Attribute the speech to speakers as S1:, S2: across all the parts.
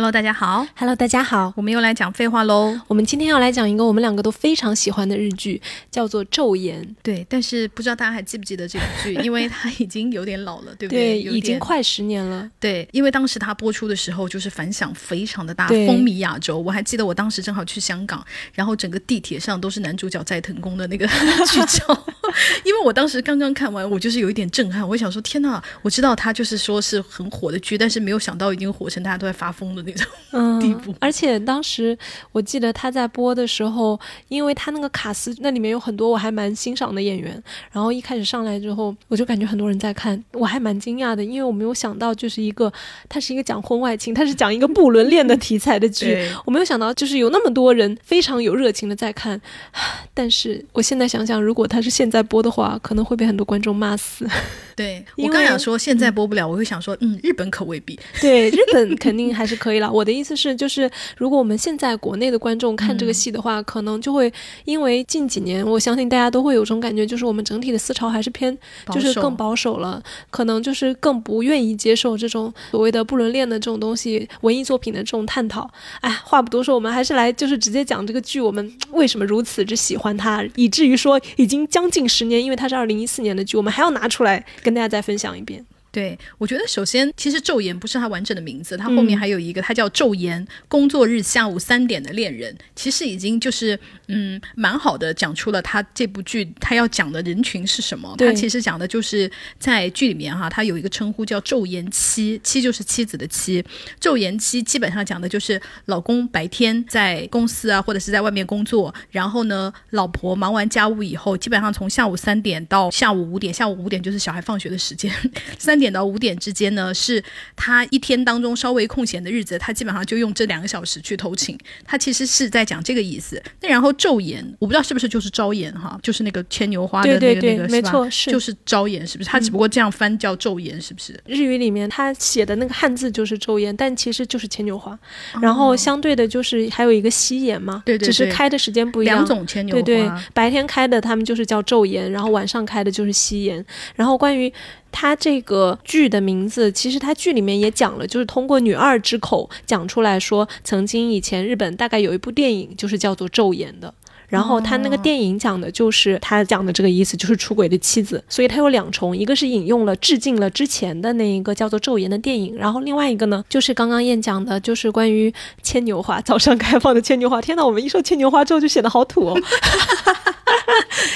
S1: Hello，大家好。
S2: Hello，大家好，
S1: 我们又来讲废话喽。
S2: 我们今天要来讲一个我们两个都非常喜欢的日剧，叫做《昼颜》。
S1: 对，但是不知道大家还记不记得这部剧，因为它已经有点老了，对不
S2: 对，
S1: 对
S2: 已经快十年了。
S1: 对，因为当时它播出的时候，就是反响非常的大，风靡亚洲。我还记得我当时正好去香港，然后整个地铁上都是男主角斋藤工的那个 剧照。因为我当时刚刚看完，我就是有一点震撼，我想说天呐，我知道它就是说是很火的剧，但是没有想到已经火成大家都在发疯的那种。
S2: 嗯
S1: 地步
S2: 而且当时我记得他在播的时候，因为他那个卡斯那里面有很多我还蛮欣赏的演员，然后一开始上来之后，我就感觉很多人在看，我还蛮惊讶的，因为我没有想到就是一个它是一个讲婚外情，它是讲一个不伦恋的题材的剧，我没有想到就是有那么多人非常有热情的在看，但是我现在想想，如果他是现在播的话，可能会被很多观众骂死。
S1: 对我刚想说现在播不了，我会想说，嗯，日本可未必。
S2: 对，日本肯定还是可以了。我的意思是，就是如果我们现在国内的观众看这个戏的话，可能就会因为近几年，我相信大家都会有种感觉，就是我们整体的思潮还是偏，就是更保守了，可能就是更不愿意接受这种所谓的不伦恋的这种东西，文艺作品的这种探讨。哎，话不多说，我们还是来就是直接讲这个剧，我们为什么如此之喜欢它，以至于说已经将近十年，因为它是二零一四年的剧，我们还要拿出来跟大家再分享一遍。
S1: 对，我觉得首先，其实《昼颜》不是他完整的名字，他后面
S2: 嗯。
S1: 还有一个，他叫《昼颜》，工作日下午三点的恋人，其实已经就是嗯，蛮好的讲出了他这部剧他要讲的人群是什么。他其实讲的就是在剧里面哈，他有一个称呼叫“昼颜妻”，妻就是妻子的妻。昼颜妻基本上讲的就是老公白天在公司啊或者是在外面工作，然后呢，老婆忙完家务以后，基本上从下午三点到下午五点，下午五点就是小孩放学的时间，三点到五点之间呢，是他一天当中稍微空闲的日子，他基本上就用这两个小时去偷情。他其实是在讲这个意思。那然后昼颜，我不知道是不是就是朝颜哈，就是那个牵牛花的那个
S2: 对对对
S1: 那个是吧？
S2: 没错是
S1: 就是朝颜，是不是？他只不过这样翻叫昼颜，是不是？
S2: 日语里面他写的那个汉字就是昼颜，但其实就是牵牛花。然后相对的就是还有一个夕颜嘛，
S1: 对对对
S2: 只是开的时间不一样。
S1: 两种牵牛花。
S2: 对对，白天开的他们就是叫昼颜，然后晚上开的就是夕颜。然后关于它这个剧的名字，其实它剧里面也讲了，就是通过女二之口讲出来说，曾经以前日本大概有一部电影就是叫做《昼颜》的。然后他那个电影讲的就是他讲的这个意思，就是出轨的妻子，所以他有两重，一个是引用了致敬了之前的那一个叫做《昼颜》的电影，然后另外一个呢，就是刚刚燕讲的，就是关于牵牛花早上开放的牵牛花。天呐，我们一说牵牛花之后就显得好土哦。哈哈哈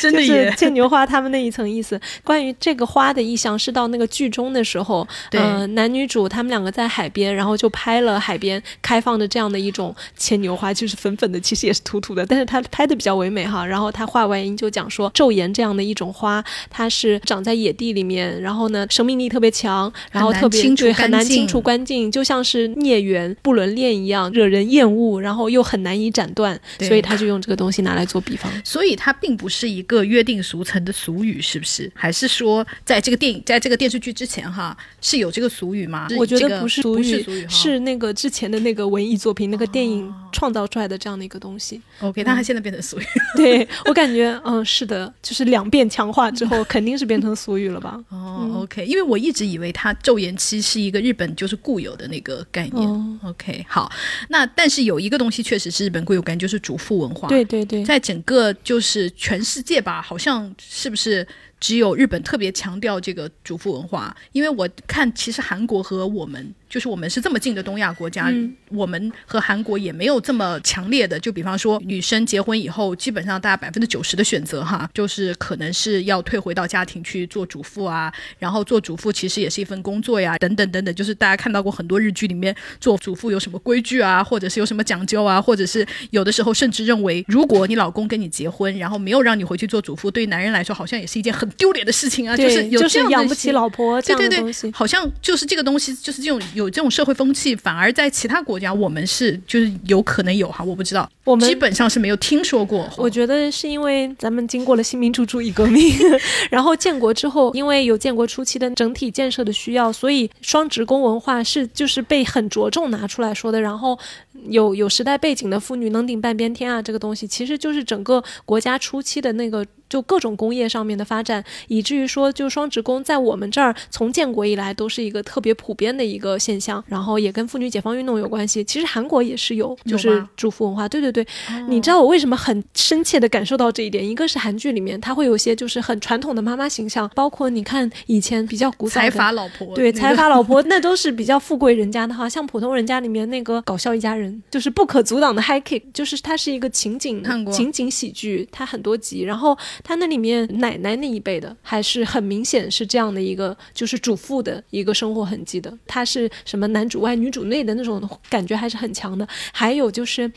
S1: 真的是。
S2: 牵牛花他们那一层意思。关于这个花的意象，是到那个剧中的时候，
S1: 对
S2: 呃，男女主他们两个在海边，然后就拍了海边开放的这样的一种牵牛花，就是粉粉的，其实也是土土的，但是他拍的比较唯美哈。然后他画外音就讲说，昼颜这样的一种花，它是长在野地里面，然后呢，生命力特别强，然后特别
S1: 清楚
S2: 对很难清除干净，就像是孽缘、不伦恋一样，惹人厌恶，然后又很难以斩断，
S1: 对
S2: 所以他就用这个东西拿来做比方。
S1: 所以它并不是一个约定俗成的俗语，是不是？还是说，在这个电影、在这个电视剧之前，哈，是有这个俗语吗？
S2: 我觉得不是俗语，
S1: 不是俗语，
S2: 是那个之前的那个文艺作品、那个电影创造出来的这样的一个东西。
S1: OK，那它现在变成俗语。
S2: 对我感觉，嗯，是的，就是两遍强化之后，肯定是变成俗语了吧？
S1: 哦、o k 因为我一直以为它昼颜期是一个日本就是固有的那个概念。
S2: 哦
S1: OK，好，那但是有一个东西确实是日本固有概念，就是主妇文化。
S2: 对对对，
S1: 在整个就是全世界吧，好像是不是只有日本特别强调这个主妇文化？因为我看其实韩国和我们，就是我们是这么近的东亚国家，
S2: 嗯
S1: 我们和韩国也没有这么强烈的。就比方说，女生结婚以后，基本上大家百分之九十的选择哈，就是可能是要退回到家庭去做主妇啊，然后做主妇其实也是一份工作呀，等等等等，就是大家看到过很多日剧里面做主妇有什么规矩啊，或者是有什么讲究啊，或者是有的时候甚至认为，如果你老公跟你结婚，然后没有让你回去做主妇，对于男人来说好像也是一件很丢脸的事情啊，
S2: 就
S1: 是有
S2: 就是
S1: 这样的
S2: 养不起老婆这
S1: 对对对
S2: 样的东西，。
S1: 好像就是这个东西，就是这种有这种社会风气，反而在其他国家我们是就是有可能有哈，我不知道。
S2: 我们
S1: 基本上是没有听说过。
S2: 我觉得是因为咱们经过了新民主主义革命，然后建国之后，因为有建国初期的整体建设的需要，所以双职工文化是就是被很着重拿出来说的。然后有有时代背景的妇女能顶半边天啊，这个东西其实就是整个国家初期的那个。就各种工业上面的发展，以至于说，就双职工在我们这儿从建国以来都是一个特别普遍的一个现象，然后也跟妇女解放运动有关系。其实韩国也是有，就是主妇文化。对对对，你知道我为什么很深切的感受到这一点？一个是韩剧里面它会有些就是很传统的妈妈形象，包括你看以前比较古早
S1: 财阀老婆，
S2: 对财阀老婆 那都是比较富贵人家的哈，像普通人家里面那个搞笑一家人，就是不可阻挡的 high kick，就是它是一个情景情景喜剧，它很多集，然后。它那里面奶奶那一辈的，还是很明显是这样的一个，就是主妇的一个生活痕迹的。它是什么男主外女主内的那种感觉还是很强的。还有就是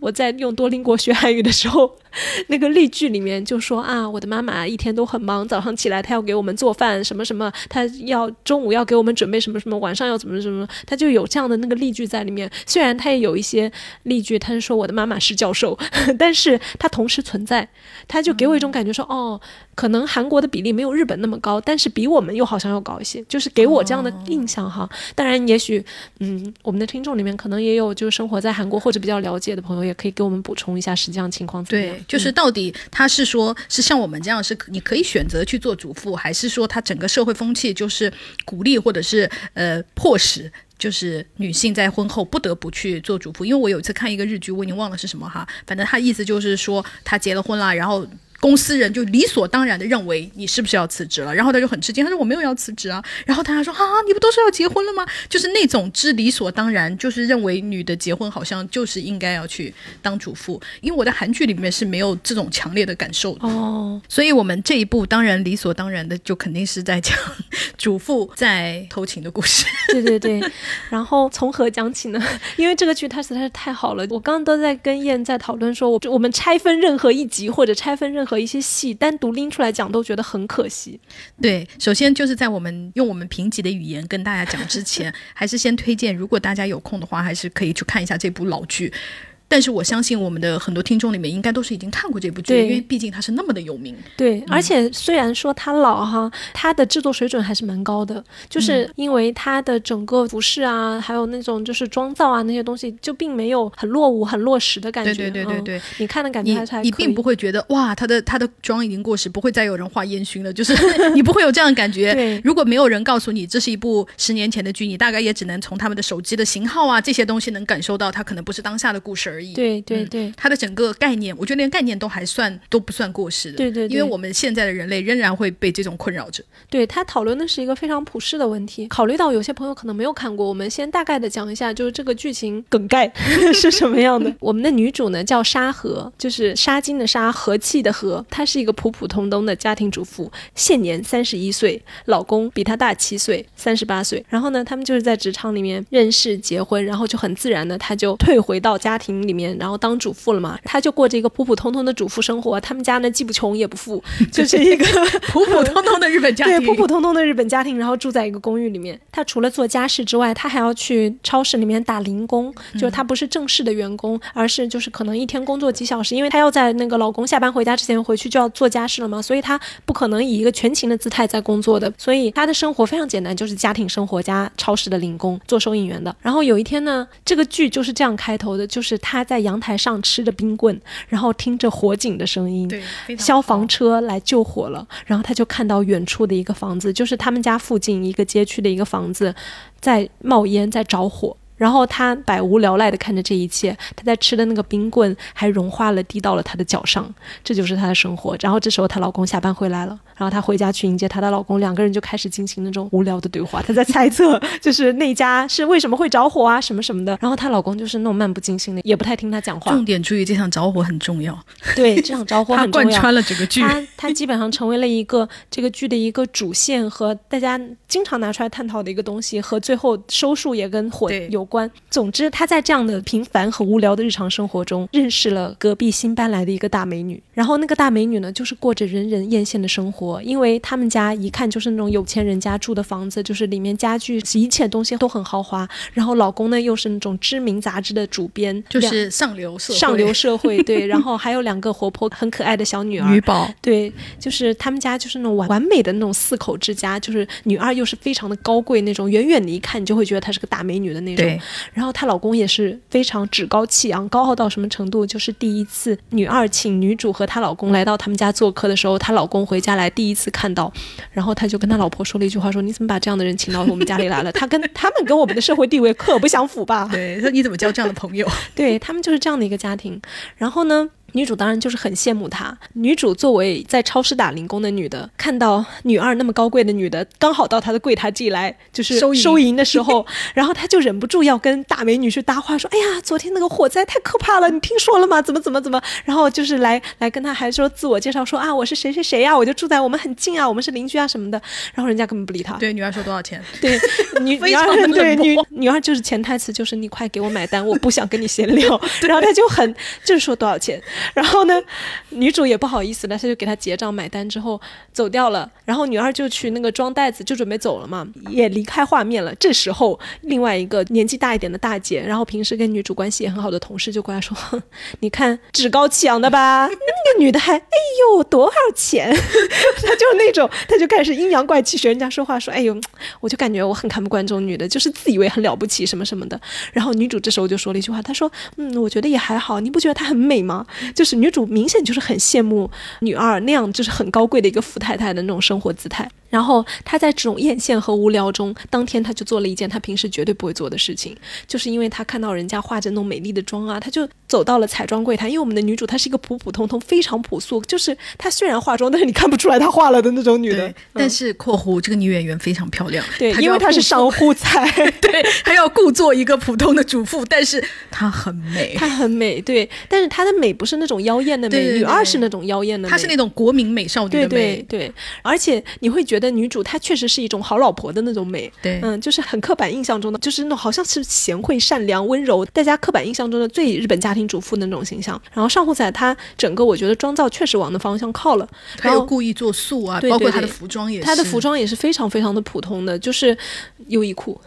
S2: 我在用多邻国学韩语的时候，那个例句里面就说啊，我的妈妈一天都很忙，早上起来她要给我们做饭什么什么，她要中午要给我们准备什么什么，晚上要怎么什么，她就有这样的那个例句在里面。虽然她也有一些例句，她是说我的妈妈是教授，但是她同时存在，她就给我一种。感觉说哦，可能韩国的比例没有日本那么高，但是比我们又好像要高一些，就是给我这样的印象哈。当然，也许嗯，我们的听众里面可能也有就是生活在韩国或者比较了解的朋友，也可以给我们补充一下实际上情况怎么样。
S1: 对，就是到底他是说，是像我们这样是你可以选择去做主妇，还是说他整个社会风气就是鼓励或者是呃迫使？就是女性在婚后不得不去做主妇，因为我有一次看一个日剧，我已经忘了是什么哈，反正他意思就是说她结了婚了，然后。公司人就理所当然的认为你是不是要辞职了，然后他就很吃惊，他说我没有要辞职啊，然后他还说啊，你不都是要结婚了吗？就是那种之理所当然，就是认为女的结婚好像就是应该要去当主妇，因为我在韩剧里面是没有这种强烈的感受的
S2: 哦，
S1: 所以我们这一部当然理所当然的就肯定是在讲主妇在偷情的故事，
S2: 对对对，然后从何讲起呢？因为这个剧它实在是太好了，我刚刚都在跟燕在讨论说，我我们拆分任何一集或者拆分任和一些戏单独拎出来讲，都觉得很可惜。
S1: 对，首先就是在我们用我们评级的语言跟大家讲之前，还是先推荐，如果大家有空的话，还是可以去看一下这部老剧。但是我相信我们的很多听众里面应该都是已经看过这部剧，因为毕竟它是那么的有名。
S2: 对，而且虽然说它老哈，它的制作水准还是蛮高的，就是因为它的整个服饰啊，还有那种就是妆造啊那些东西，就并没有很落伍、很落实的感觉。
S1: 对对对对对，
S2: 你看的感觉还是还
S1: 你并不会觉得哇，他的他的妆已经过时，不会再有人画烟熏了，就是 你不会有这样的感觉。
S2: 对，
S1: 如果没有人告诉你这是一部十年前的剧，你大概也只能从他们的手机的型号啊这些东西能感受到，它可能不是当下的故事而已。
S2: 对对对。对
S1: 它的整个概念，我觉得连概念都还算都不算过时的。
S2: 对对，
S1: 因为我们现在的人类仍然会被这种困扰着。
S2: 对他讨论的是一个非常普世的问题。考虑到有些朋友可能没有看过，我们先大概的讲一下，就是这个剧情梗概 是什么样的。我们的女主呢叫沙河，就是沙金的沙，和气的和。她是一个普普通通的家庭主妇，现年三十一岁，老公比她大七岁，三十八岁。然后呢，他们就是在职场里面认识、结婚，然后就很自然的，她就退回到家庭里面，然后当主。妇了嘛，她就过着一个普普通通的主妇生活。他们家呢既不穷也不富，就是一个
S1: 普普通通的日本家庭。
S2: 对，普普通通的日本家庭，然后住在一个公寓里面。她除了做家事之外，她还要去超市里面打零工，就是她不是正式的员工，而是就是可能一天工作几小时，因为她要在那个老公下班回家之前回去就要做家事了嘛，所以她不可能以一个全勤的姿态在工作的。所以她的生活非常简单，就是家庭生活加超市的零工，做收银员的。然后有一天呢，这个剧就是这样开头的，就是她在阳台上。吃着冰棍，然后听着火警的声音，消防车来救火了。然后他就看到远处的一个房子，就是他们家附近一个街区的一个房子，在冒烟，在着火。然后他百无聊赖地看着这一切，他在吃的那个冰棍还融化了，滴到了他的脚上。这就是她的生活。然后这时候她老公下班回来了，然后她回家去迎接她的老公，两个人就开始进行那种无聊的对话。她在猜测，就是那家是为什么会着火啊，什么什么的。然后她老公就是那种漫不经心的，也不太听她讲话。
S1: 重点注意，这场着火很重要。
S2: 对，这场着火很重
S1: 要。贯穿了整个剧。
S2: 他他基本上成为了一个这个剧的一个主线和大家经常拿出来探讨的一个东西，和最后收束也跟火有。官。总之，他在这样的平凡和无聊的日常生活中，认识了隔壁新搬来的一个大美女。然后那个大美女呢，就是过着人人艳羡的生活，因为他们家一看就是那种有钱人家住的房子，就是里面家具一切东西都很豪华。然后老公呢，又是那种知名杂志的主编，
S1: 就是上流社
S2: 上流社会对。然后还有两个活泼很可爱的小女儿，
S1: 女宝
S2: 对，就是他们家就是那种完完美的那种四口之家，就是女二又是非常的高贵那种，远远的一看你就会觉得她是个大美女的那种。然后她老公也是非常趾高气扬，高傲到什么程度？就是第一次女二请女主和她老公来到他们家做客的时候，她老公回家来第一次看到，然后他就跟他老婆说了一句话：说你怎么把这样的人请到我们家里来了？他跟他们跟我们的社会地位可不相符吧？
S1: 对，说你怎么交这样的朋友？
S2: 对他们就是这样的一个家庭。然后呢？女主当然就是很羡慕他。女主作为在超市打零工的女的，看到女二那么高贵的女的刚好到她的柜台进来，就是收银的时候，然后她就忍不住要跟大美女去搭话，说：“哎呀，昨天那个火灾太可怕了，你听说了吗？怎么怎么怎么？”然后就是来来跟她还说自我介绍，说：“啊，我是谁谁谁呀，我就住在我们很近啊，我们是邻居啊什么的。”然后人家根本不理她。
S1: 对，女二说多少钱？
S2: 对，女 女二对女女二就是潜台词就是你快给我买单，我不想跟你闲聊。然后她就很就是说多少钱。然后呢，女主也不好意思了，她就给他结账买单之后走掉了。然后女二就去那个装袋子，就准备走了嘛，也离开画面了。这时候，另外一个年纪大一点的大姐，然后平时跟女主关系也很好的同事就过来说：“ 你看趾高气扬的吧，那个女的还哎呦多少钱？” 她就那种，她就开始阴阳怪气学人家说话，说：“哎呦，我就感觉我很看不惯这种女的，就是自以为很了不起什么什么的。”然后女主这时候就说了一句话，她说：“嗯，我觉得也还好，你不觉得她很美吗？”就是女主明显就是很羡慕女二那样，就是很高贵的一个富太太的那种生活姿态。然后她在这种艳羡和无聊中，当天她就做了一件她平时绝对不会做的事情，就是因为她看到人家化着那种美丽的妆啊，她就走到了彩妆柜台。因为我们的女主她是一个普普通通、非常朴素，就是她虽然化妆，但是你看不出来她化了的那种女的。
S1: 但是（括弧）这个女演员非常漂亮，
S2: 对，因为她是商户彩，
S1: 对，她要故作一个普通的主妇，但是她很美，
S2: 她很美，对，但是她的美不是那种妖艳的美，女二是那种妖艳的，
S1: 她是那种国民美少女的
S2: 美，对，而且你会觉得女主她确实是一种好老婆的那种美，
S1: 对，
S2: 嗯，就是很刻板印象中的，就是那种好像是贤惠、善良、温柔，大家刻板印象中的最日本家庭主妇的那种形象。然后上户彩她整个我觉得妆造确实往那方向靠了，
S1: 然后故意做素啊，包括她的服装也，
S2: 她的服装也是非常非常的普通的，就是优衣库。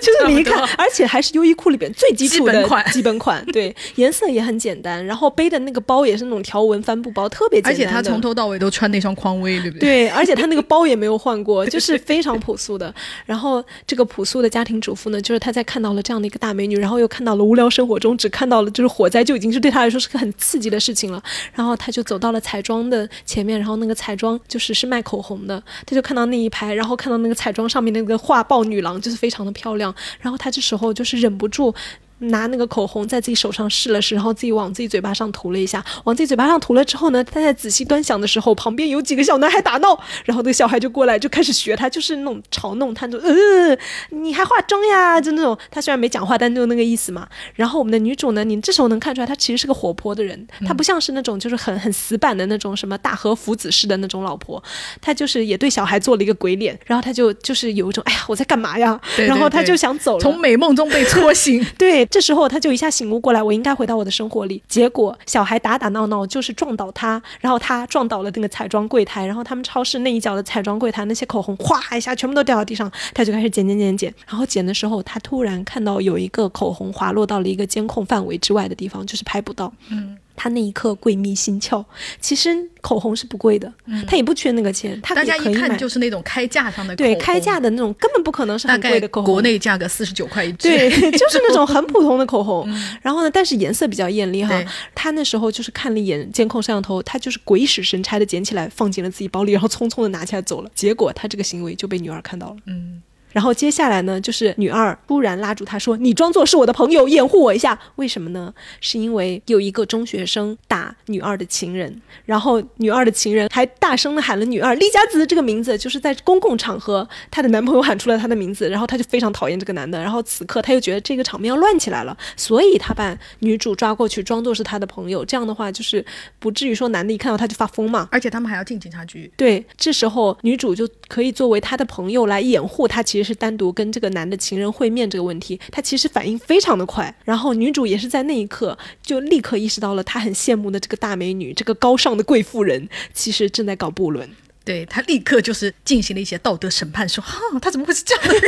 S2: 就是你一看，而且还是优衣库里边最基础的基本款，对，颜色也很简单，然后背的那个包也是那种条纹帆布包，特别简单。
S1: 而且他从头到尾都穿那双匡威，对不
S2: 对？对，而且他那个包也没有换过，就是非常朴素的。然后这个朴素的家庭主妇呢，就是他在看到了这样的一个大美女，然后又看到了无聊生活中只看到了就是火灾，就已经是对他来说是个很刺激的事情了。然后他就走到了彩妆的前面，然后那个彩妆就是是卖口红的，他就看到那一排，然后看到那个彩妆上面那个画报女郎，就是非常的漂亮。然后他这时候就是忍不住。拿那个口红在自己手上试了试，然后自己往自己嘴巴上涂了一下。往自己嘴巴上涂了之后呢，他在仔细端详的时候，旁边有几个小男孩打闹，然后那个小孩就过来就开始学他，就是那种嘲弄他，就呃，你还化妆呀？就那种他虽然没讲话，但就那个意思嘛。然后我们的女主呢，你这时候能看出来，她其实是个活泼的人，她不像是那种就是很很死板的那种什么大和福子式的那种老婆，她就是也对小孩做了一个鬼脸，然后她就就是有一种哎呀我在干嘛呀？然后她就想走了，
S1: 从美梦中被戳醒，
S2: 对。这时候他就一下醒悟过来，我应该回到我的生活里。结果小孩打打闹闹，就是撞倒他，然后他撞倒了那个彩妆柜台，然后他们超市那一角的彩妆柜台那些口红，哗一下全部都掉到地上，他就开始捡捡捡捡。然后捡的时候，他突然看到有一个口红滑落到了一个监控范围之外的地方，就是拍不到。嗯。她那一刻鬼迷心窍，其实口红是不贵的，她也不缺那个钱，她
S1: 大家一看就是那种开价上的，
S2: 对，开价的那种根本不可能是很贵的口红，
S1: 国内价格四十九块一支，
S2: 对，就是那种很普通的口红。然后呢，但是颜色比较艳丽哈。她那时候就是看了一眼监控摄像头，她就是鬼使神差的捡起来放进了自己包里，然后匆匆的拿起来走了。结果她这个行为就被女儿看到了。嗯。然后接下来呢，就是女二突然拉住他说：“你装作是我的朋友，掩护我一下。为什么呢？是因为有一个中学生打女二的情人，然后女二的情人还大声的喊了女二李佳子这个名字，就是在公共场合，她的男朋友喊出了她的名字，然后她就非常讨厌这个男的。然后此刻她又觉得这个场面要乱起来了，所以她把女主抓过去，装作是她的朋友。这样的话，就是不至于说男的一看到她就发疯嘛。
S1: 而且他们还要进警察局。
S2: 对，这时候女主就可以作为他的朋友来掩护他，其实。是单独跟这个男的情人会面这个问题，他其实反应非常的快。然后女主也是在那一刻就立刻意识到了，她很羡慕的这个大美女，这个高尚的贵妇人，其实正在搞不伦。
S1: 对他立刻就是进行了一些道德审判，说哈，他怎么会是这样的人？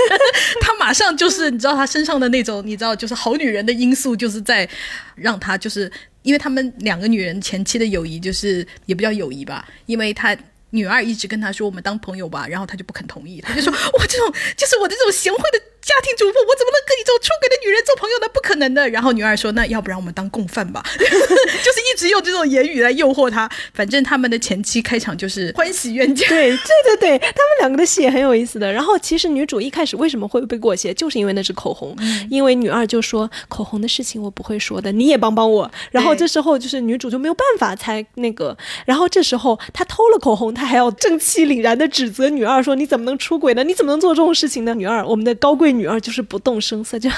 S1: 他马上就是你知道他身上的那种你知道就是好女人的因素，就是在让他就是因为他们两个女人前期的友谊就是也不叫友谊吧，因为他女二一直跟他说我们当朋友吧，然后他就不肯同意，他就说我这种就是我的这种贤惠的。家庭主妇，我怎么能跟你这种出轨的女人做朋友呢？不可能的。然后女二说：“那要不然我们当共犯吧。”就是一直用这种言语来诱惑他。反正他们的前期开场就是欢喜冤家。
S2: 对对对对，他们两个的戏也很有意思的。然后其实女主一开始为什么会被裹挟，就是因为那支口红。因为女二就说口红的事情我不会说的，你也帮帮我。然后这时候就是女主就没有办法才那个。然后这时候她偷了口红，她还要正气凛然的指责女二说：“你怎么能出轨呢？你怎么能做这种事情呢？”女二，我们的高贵。女儿就是不动声色，就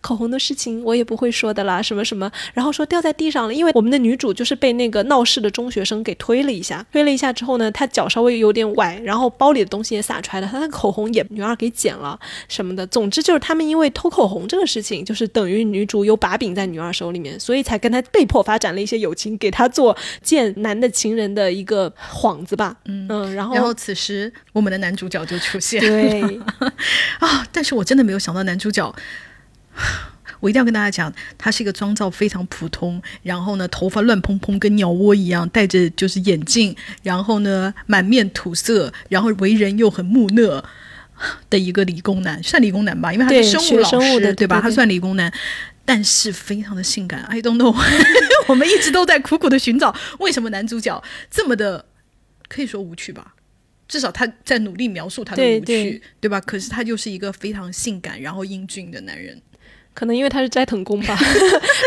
S2: 口红的事情我也不会说的啦，什么什么，然后说掉在地上了，因为我们的女主就是被那个闹事的中学生给推了一下，推了一下之后呢，她脚稍微有点崴，然后包里的东西也洒出来了，她的口红也女二给捡了什么的，总之就是他们因为偷口红这个事情，就是等于女主有把柄在女二手里面，所以才跟她被迫发展了一些友情，给她做见男的情人的一个幌子吧，嗯嗯，然后
S1: 然后此时我们的男主角就出现，
S2: 对
S1: 啊，但是我真的没有想到男主角。我一定要跟大家讲，他是一个妆造非常普通，然后呢，头发乱蓬蓬，跟鸟窝一样，戴着就是眼镜，然后呢，满面土色，然后为人又很木讷 的一个理工男，算理工男吧，因为他是生物老师，
S2: 对
S1: 吧？他算理工男，但是非常的性感。I don't know，我们一直都在苦苦的寻找，为什么男主角这么的可以说无趣吧？至少他在努力描述他的无趣，对吧？可是他就是一个非常性感，然后英俊的男人。
S2: 可能因为他是斋藤工吧，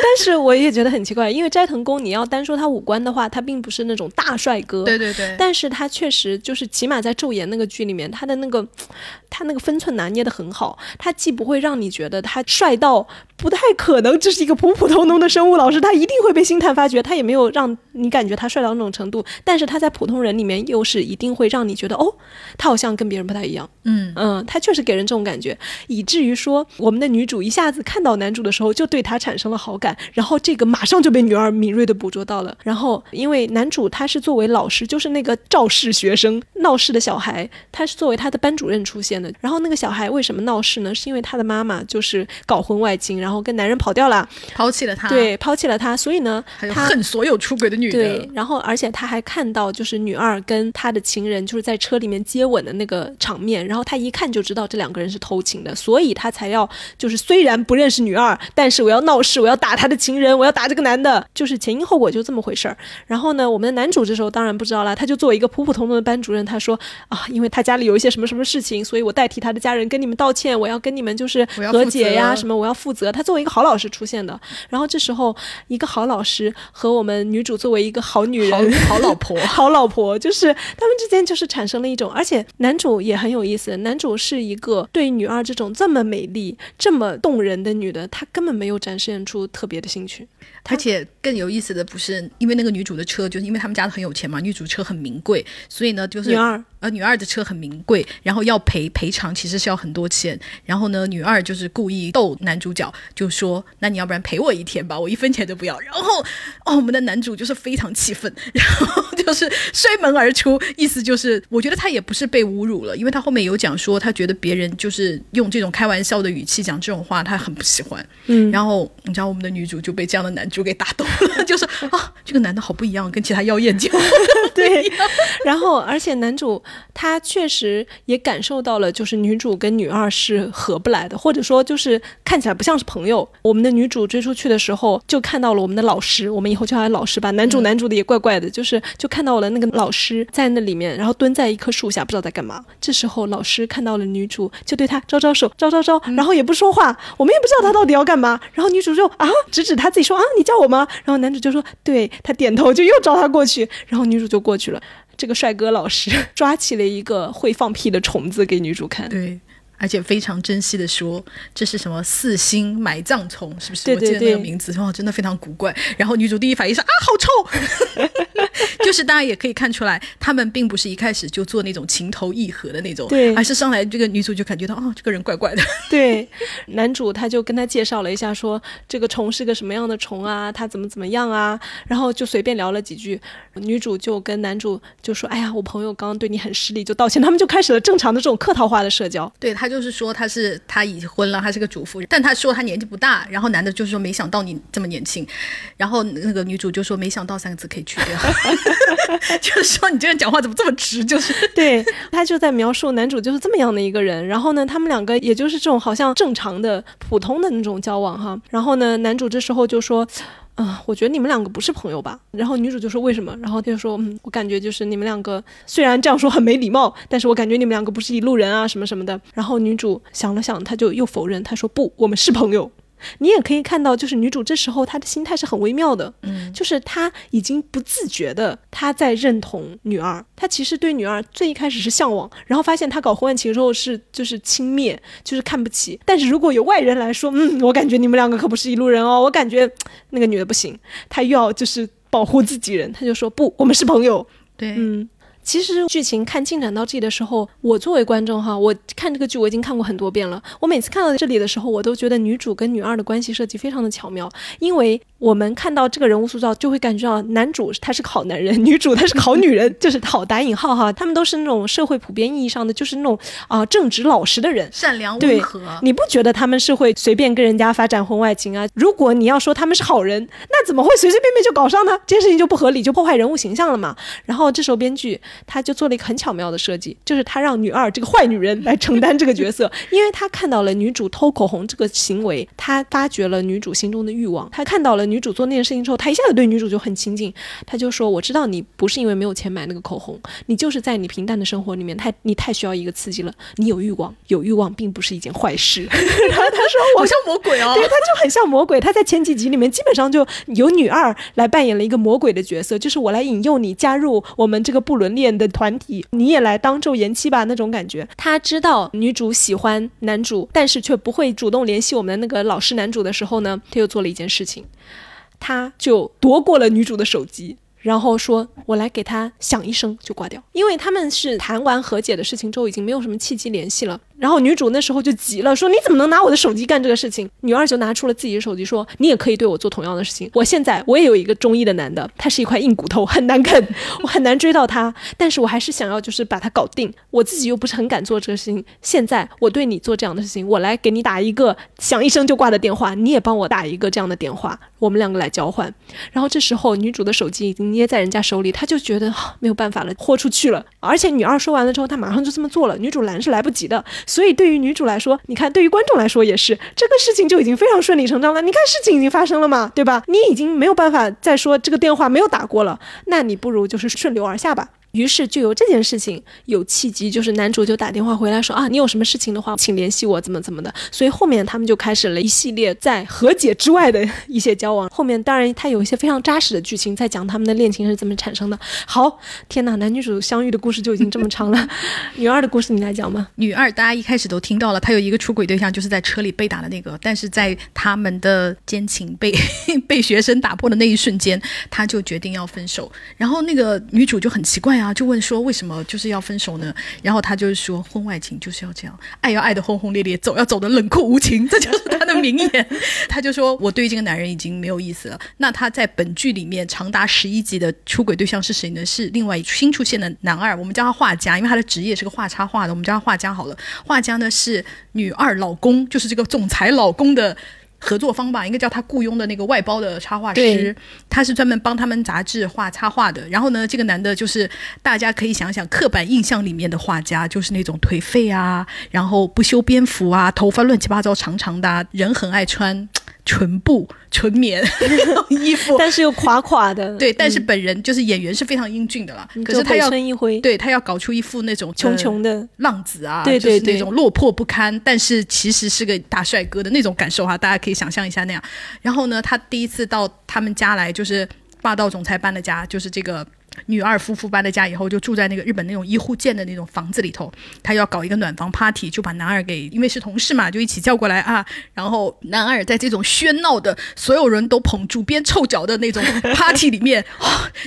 S2: 但是我也觉得很奇怪，因为斋藤工你要单说他五官的话，他并不是那种大帅哥，
S1: 对对对，
S2: 但是他确实就是起码在昼颜那个剧里面，他的那个 他那个分寸拿捏的很好，他既不会让你觉得他帅到不太可能这是一个普普通通的生物老师，他一定会被星探发掘，他也没有让你感觉他帅到那种程度，但是他在普通人里面又是一定会让你觉得哦，他好像跟别人不太一样，嗯嗯，他确实给人这种感觉，以至于说我们的女主一下子看。看到男主的时候，就对他产生了好感，然后这个马上就被女二敏锐的捕捉到了。然后，因为男主他是作为老师，就是那个肇事学生闹事的小孩，他是作为他的班主任出现的。然后那个小孩为什么闹事呢？是因为他的妈妈就是搞婚外情，然后跟男人跑掉了，
S1: 抛弃了他。
S2: 对，抛弃了他，所以呢，
S1: 他恨所有出轨的女
S2: 的。对，然后而且他还看到就是女二跟他的情人就是在车里面接吻的那个场面，然后他一看就知道这两个人是偷情的，所以他才要就是虽然不认。是女二，但是我要闹事，我要打他的情人，我要打这个男的，就是前因后果就这么回事儿。然后呢，我们的男主这时候当然不知道了，他就作为一个普普通通的班主任，他说啊，因为他家里有一些什么什么事情，所以我代替他的家人跟你们道歉，我要跟你们就是和解呀，什么我要负责。他作为一个好老师出现的。然后这时候，一个好老师和我们女主作为一个好女人、
S1: 好老婆、
S2: 好老婆，就是他们之间就是产生了一种，而且男主也很有意思，男主是一个对女二这种这么美丽、这么动人的。女的，她根本没有展现出特别的兴趣，
S1: 而且更有意思的不是，因为那个女主的车，就是因为他们家很有钱嘛，女主车很名贵，所以呢，就是
S2: 女二。
S1: 呃，女二的车很名贵，然后要赔赔偿，其实是要很多钱。然后呢，女二就是故意逗男主角，就说：“那你要不然赔我一天吧，我一分钱都不要。”然后，哦，我们的男主就是非常气愤，然后就是摔门而出，意思就是，我觉得他也不是被侮辱了，因为他后面有讲说，他觉得别人就是用这种开玩笑的语气讲这种话，他很不喜欢。嗯，然后你知道，我们的女主就被这样的男主给打动了，就是啊，这个男的好不一样，跟其他妖艳就
S2: 对。然后，而且男主。他确实也感受到了，就是女主跟女二是合不来的，或者说就是看起来不像是朋友。我们的女主追出去的时候，就看到了我们的老师，我们以后叫他老师吧。男主男主的也怪怪的，就是就看到了那个老师在那里面，然后蹲在一棵树下，不知道在干嘛。这时候老师看到了女主，就对他招招手，招招招，然后也不说话，我们也不知道他到底要干嘛。然后女主就啊，指指他自己说啊，你叫我吗？然后男主就说对他点头，就又招他过去，然后女主就过去了。这个帅哥老师抓起了一个会放屁的虫子给女主看，
S1: 对，而且非常珍惜的说这是什么四星埋葬虫，是不是？
S2: 对对对，
S1: 那个名字哇，真的非常古怪。然后女主第一反应是啊，好臭，就 就是大家也可以看出来，他们并不是一开始就做那种情投意合的那种，
S2: 对
S1: 而是上来这个女主就感觉到哦，这个人怪怪的，
S2: 对，男主他就跟他介绍了一下，说这个虫是个什么样的虫啊，他怎么怎么样啊，然后就随便聊了几句，女主就跟男主就说：“哎呀，我朋友刚刚对你很失礼，就道歉。”他们就开始了正常的这种客套化的社交。
S1: 对他就是说他是他已婚了，他是个主妇，但他说他年纪不大，然后男的就是说没想到你这么年轻，然后那个女主就说没想到三个字可以去掉，就是说你这人讲话怎么这么直，就是
S2: 对他就在描述男主就是这么样的一个人，然后呢，他们两个也就是这种好像正常的、普通的那种交往哈。然后呢，男主这时候就说。啊、我觉得你们两个不是朋友吧？然后女主就说为什么？然后他就说，嗯，我感觉就是你们两个虽然这样说很没礼貌，但是我感觉你们两个不是一路人啊，什么什么的。然后女主想了想，她就又否认，她说不，我们是朋友。你也可以看到，就是女主这时候她的心态是很微妙的，嗯，就是她已经不自觉的她在认同女二，她其实对女二最一开始是向往，然后发现她搞婚外情之后是就是轻蔑，就是看不起。但是如果有外人来说，嗯，我感觉你们两个可不是一路人哦，我感觉那个女的不行，她又要就是保护自己人，她就说不，我们是朋友，
S1: 对，
S2: 嗯。其实剧情看进展到这里的时候，我作为观众哈，我看这个剧我已经看过很多遍了。我每次看到这里的时候，我都觉得女主跟女二的关系设计非常的巧妙，因为我们看到这个人物塑造，就会感觉到男主他是个好男人，女主她是个好女人，就是好打引号哈，他们都是那种社会普遍意义上的，就是那种啊、正直老实的人。
S1: 善良温和，
S2: 你不觉得他们是会随便跟人家发展婚外情啊？如果你要说他们是好人，那怎么会随随便便就搞上呢？这件事情就不合理，就破坏人物形象了嘛。然后这时候编剧他就做了一个很巧妙的设计，就是他让女二这个坏女人来承担这个角色，因为他看到了女主偷口红这个行为，他发掘了女主心中的欲望，他看到了女主做那件事情之后，他一下子对女主就很亲近，他就说：“我知道你不是因为没有钱买那个口红，你就是在你平淡的生活里面太你太需要一个刺激了，你有欲望，有欲望并不是一件坏事。”然后他说：“我
S1: 好像魔鬼哦
S2: 对，。他就很像魔鬼。他在前几集里面基本上就由女二来扮演了一个魔鬼的角色，就是我来引诱你加入我们这个不伦恋的团体，你也来当昼颜妻吧那种感觉。他知道女主喜欢男主，但是却不会主动联系我们的那个老师男主的时候呢，他又做了一件事情，他就夺过了女主的手机。然后说：“我来给他响一声就挂掉，因为他们是谈完和解的事情之后，已经没有什么契机联系了。然后女主那时候就急了，说：‘你怎么能拿我的手机干这个事情？’女二就拿出了自己的手机，说：‘你也可以对我做同样的事情。我现在我也有一个中意的男的，他是一块硬骨头，很难啃，我很难追到他，但是我还是想要就是把他搞定。我自己又不是很敢做这个事情。现在我对你做这样的事情，我来给你打一个响一声就挂的电话，你也帮我打一个这样的电话，我们两个来交换。然后这时候女主的手机已经捏在人家手里，她就觉得、没有办法了，豁出去了。而且女二说完了之后，她马上就这么做了，女主拦是来不及的。所以对于女主来说，你看，对于观众来说也是，这个事情就已经非常顺理成章了。你看，事情已经发生了嘛，对吧？你已经没有办法再说这个电话没有打过了，那你不如就是顺流而下吧。于是就由这件事情有契机，就是男主就打电话回来说啊，你有什么事情的话，请联系我，怎么怎么的。所以后面他们就开始了一系列在和解之外的一些交往。后面当然他有一些非常扎实的剧情在讲他们的恋情是怎么产生的。好，天哪，男女主相遇的故事就已经这么长了，女二的故事你来讲吗？
S1: 女二，大家一开始都听到了，她有一个出轨对象，就是在车里被打的那个。但是在他们的奸情被被学生打破的那一瞬间，她就决定要分手。然后那个女主就很奇怪啊，就问说为什么就是要分手呢？然后他就是说婚外情就是要这样，爱要爱的轰轰烈烈，走要走的冷酷无情，这就是他的名言。他就说我对这个男人已经没有意思了。那他在本剧里面长达十一集的出轨对象是谁呢？是另外新出现的男二，我们叫他画家，因为他的职业是个画插画的，我们叫他画家好了。画家呢是女二老公，就是这个总裁老公的。合作方吧，应该叫他雇佣的那个外包的插画师，他是专门帮他们杂志画插画的。然后呢，这个男的就是大家可以想想，刻板印象里面的画家，就是那种颓废啊，然后不修边幅啊，头发乱七八糟长长的、啊，人很爱穿纯布、纯棉 衣服。
S2: 但是又垮垮的，
S1: 对，但是
S2: 嗯
S1: 本人就是演员是非常英俊的啦，可
S2: 是
S1: 他要对他要搞出一副那种
S2: 穷
S1: 呃
S2: 穷的，
S1: 浪子啊，
S2: 对对对。
S1: 就是那种落魄不堪，但是其实是个大帅哥的那种感受哈、大家可以想象一下那样。然后呢，他第一次到他们家来，就是霸道总裁搬的家，就是这个女二夫妇搬了家以后，就住在那个日本那种一户建的那种房子里头。他要搞一个暖房 party，就把男二给，因为是同事嘛，就一起叫过来啊。然后男二在这种喧闹的，所有人都捧主编臭脚的那种 party 里面，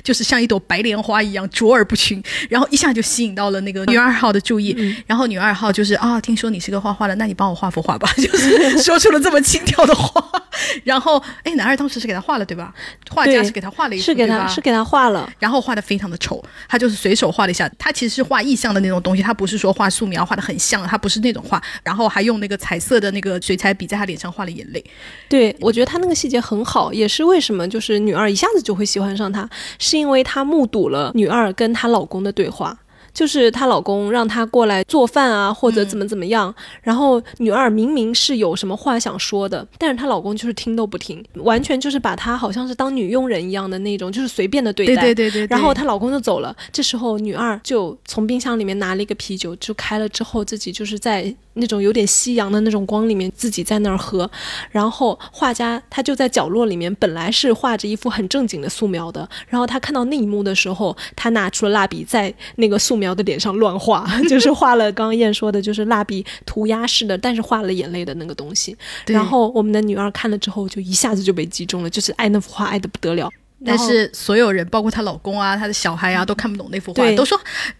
S1: 就是像一朵白莲花一样卓尔不群，然后一下就吸引到了那个女二号的注意。然后女二号就是啊，听说你是个画画的，那你帮我画幅画吧，就是说出了这么轻佻的话。然后哎，男二当时是给他画了对吧？画家是给他画了一幅，
S2: 是给他是给他画了，
S1: 然后画的非常的丑，他就是随手画了一下，他其实是画意象的那种东西，他不是说画素描画的很像，他不是那种画，然后还用那个彩色的那个水彩笔在他脸上画了眼泪。
S2: 对，我觉得他那个细节很好，也是为什么就是女二一下子就会喜欢上他，是因为他目睹了女二跟她老公的对话。就是她老公让她过来做饭啊，或者怎么怎么样。然后女二明明是有什么话想说的，但是她老公就是听都不听，完全就是把她好像是当女佣人一样的那种，就是随便的对
S1: 待。对对对对。
S2: 然后她老公就走了，这时候女二就从冰箱里面拿了一个啤酒，就开了之后自己就是在。那种有点夕阳的那种光里面，自己在那儿喝，然后画家他就在角落里面，本来是画着一幅很正经的素描的，然后他看到那一幕的时候，他拿出了蜡笔在那个素描的脸上乱画，就是画了刚刚燕说的，就是蜡笔涂鸦式的，但是画了眼泪的那个东西。然后我们的女儿看了之后，就一下子就被击中了，就是爱那幅画爱的不得了。
S1: 但是所有人，包括她老公啊、她的小孩啊，都看不懂那幅画，都说，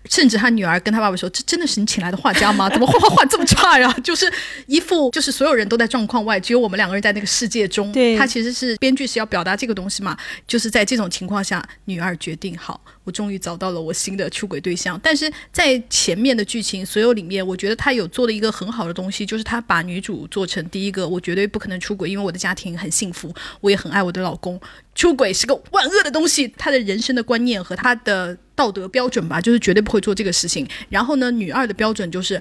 S1: 甚至她女儿跟她爸爸说：“这真的是你请来的画家吗？怎么画画画这么差呀？”就是一副就是所有人都在状况外，只有我们两个人在那个世界中。
S2: 对，
S1: 他其实是编剧是要表达这个东西嘛，就是在这种情况下，女儿决定好。我终于找到了我新的出轨对象，但是在前面的剧情所有里面，我觉得他有做了一个很好的东西，就是他把女主做成第一个，我绝对不可能出轨，因为我的家庭很幸福，我也很爱我的老公，出轨是个万恶的东西，他的人生的观念和他的道德标准吧，就是绝对不会做这个事情。然后呢，女二的标准就是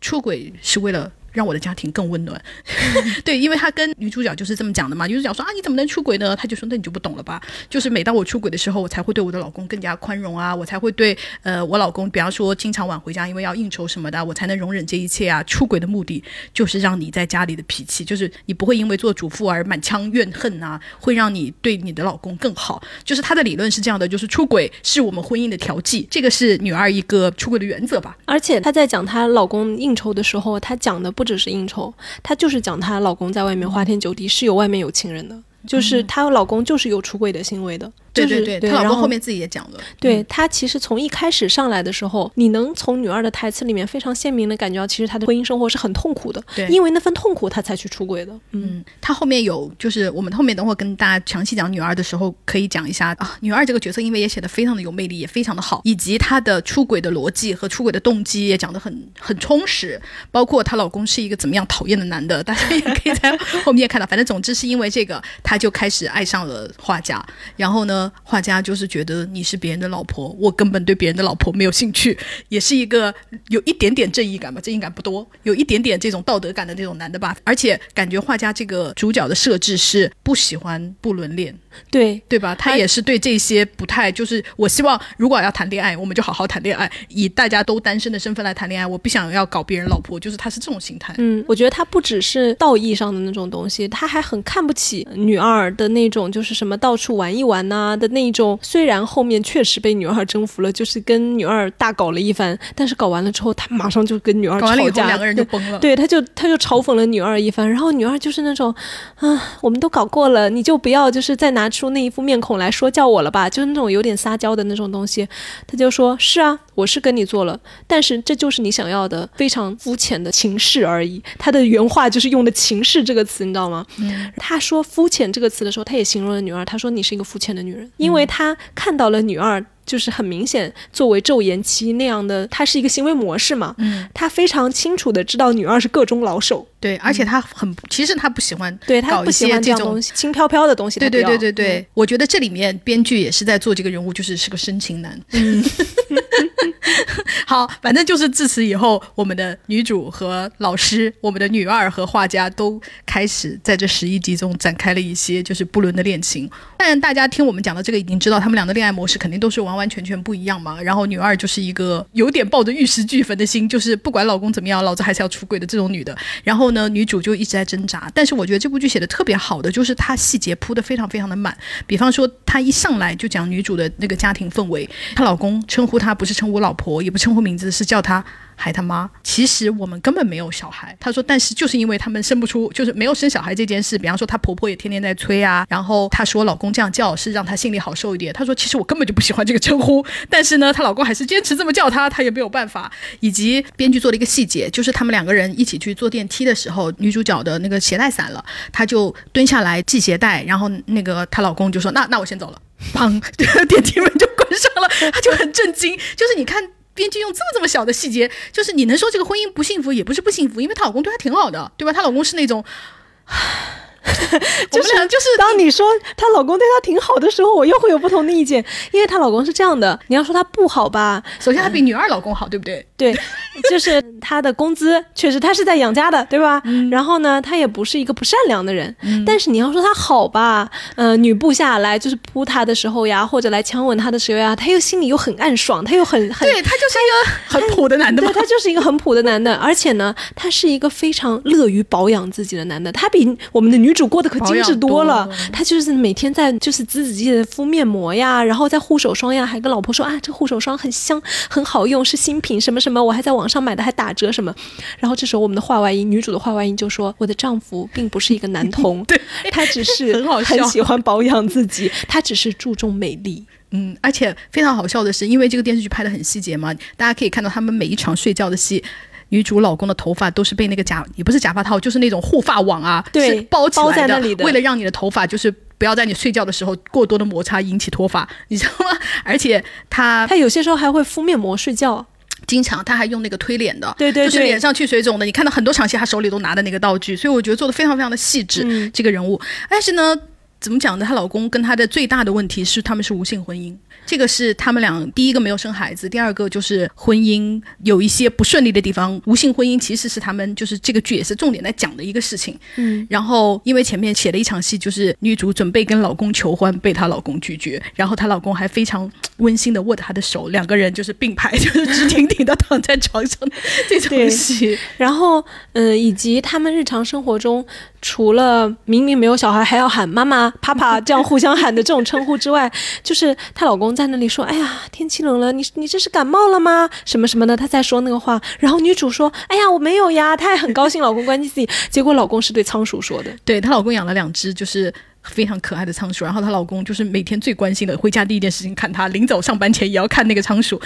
S1: 出轨是为了。让我的家庭更温暖，对，因为他跟女主角就是这么讲的嘛。女主角说啊，你怎么能出轨呢？他就说那你就不懂了吧。就是每当我出轨的时候，我才会对我的老公更加宽容啊，我才会对呃我老公，比方说经常晚回家，因为要应酬什么的，我才能容忍这一切啊。出轨的目的就是让你在家里的脾气，就是你不会因为做主妇而满腔怨恨啊，会让你对你的老公更好。就是他的理论是这样的，就是出轨是我们婚姻的调剂，这个是女二一个出轨的原则吧。
S2: 而且她在讲她老公应酬的时候，她讲的不只是应酬，她就是讲她老公在外面花天酒地，是有外面有情人的，就是她老公就是有出轨的行为的。
S1: 对对对，她老公后面自己也讲了。
S2: 对她其实从一开始上来的时候，你能从女二的台词里面非常鲜明的感觉到，其实她的婚姻生活是很痛苦的。
S1: 对，
S2: 因为那份痛苦，她才去出轨的。
S1: 嗯，她后面有，就是我们后面等会跟大家详细讲女二的时候，可以讲一下啊。女二这个角色，因为也写的非常的有魅力，也非常的好，以及她的出轨的逻辑和出轨的动机也讲的很很充实。包括她老公是一个怎么样讨厌的男的，大家也可以在 后面看到。反正总之是因为这个，她就开始爱上了画家，然后呢。画家就是觉得你是别人的老婆，我根本对别人的老婆没有兴趣，也是一个有一点点正义感吧，正义感不多，有一点点这种道德感的那种男的吧。而且感觉画家这个主角的设置是不喜欢不伦恋，
S2: 对
S1: 对吧？他也是对这些不太，就是我希望如果要谈恋爱，我们就好好谈恋爱，以大家都单身的身份来谈恋爱，我不想要搞别人老婆，就是他是这种心态。
S2: 嗯，我觉得他不只是道义上的那种东西，他还很看不起女二的那种，就是什么到处玩一玩呐的那。一种虽然后面确实被女二征服了，就是跟女二大搞了一番，但是搞完了之后，他马上就跟女二吵架，
S1: 两个人就崩了。
S2: 对，他就他就嘲讽了女二一番，然后女二就是那种，啊，我们都搞过了，你就不要就是再拿出那一副面孔来说教我了吧，就是那种有点撒娇的那种东西。他就说：“是啊，我是跟你做了，但是这就是你想要的非常肤浅的情事而已。”他的原话就是用的“情事”这个词，你知道吗？他说“肤浅”这个词的时候，他也形容了女二，他说：“你是一个肤浅的女人。”因为他看到了女二，就是很明显作为昼颜妻那样的，他是一个行为模式嘛。嗯，他非常清楚的知道女二是个中老手。
S1: 对，而且他很，其实他不喜欢，
S2: 对他不喜欢
S1: 这
S2: 种轻飘飘的东西。
S1: 对对对对对，我觉得这里面编剧也是在做这个人物，就是是个深情男。好，反正就是自此以后，我们的女主和老师，我们的女二和画家都开始在这十一集中展开了一些就是不伦的恋情。但大家听我们讲的这个，已经知道他们俩的恋爱模式肯定都是完完全全不一样嘛。然后女二就是一个有点抱着玉石俱焚的心，就是不管老公怎么样，老子还是要出轨的这种女的。然后呢，女主就一直在挣扎。但是我觉得这部剧写的特别好的，就是它细节铺的非常非常的满。比方说，她一上来就讲女主的那个家庭氛围，她老公称呼她不是称呼老婆，也不称呼名字，是叫她。还他妈，其实我们根本没有小孩。他说，但是就是因为他们生不出，就是没有生小孩这件事。比方说，她婆婆也天天在催啊。然后她说，老公这样叫是让她心里好受一点。她说，其实我根本就不喜欢这个称呼，但是呢，她老公还是坚持这么叫她，她也没有办法。以及编剧做了一个细节，就是他们两个人一起去坐电梯的时候，女主角的那个鞋带散了，她就蹲下来系鞋带，然后那个她老公就说：“那那我先走了。”砰，电梯门就关上了，她就很震惊。就是你看。编剧用这么这么小的细节，就是你能说这个婚姻不幸福，也不是不幸福，因为她老公对她挺好的，对吧？她老公是那种。
S2: 就是就是，当你说她老公对她挺好的时候，我又会有不同的意见，因为她老公是这样的。你要说她不好吧，
S1: 首先她比女二老公好，对不对？
S2: 对，就是 他的工资确实他是在养家的，对吧？然后呢，他也不是一个不善良的人。但是你要说他好吧，呃，女部下来就是扑他的时候呀，或者来强吻他的时候呀，他又心里又很暗爽，他又很很，
S1: 对他就是一个很普的男的，
S2: 对他就是一个很普的男的，而且呢，他是一个非常乐于保养自己的男的，他比我们的女主过得可精致多了。他就是每天在就是仔仔细细的敷面膜呀，然后在护手霜呀，还跟老婆说啊，这护手霜很香，很好用，是新品，什么什么，我还在网上买的，还打折什么。然后这时候我们的话外音，女主的话外音就说：“我的丈夫并不是一个男 童，
S1: 对
S2: 他只是很喜欢保养自己，他只是注重美丽。”
S1: 嗯，而且非常好笑的是，因为这个电视剧拍的很细节嘛，大家可以看到他们每一场睡觉的戏，女主老公的头发都是被那个假，也不是假发套，就是那种护发网啊，
S2: 对，
S1: 包起来
S2: 的，
S1: 为了让你的头发就是不要在你睡觉的时候过多的摩擦引起脱发，你知道吗？而且他
S2: 他有些时候还会敷面膜睡觉，
S1: 经常他还用那个推脸的，
S2: 对对，
S1: 就是脸上去水肿的，你看到很多场戏他手里都拿的那个道具，所以我觉得做的非常非常的细致，这个人物，但是呢。怎么讲呢？她老公跟她的最大的问题是，他们是无性婚姻。这个是他们俩第一个没有生孩子，第二个就是婚姻有一些不顺利的地方。无性婚姻其实是他们就是这个剧也是重点在讲的一个事情。
S2: 嗯，
S1: 然后因为前面写了一场戏，就是女主准备跟老公求婚，被她老公拒绝，然后她老公还非常温馨的握着她的手，两个人就是并排，就是直挺挺的躺在床上这种戏。
S2: 然后，嗯，以及他们日常生活中。除了明明没有小孩还要喊妈妈、啪啪这样互相喊的这种称呼之外，就是她老公在那里说：“哎呀，天气冷了，你你这是感冒了吗？什么什么的。”她在说那个话，然后女主说：“哎呀，我没有呀。”她还很高兴，老公关心自己。结果老公是对仓鼠说的，
S1: 对她老公养了两只就是非常可爱的仓鼠，然后她老公就是每天最关心的，回家第一件事情看她，临走上班前也要看那个仓鼠。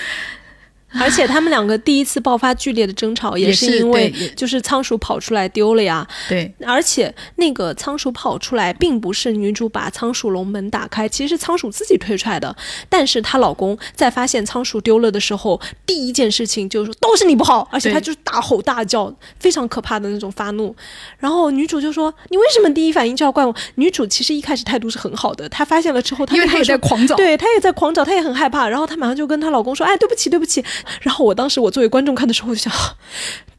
S2: 而且他们两个第一次爆发剧烈的争吵，也是因为就是仓鼠跑出来丢了呀。
S1: 对，
S2: 而且那个仓鼠跑出来，并不是女主把仓鼠笼门打开，其实是仓鼠自己推出来的。但是她老公在发现仓鼠丢了的时候，第一件事情就是说都是你不好，而且他就是大吼大叫，非常可怕的那种发怒。然后女主就说：“你为什么第一反应就要怪我？”女主其实一开始态度是很好的，她发现了之后，
S1: 因为她也在狂找，
S2: 对她也在狂找，她也很害怕。然后她马上就跟她老公说：“哎，对不起，对不起。”然后我当时我作为观众看的时候，我就想，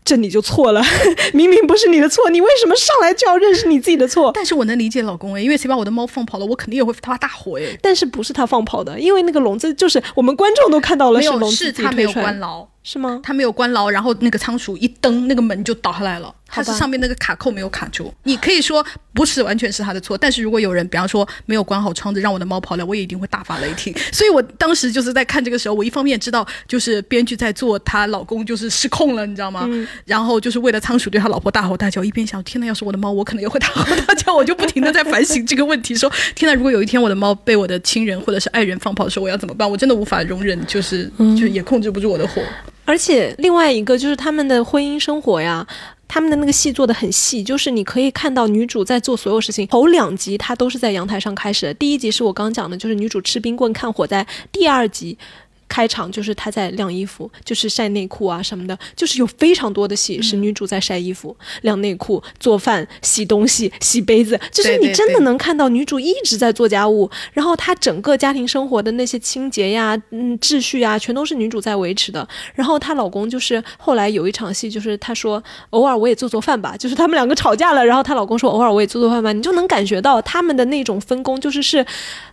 S2: 这你就错了，明明不是你的错，你为什么上来就要认识你自己的错？
S1: 但是我能理解老公哎，因为谁把我的猫放跑了，我肯定也会发大火哎。
S2: 但是不是他放跑的，因为那个笼子就是我们观众都看到了，
S1: 是
S2: 笼子
S1: 他没有关牢。
S2: 是吗？
S1: 他没有关牢，然后那个仓鼠一蹬，那个门就倒下来了。它是上面那个卡扣没有卡住。你可以说不是完全是他的错，但是如果有人，比方说没有关好窗子，让我的猫跑了，我也一定会大发雷霆。所以我当时就是在看这个时候，我一方面知道就是编剧在做她老公就是失控了，你知道吗？然后就是为了仓鼠对他老婆大吼大叫，一边想天呐，要是我的猫，我可能也会大吼大叫。我就不停的在反省这个问题，说天呐，如果有一天我的猫被我的亲人或者是爱人放跑的时候，我要怎么办？我真的无法容忍，就是就也控制不住我的火。
S2: 而且另外一个就是他们的婚姻生活呀，他们的那个戏做的很细，就是你可以看到女主在做所有事情。头两集她都是在阳台上开始的，第一集是我刚讲的，就是女主吃冰棍看火灾；第二集开场就是她在晾衣服，就是晒内裤啊什么的，就是有非常多的戏是女主在晒衣服、晾内裤、做饭、洗东西、洗杯子，就是你真的能看到女主一直在做家务，然后她整个家庭生活的那些清洁呀、嗯秩序啊，全都是女主在维持的。然后她老公就是后来有一场戏，就是她说偶尔我也做做饭吧，就是他们两个吵架了，然后她老公说偶尔我也做做饭吧，你就能感觉到他们的那种分工就是是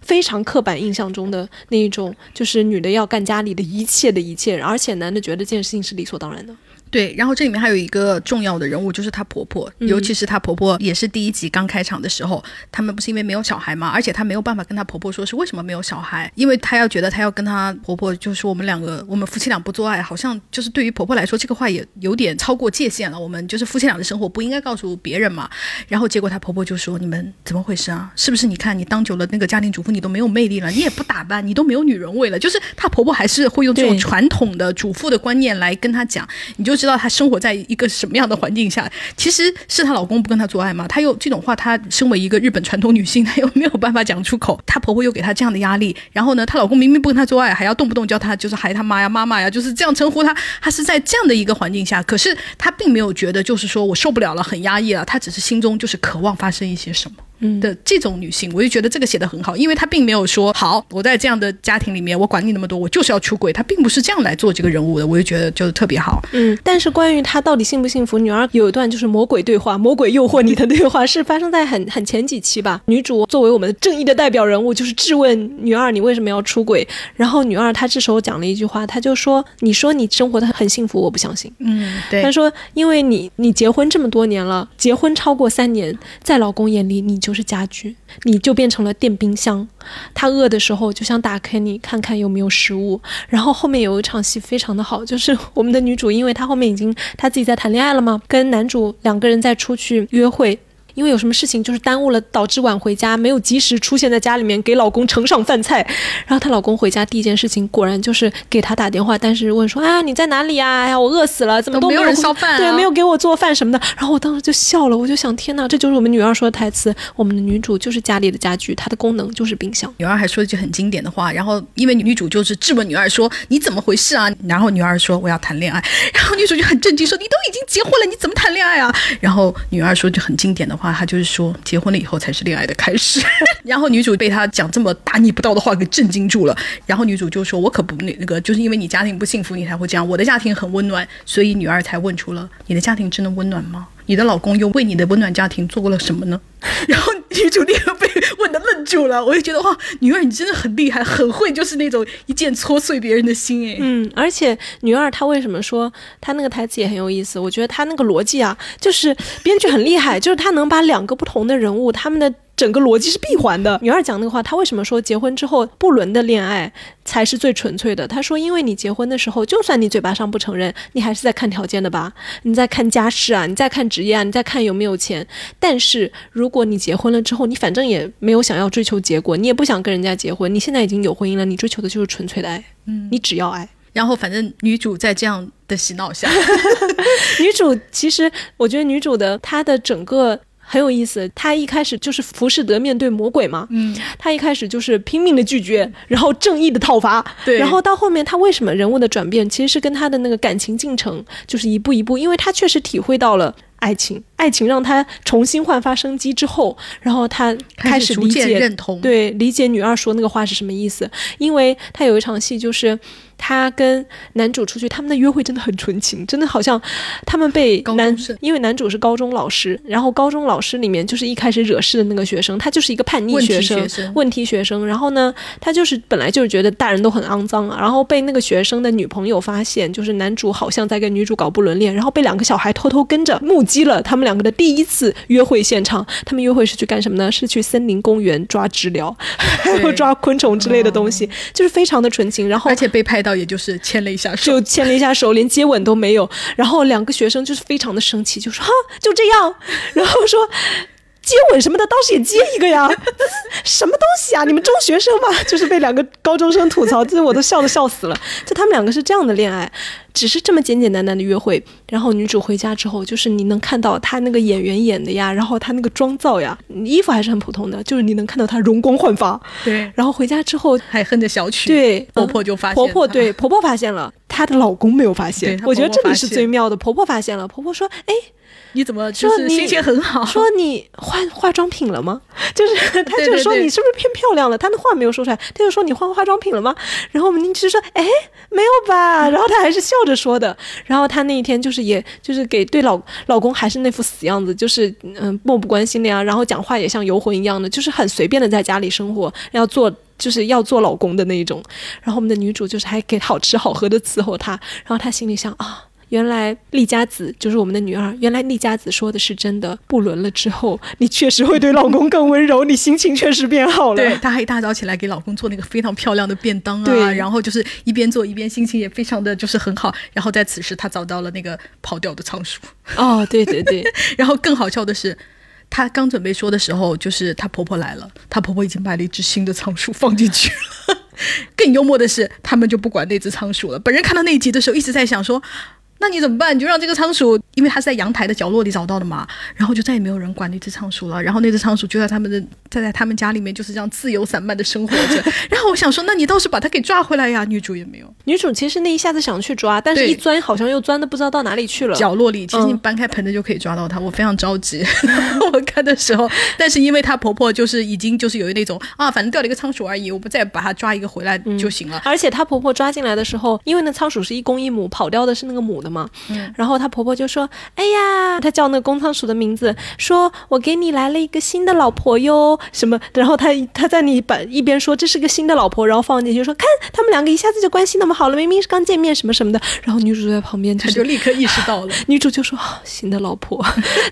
S2: 非常刻板印象中的那一种，就是女的要干家里的一切的一切，而且男的觉得这件事情是理所当然的。
S1: 对，然后这里面还有一个重要的人物，就是她婆婆，
S2: 嗯
S1: 尤其是她婆婆，也是第一集刚开场的时候，他们不是因为没有小孩嘛，而且她没有办法跟她婆婆说是为什么没有小孩，因为她要觉得她要跟她婆婆，就是我们两个，我们夫妻俩不做爱，好像就是对于婆婆来说，这个话也有点超过界限了。我们就是夫妻俩的生活不应该告诉别人嘛。然后结果她婆婆就说：“你们怎么回事啊？是不是你看你当久了那个家庭主妇，你都没有魅力了，你也不打扮，你都没有女人味了？”就是她婆婆还是会用这种传统的主妇的观念来跟她讲，你就知道她生活在一个什么样的环境下。其实是她老公不跟她做爱嘛，她又这种话，她身为一个日本传统女性，她又没有办法讲出口。她婆婆又给她这样的压力，然后呢，她老公明明不跟她做爱，还要动不动叫她就是喊她妈呀、妈妈呀，就是这样称呼她。她是在这样的一个环境下，可是她并没有觉得就是说我受不了了，很压抑了，她只是心中就是渴望发生一些什么。的这种女性，我就觉得这个写的很好，因为她并没有说好，我在这样的家庭里面，我管你那么多，我就是要出轨，她并不是这样来做这个人物的，我就觉得就是特别好。
S2: 嗯，但是关于她到底幸不幸福，女儿有一段就是魔鬼对话，魔鬼诱惑你的对话，是发生在很很前几期吧。女主作为我们的正义的代表人物，就是质问女二你为什么要出轨，然后女二她这时候讲了一句话，她就说：“你说你生活的很幸福，我不相信。”
S1: 嗯，对
S2: 她说：“因为你你结婚这么多年了，结婚超过三年，在老公眼里你就都是家具，你就变成了电冰箱。他饿的时候就想打开你看看有没有食物。然后后面有一场戏非常的好，就是我们的女主，因为她后面已经她自己在谈恋爱了嘛，跟男主两个人在出去约会。”因为有什么事情就是耽误了，导致晚回家，没有及时出现在家里面给老公盛上饭菜。然后她老公回家第一件事情，果然就是给她打电话，但是问说：“啊，你在哪里呀？哎呀，我饿死了，怎么
S1: 都没有人烧饭啊
S2: 对，没有给我做饭什么的。”然后我当时就笑了，我就想，天哪，这就是我们女二说的台词。我们的女主就是家里的家具，她的功能就是冰箱。
S1: 女二还说了一句很经典的话，然后因为女主就是质问女二说你怎么回事啊？然后女二说我要谈恋爱，然后女主就很震惊说你都已经结婚了，你怎么谈恋爱啊？然后女二说句很经典的话，他就是说结婚了以后才是恋爱的开始。然后女主被他讲这么大逆不道的话给震惊住了，然后女主就说我可不那那个，就是因为你家庭不幸福，你才会这样，我的家庭很温暖，所以女二才问出了你的家庭真的温暖吗？你的老公又为你的温暖家庭做过了什么呢？然后女主立刻被问的愣住了，我就觉得哇，女二你真的很厉害，很会，就是那种一剑戳碎别人的心哎。
S2: 嗯，而且女二她为什么说她那个台词也很有意思？我觉得她那个逻辑啊，就是编剧很厉害，就是她能把两个不同的人物他们的。整个逻辑是闭环的。女二讲那个话，她为什么说结婚之后不伦的恋爱才是最纯粹的？她说，因为你结婚的时候，就算你嘴巴上不承认，你还是在看条件的吧？你在看家世啊，你在看职业啊，你在看有没有钱。但是如果你结婚了之后，你反正也没有想要追求结果，你也不想跟人家结婚，你现在已经有婚姻了，你追求的就是纯粹的爱。嗯，你只要爱。
S1: 然后反正女主在这样的洗脑下，
S2: 女主其实，我觉得女主的她的整个很有意思。他一开始就是浮士德面对魔鬼嘛，
S1: 嗯，
S2: 他一开始就是拼命的拒绝，然后正义的讨伐，
S1: 对
S2: 然后到后面他为什么人物的转变，其实是跟他的那个感情进程就是一步一步，因为他确实体会到了。爱情，爱情让他重新焕发生机之后，然后他开始理解
S1: 认同，
S2: 对，理解女二说那个话是什么意思。因为他有一场戏，就是她跟男主出去，他们的约会真的很纯情，真的好像他们被男因为男主是高中老师，然后高中老师里面就是一开始惹事的那个学生，他就是一个叛逆
S1: 问题
S2: 学生，问题学生。然后呢，他就是本来就是觉得大人都很肮脏啊，然后被那个学生的女朋友发现，就是男主好像在跟女主搞不伦恋，然后被两个小孩偷偷跟着目击了他们两个的第一次约会现场。他们约会是去干什么呢？是去森林公园抓知了，还有抓昆虫之类的东西，就是非常的纯情。然后
S1: 而且被拍到也就是牵了一下手，
S2: 就牵了一下手，连接吻都没有。然后两个学生就是非常的生气，就说哈就这样，然后说。接吻什么的，倒是也接一个呀，什么东西啊？你们中学生吗？就是被两个高中生吐槽，这我都笑都笑死了。就他们两个是这样的恋爱，只是这么简简单单的约会。然后女主回家之后，就是你能看到她那个演员演的呀，然后她那个妆造呀，衣服还是很普通的，就是你能看到她容光焕发。
S1: 对，
S2: 然后回家之后
S1: 还哼着小曲，
S2: 对，
S1: 婆婆就发现，
S2: 婆婆对婆婆发现了，她的老公没有发现。我觉得这里是最妙的，婆婆发现了，婆婆说：“哎。”
S1: 你怎么就是心情很好？
S2: 说你换化妆品了吗？就是他就是说你是不是变漂亮了？他的话没有说出来，他就说你换化妆品了吗？然后我们邻居说哎没有吧，然后他还是笑着说的。然后他那一天就是也就是给对老老公还是那副死样子，就是嗯漠不关心的呀，然后讲话也像游魂一样的，就是很随便的在家里生活，要做就是要做老公的那一种。然后我们的女主就是还给好吃好喝的伺候他，然后他心里想啊。原来丽佳子就是我们的女二。原来丽佳子说的是真的。不伦了之后，你确实会对老公更温柔，你心情确实变好了。
S1: 对，她还一大早起来给老公做那个非常漂亮的便当啊，然后就是一边做一边心情也非常的就是很好。然后在此时，她找到了那个跑掉的仓鼠。
S2: 哦，对对对。
S1: 然后更好笑的是，她刚准备说的时候，就是她婆婆来了，她婆婆已经买了一只新的仓鼠放进去了。更幽默的是，他们就不管那只仓鼠了。本人看到那一集的时候，一直在想说。那你怎么办？你就让这个仓鼠，因为它是在阳台的角落里找到的嘛，然后就再也没有人管那只仓鼠了。然后那只仓鼠就在他们的在在他们家里面就是这样自由散漫的生活着。然后我想说，那你倒是把它给抓回来呀！女主也没有。
S2: 女主其实那一下子想去抓，但是一钻好像又钻的不知道到哪里去了。
S1: 角落里，其实你搬开盆子就可以抓到它。我非常着急，我看的时候，但是因为她婆婆就是已经就是有那种啊，反正掉了一个仓鼠而已，我不再把它抓一个回来就行了。
S2: 而且她婆婆抓进来的时候，因为那仓鼠是一公一母，跑掉的是那个母的嘛，嗯，然后。她婆婆就说：“哎呀，她叫那个公仓鼠的名字，说我给你来了一个新的老婆哟，什么？然后她她在你把一边说这是个新的老婆，然后放进去说看他们两个一下子就关系那么好了，明明是刚见面什么什么的。然后女主在旁边，她
S1: 就立刻意识到了。
S2: 女主就说新的老婆，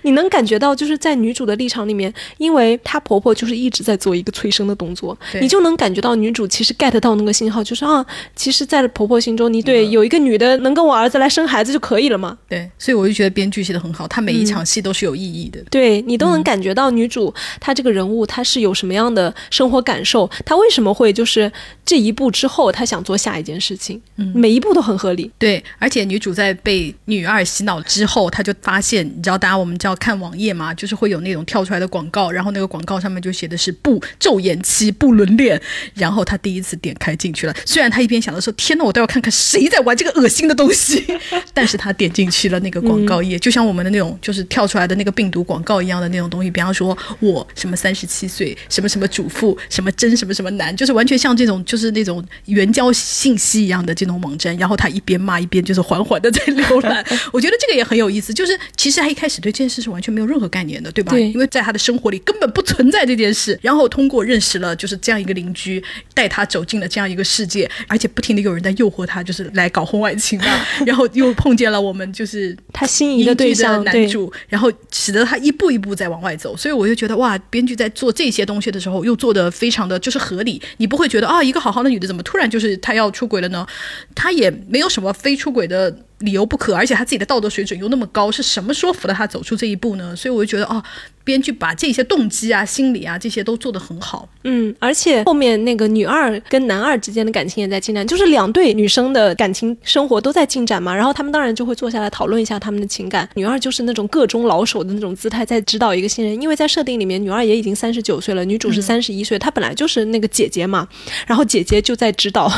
S2: 你能感觉到就是在女主的立场里面，因为她婆婆就是一直在做一个催生的动作，你就能感觉到女主其实 get 到那个信号，就是啊，其实，在婆婆心中，你对有一个女的能跟我儿子来生孩子就可以了嘛。”
S1: 对，所以我就觉得编剧写的很好，他每一场戏都是有意义的。
S2: 对你都能感觉到女主她这个人物她是有什么样的生活感受，她为什么会就是这一步之后她想做下一件事情，嗯，每一步都很合理。
S1: 对，而且女主在被女二洗脑之后，她就发现，你知道，大家我们叫看网页嘛，就是会有那种跳出来的广告，然后那个广告上面就写的是不昼颜期不伦恋，然后她第一次点开进去了。虽然她一边想的时候天呐，我都要看看谁在玩这个恶心的东西，但是他点进去了那个。广告页就像我们的那种，就是跳出来的那个病毒广告一样的那种东西。比方说，我什么三十七岁，什么什么主妇，什么真什么什么男，就是完全像这种，就是那种援交信息一样的这种网站。然后他一边骂一边就是缓缓的在浏览。我觉得这个也很有意思，就是其实他一开始对这件事是完全没有任何概念的，对吧？
S2: 对。
S1: 因为在他的生活里根本不存在这件事。然后通过认识了就是这样一个邻居，带他走进了这样一个世界，而且不停的有人在诱惑他，就是来搞婚外情啊。然后又碰见了我们，就是。
S2: 他心仪的对象
S1: 男主，然后使得他一步一步在往外走，所以我就觉得哇，编剧在做这些东西的时候又做的非常的就是合理，你不会觉得啊，一个好好的女的怎么突然就是她要出轨了呢？她也没有什么非出轨的。理由不可，而且他自己的道德水准又那么高，是什么说服了他走出这一步呢？所以我就觉得，哦，编剧把这些动机啊、心理啊这些都做得很好。
S2: 嗯，而且后面那个女二跟男二之间的感情也在进展，就是两对女生的感情生活都在进展嘛。然后他们当然就会坐下来讨论一下他们的情感。女二就是那种各中老手的那种姿态，在指导一个新人，因为在设定里面，女二也已经三十九岁了，女主是三十一岁，她本来就是那个姐姐嘛。然后姐姐就在指导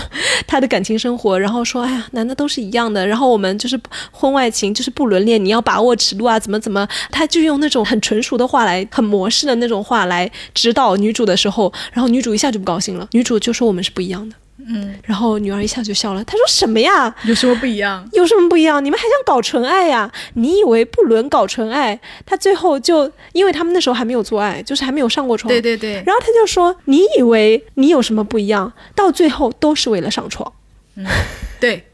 S2: 她的感情生活，然后说：“哎呀，男的都是一样的。”然后我们就是婚。外情就是不伦恋，你要把握尺度啊，怎么怎么，她就用那种很纯熟的话来，很模式的那种话来指导女主的时候，然后女主一下就不高兴了，女主就说我们是不一样的，
S1: 嗯，
S2: 然后女儿一下就笑了，她说什么呀？
S1: 有什么不一样？
S2: 有什么不一样？你们还想搞纯爱呀？你以为不伦搞纯爱，他最后就因为他们那时候还没有做爱，就是还没有上过床，
S1: 对对对，
S2: 然后他就说你以为你有什么不一样？到最后都是为了上床，
S1: 嗯，对。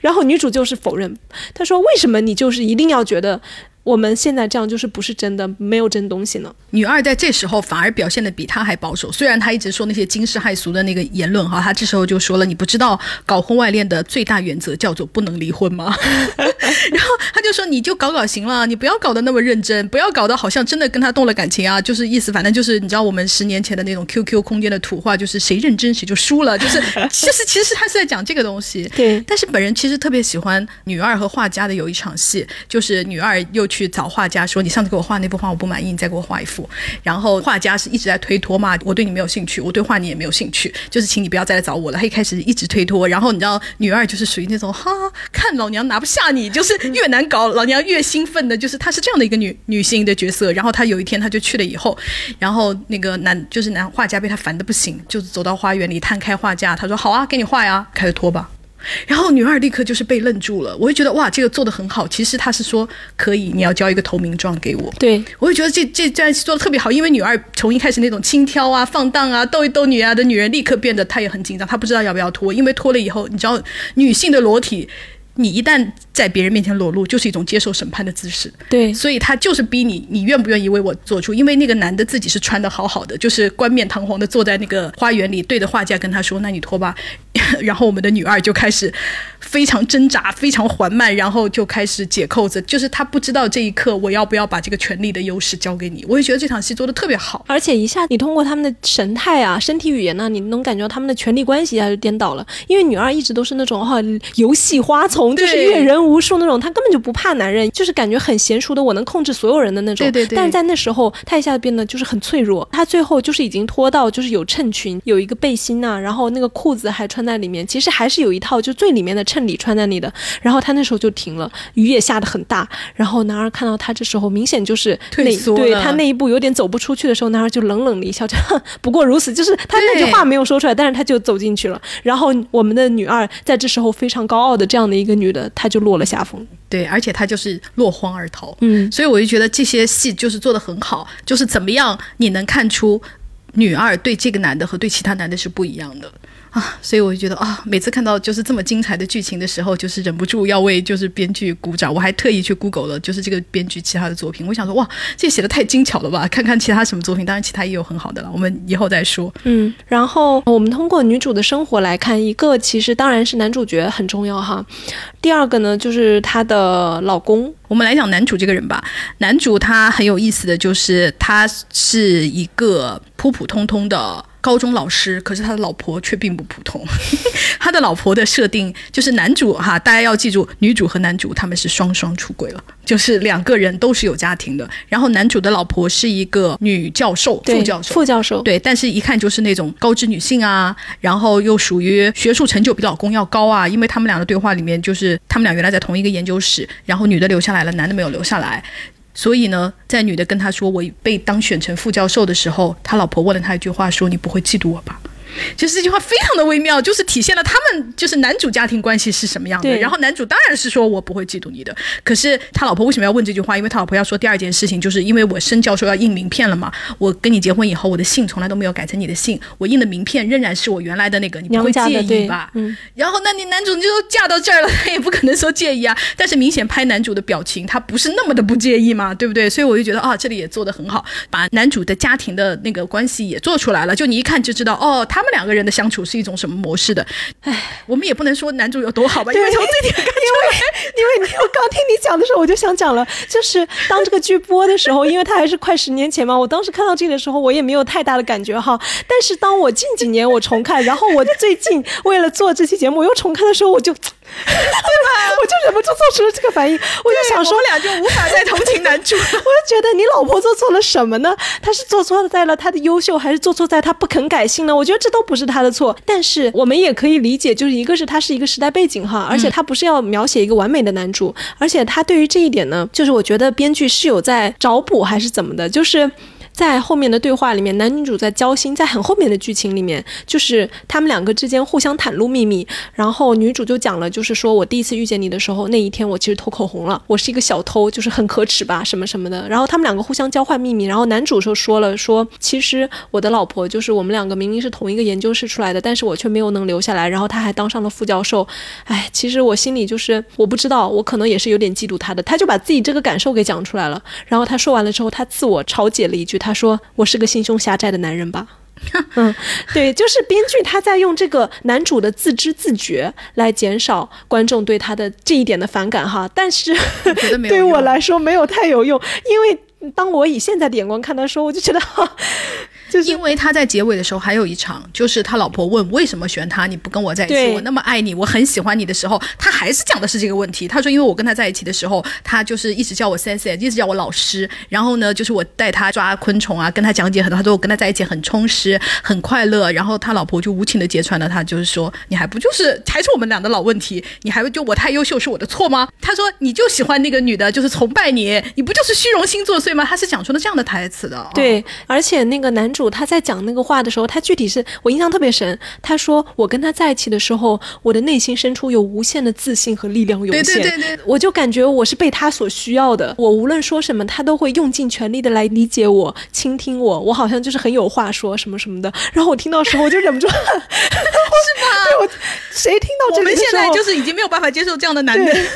S2: 然后女主就是否认，她说：“为什么你就是一定要觉得我们现在这样就是不是真的，没有真东西呢？
S1: 女二在这时候反而表现的比他还保守，虽然他一直说那些惊世骇俗的那个言论哈，他这时候就说了，你不知道搞婚外恋的最大原则叫做不能离婚吗？然后他就说你就搞搞行了，你不要搞得那么认真，不要搞得好像真的跟他动了感情啊，就是意思反正就是你知道我们十年前的那种 QQ 空间的土话，就是谁认真谁就输了，就是 其实其实他是在讲这个东西。
S2: 对，
S1: 但是本人其实特别喜欢女二和画家的有一场戏，就是女二又去找画家说你上次给我画那幅画我不满意，你再给我画一幅。然后画家是一直在推脱嘛，我对你没有兴趣，我对画你也没有兴趣，就是请你不要再来找我了。他一开始一直推脱，然后你知道女二就是属于那种哈，看老娘拿不下你，就是越难搞，老娘越兴奋的，就是她是这样的一个女女性的角色。然后她有一天她就去了以后，然后那个男就是男画家被她烦的不行，就走到花园里摊开画架，他说好啊，给你画呀，开始拖吧。然后女二立刻就是被愣住了，我会觉得哇，这个做的很好。其实他是说可以，你要交一个投名状给我。
S2: 对，
S1: 我会觉得这这段戏做的特别好，因为女二从一开始那种轻佻啊、放荡啊、逗一逗女啊的女人，立刻变得她也很紧张，她不知道要不要脱，因为脱了以后，你知道女性的裸体。你一旦在别人面前裸露，就是一种接受审判的姿势。
S2: 对，
S1: 所以他就是逼你，你愿不愿意为我做出？因为那个男的自己是穿的好好的，就是冠冕堂皇的坐在那个花园里，对着画架跟他说：“那你脱吧。” 然后我们的女二就开始非常挣扎，非常缓慢，然后就开始解扣子。就是她不知道这一刻我要不要把这个权力的优势交给你。我也觉得这场戏做的特别好，
S2: 而且一下你通过他们的神态啊、身体语言呢，你能感觉到他们的权力关系一下就颠倒了。因为女二一直都是那种哈游戏花丛。就是阅人无数那种，她根本就不怕男人，就是感觉很娴熟的，我能控制所有人的那种。
S1: 对对对。
S2: 但是在那时候，她一下子变得就是很脆弱。她最后就是已经脱到就是有衬裙，有一个背心呐，然后那个裤子还穿在里面，其实还是有一套就最里面的衬里穿在里的。然后他那时候就停了，雨也下得很大。然后男二看到他这时候明显就是
S1: 退缩
S2: 对他那一步有点走不出去的时候，男二就冷冷的一笑，就不过如此。就是他那句话没有说出来，但是他就走进去了。然后我们的女二在这时候非常高傲的这样的一个女的，她就落了下风。
S1: 对，而且她就是落荒而逃。
S2: 嗯，
S1: 所以我就觉得这些戏就是做的很好，就是怎么样你能看出女二对这个男的和对其他男的是不一样的。啊，所以我就觉得啊，每次看到就是这么精彩的剧情的时候，就是忍不住要为就是编剧鼓掌。我还特意去 Google 了，就是这个编剧其他的作品。我想说，哇，这写的太精巧了吧？看看其他什么作品，当然其他也有很好的了，我们以后再说。
S2: 嗯，然后我们通过女主的生活来看，一个其实当然是男主角很重要哈。第二个呢，就是她的老公。
S1: 我们来讲男主这个人吧。男主他很有意思的就是他是一个普普通通的。高中老师，可是他的老婆却并不普通。他的老婆的设定就是男主哈，大家要记住，女主和男主他们是双双出轨了，就是两个人都是有家庭的。然后男主的老婆是一个女教授，副教授，
S2: 副教授，
S1: 对，但是一看就是那种高知女性啊，然后又属于学术成就比老公要高啊。因为他们俩的对话里面，就是他们俩原来在同一个研究室，然后女的留下来了，男的没有留下来。所以呢，在女的跟他说我被当选成副教授的时候，他老婆问了他一句话，说：“你不会嫉妒我吧？”就是这句话非常的微妙，就是体现了他们就是男主家庭关系是什么样的。然后男主当然是说我不会嫉妒你的，可是他老婆为什么要问这句话？因为他老婆要说第二件事情，就是因为我申教授要印名片了嘛。我跟你结婚以后，我的姓从来都没有改成你的姓，我印的名片仍然是我原来的那个，你不会介意吧？
S2: 嗯。
S1: 然后那你男主就嫁到这儿了，他也不可能说介意啊。但是明显拍男主的表情，他不是那么的不介意嘛，对不对？所以我就觉得啊，这里也做得很好，把男主的家庭的那个关系也做出来了。就你一看就知道，哦，他们两个人的相处。是一种什么模式的？唉，我们也不能说男主有多好吧，因为从这点看出来，
S2: 因为我刚听你讲的时候，我就想讲了，就是当这个剧播的时候，因为它还是快十年前嘛，我当时看到这里的时候，我也没有太大的感觉哈。但是当我近几年我重看，然后我最近为了做这期节目我又重看的时候，我就。对吧？我就忍不住做出了这个反应，我就想说，
S1: 俩就无法再同情男主。我就
S2: 觉得你老婆做错了什么呢？她是做错在了她的优秀，还是做错在她不肯改姓呢？我觉得这都不是她的错。但是我们也可以理解，就是一个是她是一个时代背景哈，而且她不是要描写一个完美的男主，而且她对于这一点呢，就是我觉得编剧是有在找补还是怎么的，就是。在后面的对话里面，男女主在交心，在很后面的剧情里面，就是他们两个之间互相袒露秘密，然后女主就讲了，就是说我第一次遇见你的时候，那一天我其实偷口红了，我是一个小偷，就是很可耻吧，什么什么的。然后他们两个互相交换秘密，然后男主就说了，说其实我的老婆就是我们两个明明是同一个研究室出来的，但是我却没有能留下来，然后他还当上了副教授。哎，其实我心里就是我不知道，我可能也是有点嫉妒他的。他就把自己这个感受给讲出来了。然后他说完了之后，他自我嘲解了一句，他说：“我是个心胸狭窄的男人吧。”嗯，对，就是编剧他在用这个男主的自知自觉来减少观众对他的这一点的反感哈。但是 对我来说没有太有用，因为当我以现在的眼光看的时候，我就觉得哈。就是
S1: 因为他在结尾的时候还有一场，就是他老婆问为什么选他，你不跟我在一起，我那么爱你，我很喜欢你的时候，他还是讲的是这个问题。他说，因为我跟他在一起的时候，他就是一直叫我 Sensei，一直叫我老师。然后呢，就是我带他抓昆虫啊，跟他讲解很多，他说我跟他在一起很充实，很快乐。然后他老婆就无情的揭穿了他，就是说你还不就是还是我们俩的老问题，你还就我太优秀是我的错吗？他说你就喜欢那个女的，就是崇拜你，你不就是虚荣心作祟吗？他是讲出了这样的台词的。
S2: 对，而且那个男。主他在讲那个话的时候，他具体是我印象特别深。他说我跟他在一起的时候，我的内心深处有无限的自信和力量涌现。
S1: 对对对，
S2: 我就感觉我是被他所需要的。我无论说什么，他都会用尽全力的来理解我、倾听我。我好像就是很有话说什么什么的。然后我听到时候，我就忍不住，是
S1: 吧？
S2: 对我谁听到这里？
S1: 我们现在就是已经没有办法接受这样的男人。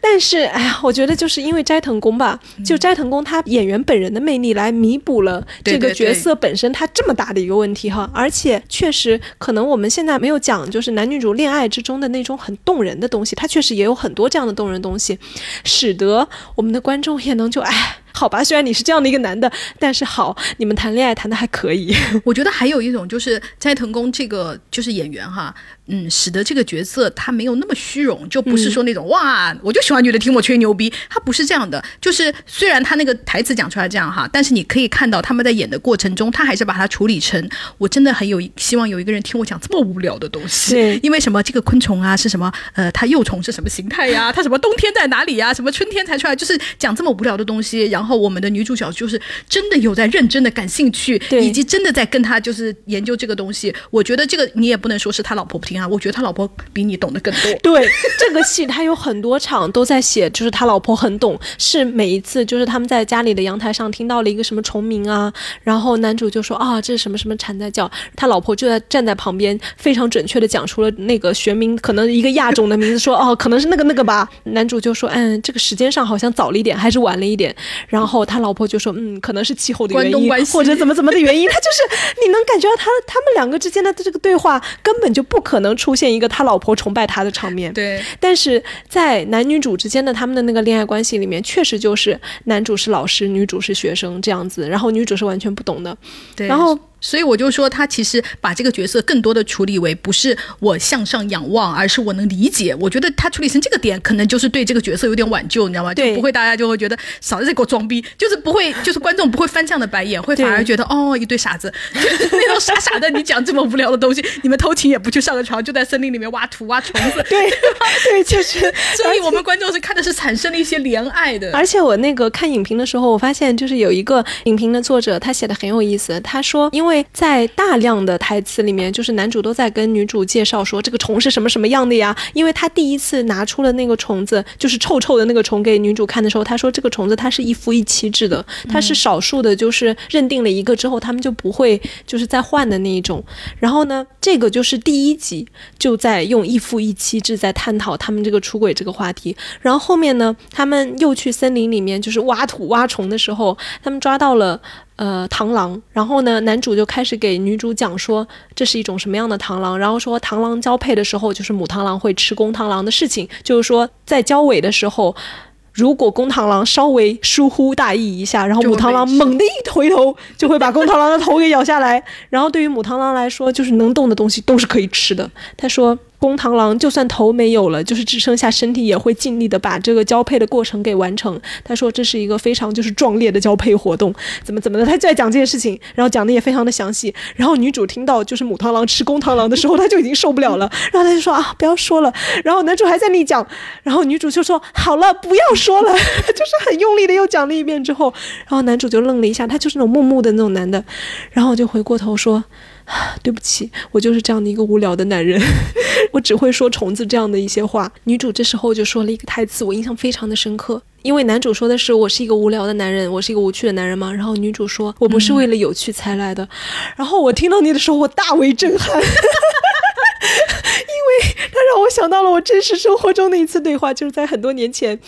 S2: 但是哎呀，我觉得就是因为斋藤工吧，就斋藤工他演员本人的魅力来弥补了这个角色本。本身它这么大的一个问题哈，而且确实可能我们现在没有讲，就是男女主恋爱之中的那种很动人的东西，它确实也有很多这样的动人东西，使得我们的观众也能就哎。好吧，虽然你是这样的一个男的，但是好，你们谈恋爱谈的还可以。
S1: 我觉得还有一种就是斋藤工这个就是演员哈，嗯，使得这个角色他没有那么虚荣，就不是说那种哇，我就喜欢女的听我吹牛逼，他不是这样的。就是虽然他那个台词讲出来这样哈，但是你可以看到他们在演的过程中，他还是把它处理成我真的很有希望有一个人听我讲这么无聊的东西。因为什么这个昆虫啊是什么？呃，它幼虫是什么形态呀？它什么冬天在哪里呀？什么春天才出来？就是讲这么无聊的东西，然后我们的女主角。就是真的有在认真的感兴趣，以及真的在跟他就是研究这个东西。我觉得这个你也不能说是他老婆不听啊，我觉得他老婆比你懂得更多。
S2: 对这个戏，他有很多场都在写，就是他老婆很懂。是每一次就是他们在家里的阳台上听到了一个什么虫鸣啊，然后男主就说啊这是什么什么蝉在叫，他老婆就在站在旁边非常准确的讲出了那个学名，可能一个亚种的名字，说哦可能是那个那个吧。男主就说嗯这个时间上好像早了一点还是晚了一点，然后他老婆就。就说嗯，可能是气候的原因，或者怎么怎么的原因，他就是你能感觉到他他们两个之间的这个对话根本就不可能出现一个他老婆崇拜他的场面。
S1: 对，
S2: 但是在男女主之间的他们的那个恋爱关系里面，确实就是男主是老师，女主是学生这样子，然后女主是完全不懂的。
S1: 对，
S2: 然后。
S1: 所以我就说，他其实把这个角色更多的处理为不是我向上仰望，而是我能理解。我觉得他处理成这个点，可能就是对这个角色有点挽救，你知道吗？就不会大家就会觉得少在这给我装逼，就是不会，就是观众不会翻这样的白眼，会反而觉得哦，一堆傻子，那种傻傻的。你讲这么无聊的东西，你们偷情也不去上个床，就在森林里面挖土挖虫子，
S2: 对对，就是。
S1: 所以我们观众是看的是产生了一些怜爱的。
S2: 而且我那个看影评的时候，我发现就是有一个影评的作者，他写的很有意思，他说因为。因为在大量的台词里面，就是男主都在跟女主介绍说这个虫是什么什么样的呀。因为他第一次拿出了那个虫子，就是臭臭的那个虫给女主看的时候，他说这个虫子它是一夫一妻制的，它是少数的，就是认定了一个之后，他们就不会就是再换的那一种。然后呢，这个就是第一集就在用一夫一妻制在探讨他们这个出轨这个话题。然后后面呢，他们又去森林里面就是挖土挖虫的时候，他们抓到了。呃，螳螂，然后呢，男主就开始给女主讲说这是一种什么样的螳螂，然后说螳螂交配的时候，就是母螳螂会吃公螳螂的事情，就是说在交尾的时候，如果公螳螂稍微疏忽大意一下，然后母螳螂猛地一回头，就会把公螳螂的头给咬下来。然后对于母螳螂来说，就是能动的东西都是可以吃的。他说公螳螂就算头没有了，就是只剩下身体，也会尽力的把这个交配的过程给完成。他说这是一个非常就是壮烈的交配活动，怎么怎么的，他就在讲这件事情，然后讲的也非常的详细。然后女主听到就是母螳螂吃公螳螂的时候，她就已经受不了了，然后她就说啊不要说了。然后男主还在那里讲，然后女主就说好了不要说了，就是很用力的又讲了一遍之后，然后男主就愣了一下，他就是那种木木的那种男的，然后就回过头说。对不起，我就是这样的一个无聊的男人，我只会说虫子这样的一些话。女主这时候就说了一个台词，我印象非常的深刻，因为男主说的是我是一个无聊的男人，我是一个无趣的男人嘛。然后女主说我不是为了有趣才来的。然后我听到你的时候，我大为震撼。因为他让我想到了我真实生活中的一次对话，就是在很多年前，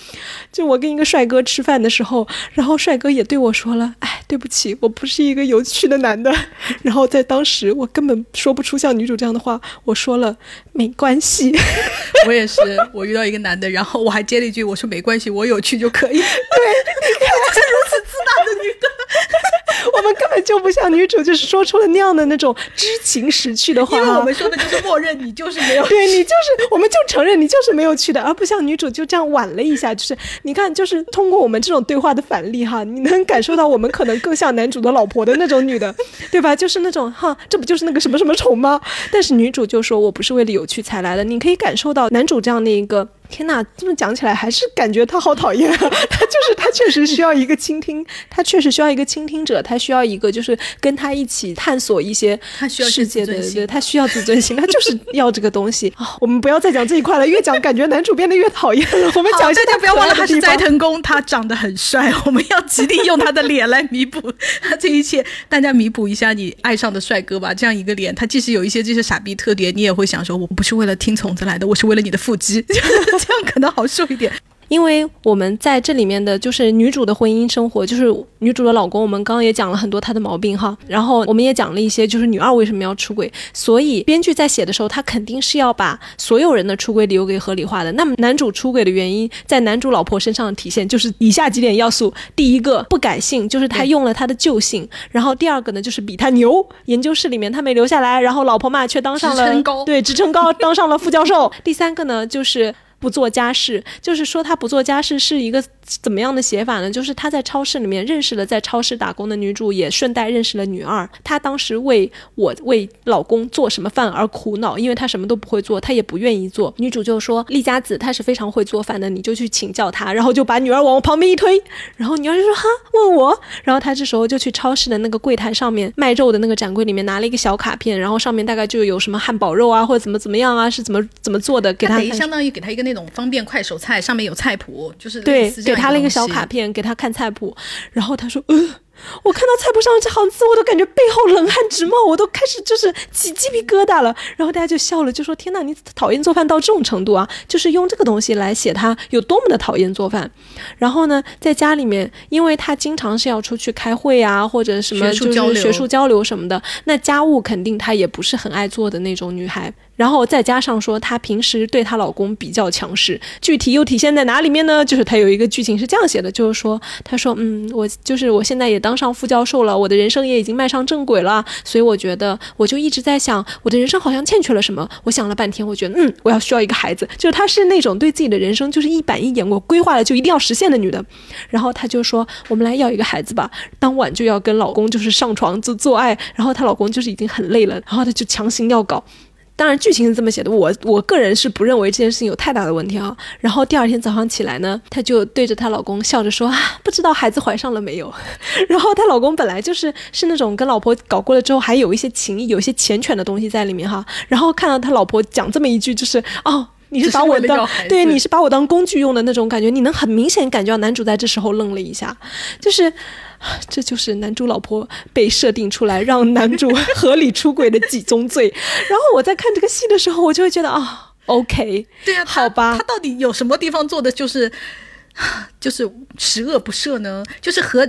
S2: 就我跟一个帅哥吃饭的时候，然后帅哥也对我说了：“哎，对不起，我不是一个有趣的男的。”然后在当时，我根本说不出像女主这样的话，我说了：“没关系。”
S1: 我也是，我遇到一个男的，然后我还接了一句：“我说没关系，我有趣就可以。”对，你
S2: 看，
S1: 是如此自大的女的。
S2: 我们根本就不像女主，就是说出了那样的那种知情识趣的话。
S1: 因为我们说的就是默认你就是没有，
S2: 对你就是，我们就承认你就是没有去的，而不像女主就这样挽了一下。就是你看，就是通过我们这种对话的反例哈，你能感受到我们可能更像男主的老婆的那种女的，对吧？就是那种哈，这不就是那个什么什么虫吗？但是女主就说我不是为了有趣才来的，你可以感受到男主这样的一个。天哪，这么讲起来还是感觉他好讨厌啊！他就是他，确实需要一个倾听，他确实需要一个倾听者，他需要一个就是跟他一起探索一些世界的，对，他需要自尊心，他就是要这个东西 啊！我们不要再讲这一块了，越讲感觉男主变得越讨厌了。我们讲一下
S1: 大家不要忘了他是斋藤工，他长得很帅，我们要极力用他的脸来弥补他这一切。大家弥补一下你爱上的帅哥吧，这样一个脸，他即使有一些这些傻逼特点，你也会想说，我不是为了听虫子来的，我是为了你的腹肌。这样可能好受一点。
S2: 因为我们在这里面的就是女主的婚姻生活，就是女主的老公，我们刚刚也讲了很多他的毛病哈，然后我们也讲了一些就是女二为什么要出轨，所以编剧在写的时候，他肯定是要把所有人的出轨理由给合理化的。那么男主出轨的原因，在男主老婆身上体现就是以下几点要素：第一个不改姓，就是他用了他的旧姓；然后第二个呢，就是比他牛，研究室里面他没留下来，然后老婆嘛却当上了对职称高，当上了副教授；第三个呢，就是。不做家事，就是说他不做家事是一个。怎么样的写法呢？就是他在超市里面认识了在超市打工的女主，也顺带认识了女二。他当时为我为老公做什么饭而苦恼，因为他什么都不会做，他也不愿意做。女主就说：“丽佳子她是非常会做饭的，你就去请教她。”然后就把女儿往我旁边一推，然后女儿就说：“哈，问我。”然后他这时候就去超市的那个柜台上面卖肉的那个展柜里面拿了一个小卡片，然后上面大概就有什么汉堡肉啊，或者怎么怎么样啊，是怎么怎么做的，给他
S1: 等于相当于给他一个那种方便快手菜，上面有菜谱，就是
S2: 对。他了一个小卡片，给他看菜谱，然后他说：“呃，我看到菜谱上这行字，我都感觉背后冷汗直冒，我都开始就是起鸡皮疙瘩了。”然后大家就笑了，就说：“天哪，你讨厌做饭到这种程度啊？就是用这个东西来写他有多么的讨厌做饭。”然后呢，在家里面，因为他经常是要出去开会啊，或者什么就是学术交流什么的，那家务肯定他也不是很爱做的那种女孩。然后再加上说，她平时对她老公比较强势，具体又体现在哪里面呢？就是她有一个剧情是这样写的，就是说，她说，嗯，我就是我现在也当上副教授了，我的人生也已经迈上正轨了，所以我觉得，我就一直在想，我的人生好像欠缺了什么。我想了半天，我觉得，嗯，我要需要一个孩子。就是她是那种对自己的人生就是一板一眼，我规划了就一定要实现的女的。然后她就说，我们来要一个孩子吧。当晚就要跟老公就是上床做做爱，然后她老公就是已经很累了，然后她就强行要搞。当然，剧情是这么写的，我我个人是不认为这件事情有太大的问题啊。然后第二天早上起来呢，她就对着她老公笑着说：“啊，不知道孩子怀上了没有。”然后她老公本来就是是那种跟老婆搞过了之后还有一些情谊、有一些缱绻的东西在里面哈。然后看到他老婆讲这么一句，就是哦，你是把我当对，你是把我当工具用的那种感觉，你能很明显感觉到男主在这时候愣了一下，就是。这就是男主老婆被设定出来让男主 合理出轨的几宗罪。然后我在看这个戏的时候，我就会觉得啊，OK，
S1: 对啊，
S2: 好吧，
S1: 他到底有什么地方做的就是就是十恶不赦呢？就是和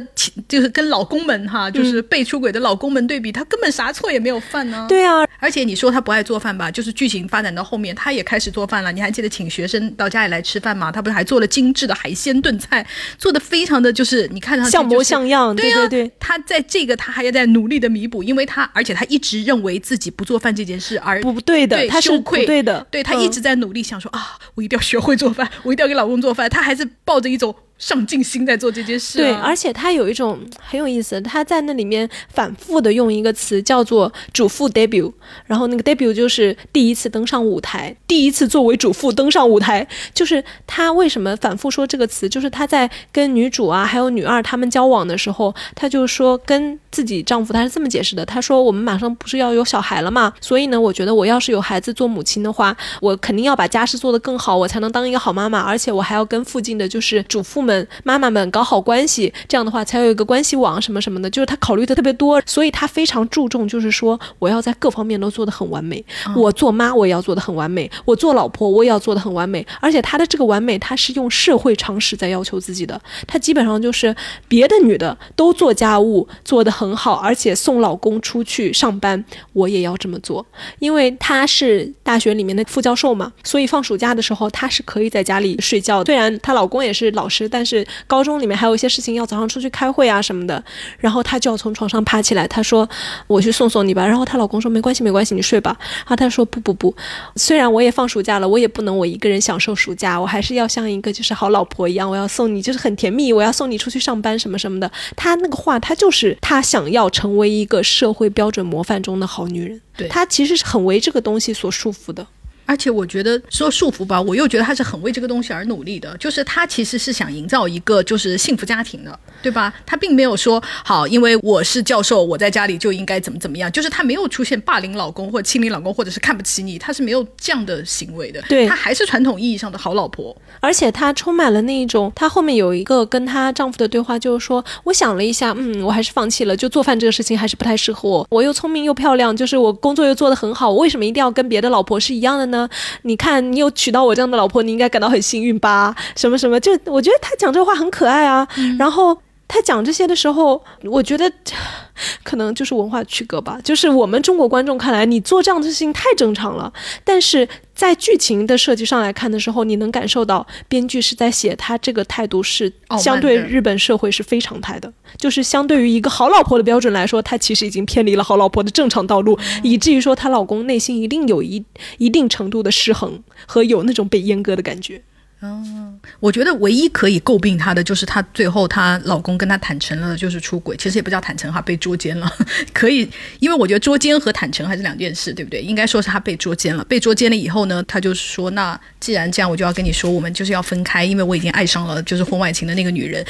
S1: 就是跟老公们哈，就是被出轨的老公们对比，他根本啥错也没有犯呢。
S2: 对啊，
S1: 而且你说他不爱做饭吧，就是剧情发展到后面，他也开始做饭了。你还记得请学生到家里来吃饭吗？他不是还做了精致的海鲜炖菜，做的非常的就是你看上去
S2: 像模像样。
S1: 对
S2: 对对，
S1: 他在这个他还要在努力的弥补，因为他而且他一直认为自己不做饭这件事而
S2: 不对的，他是不对的。
S1: 对他一直在努力想说啊，我一定要学会做饭，我一定要给老公做饭。他还是抱着一种。上进心在做这件事，
S2: 对，而且他有一种很有意思，他在那里面反复的用一个词叫做“主妇 debut”，然后那个 debut 就是第一次登上舞台，第一次作为主妇登上舞台，就是他为什么反复说这个词，就是他在跟女主啊还有女二他们交往的时候，他就说跟自己丈夫他是这么解释的，他说我们马上不是要有小孩了嘛，所以呢，我觉得我要是有孩子做母亲的话，我肯定要把家事做得更好，我才能当一个好妈妈，而且我还要跟附近的就是主妇们。们妈妈们搞好关系，这样的话才有一个关系网什么什么的，就是他考虑的特别多，所以他非常注重，就是说我要在各方面都做得很完美。我做妈我也要做得很完美，我做老婆我也要做得很完美。而且他的这个完美，他是用社会常识在要求自己的。他基本上就是别的女的都做家务做得很好，而且送老公出去上班，我也要这么做。因为他是大学里面的副教授嘛，所以放暑假的时候他是可以在家里睡觉。虽然她老公也是老师，但但是高中里面还有一些事情要早上出去开会啊什么的，然后她就要从床上爬起来。她说：“我去送送你吧。”然后她老公说：“没关系，没关系，你睡吧。”然后她说：“不不不，虽然我也放暑假了，我也不能我一个人享受暑假，我还是要像一个就是好老婆一样，我要送你，就是很甜蜜，我要送你出去上班什么什么的。”她那个话，她就是她想要成为一个社会标准模范中的好女人。
S1: 对，
S2: 她其实是很为这个东西所束缚的。
S1: 而且我觉得说束缚吧，我又觉得他是很为这个东西而努力的。就是他其实是想营造一个就是幸福家庭的，对吧？他并没有说好，因为我是教授，我在家里就应该怎么怎么样。就是他没有出现霸凌老公或者欺凌老公，或者是看不起你，他是没有这样的行为的。
S2: 对，
S1: 他还是传统意义上的好老婆。
S2: 而且他充满了那一种，他后面有一个跟她丈夫的对话，就是说，我想了一下，嗯，我还是放弃了，就做饭这个事情还是不太适合我。我又聪明又漂亮，就是我工作又做得很好，我为什么一定要跟别的老婆是一样的呢？你看。你有娶到我这样的老婆，你应该感到很幸运吧？什么什么，就我觉得他讲这话很可爱啊。然后他讲这些的时候，我觉得 可能就是文化区隔吧。就是我们中国观众看来，你做这样的事情太正常了，但是。在剧情的设计上来看的时候，你能感受到编剧是在写他这个态度是相对日本社会是非常态的，就是相对于一个好老婆的标准来说，他其实已经偏离了好老婆的正常道路，以至于说她老公内心一定有一一定程度的失衡和有那种被阉割的感觉。
S1: 嗯，我觉得唯一可以诟病她的就是她最后她老公跟她坦诚了，就是出轨，其实也不叫坦诚哈，被捉奸了。可以，因为我觉得捉奸和坦诚还是两件事，对不对？应该说是她被捉奸了。被捉奸了以后呢，她就是说：“那既然这样，我就要跟你说，我们就是要分开，因为我已经爱上了就是婚外情的那个女人。”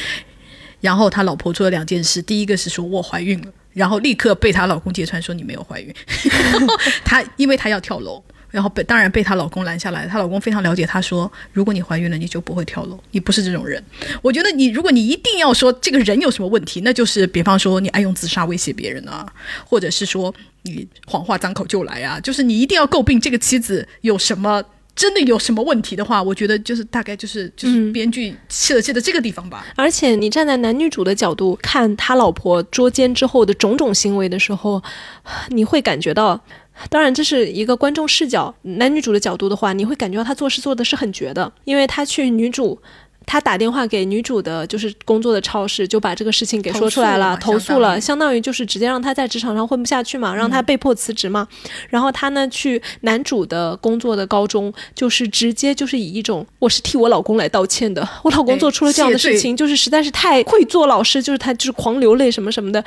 S1: 然后她老婆做了两件事，第一个是说我怀孕了，然后立刻被她老公揭穿说你没有怀孕。她因为她要跳楼。然后被当然被她老公拦下来，她老公非常了解她，说如果你怀孕了，你就不会跳楼，你不是这种人。我觉得你如果你一定要说这个人有什么问题，那就是比方说你爱用自杀威胁别人啊，或者是说你谎话张口就来啊，就是你一定要诟病这个妻子有什么真的有什么问题的话，我觉得就是大概就是就是编剧设计的这个地方吧。
S2: 而且你站在男女主的角度看他老婆捉奸之后的种种行为的时候，你会感觉到。当然，这是一个观众视角，男女主的角度的话，你会感觉到他做事做的是很绝的，因为他去女主，他打电话给女主的，就是工作的超市，就把这个事情给说出来了，投诉了，相当于就是直接让他在职场上混不下去嘛，让他被迫辞职嘛。然后他呢去男主的工作的高中，就是直接就是以一种我是替我老公来道歉的，我老公做出了这样的事情，就是实在是太会做老师，就是他就是狂流泪什么什么的，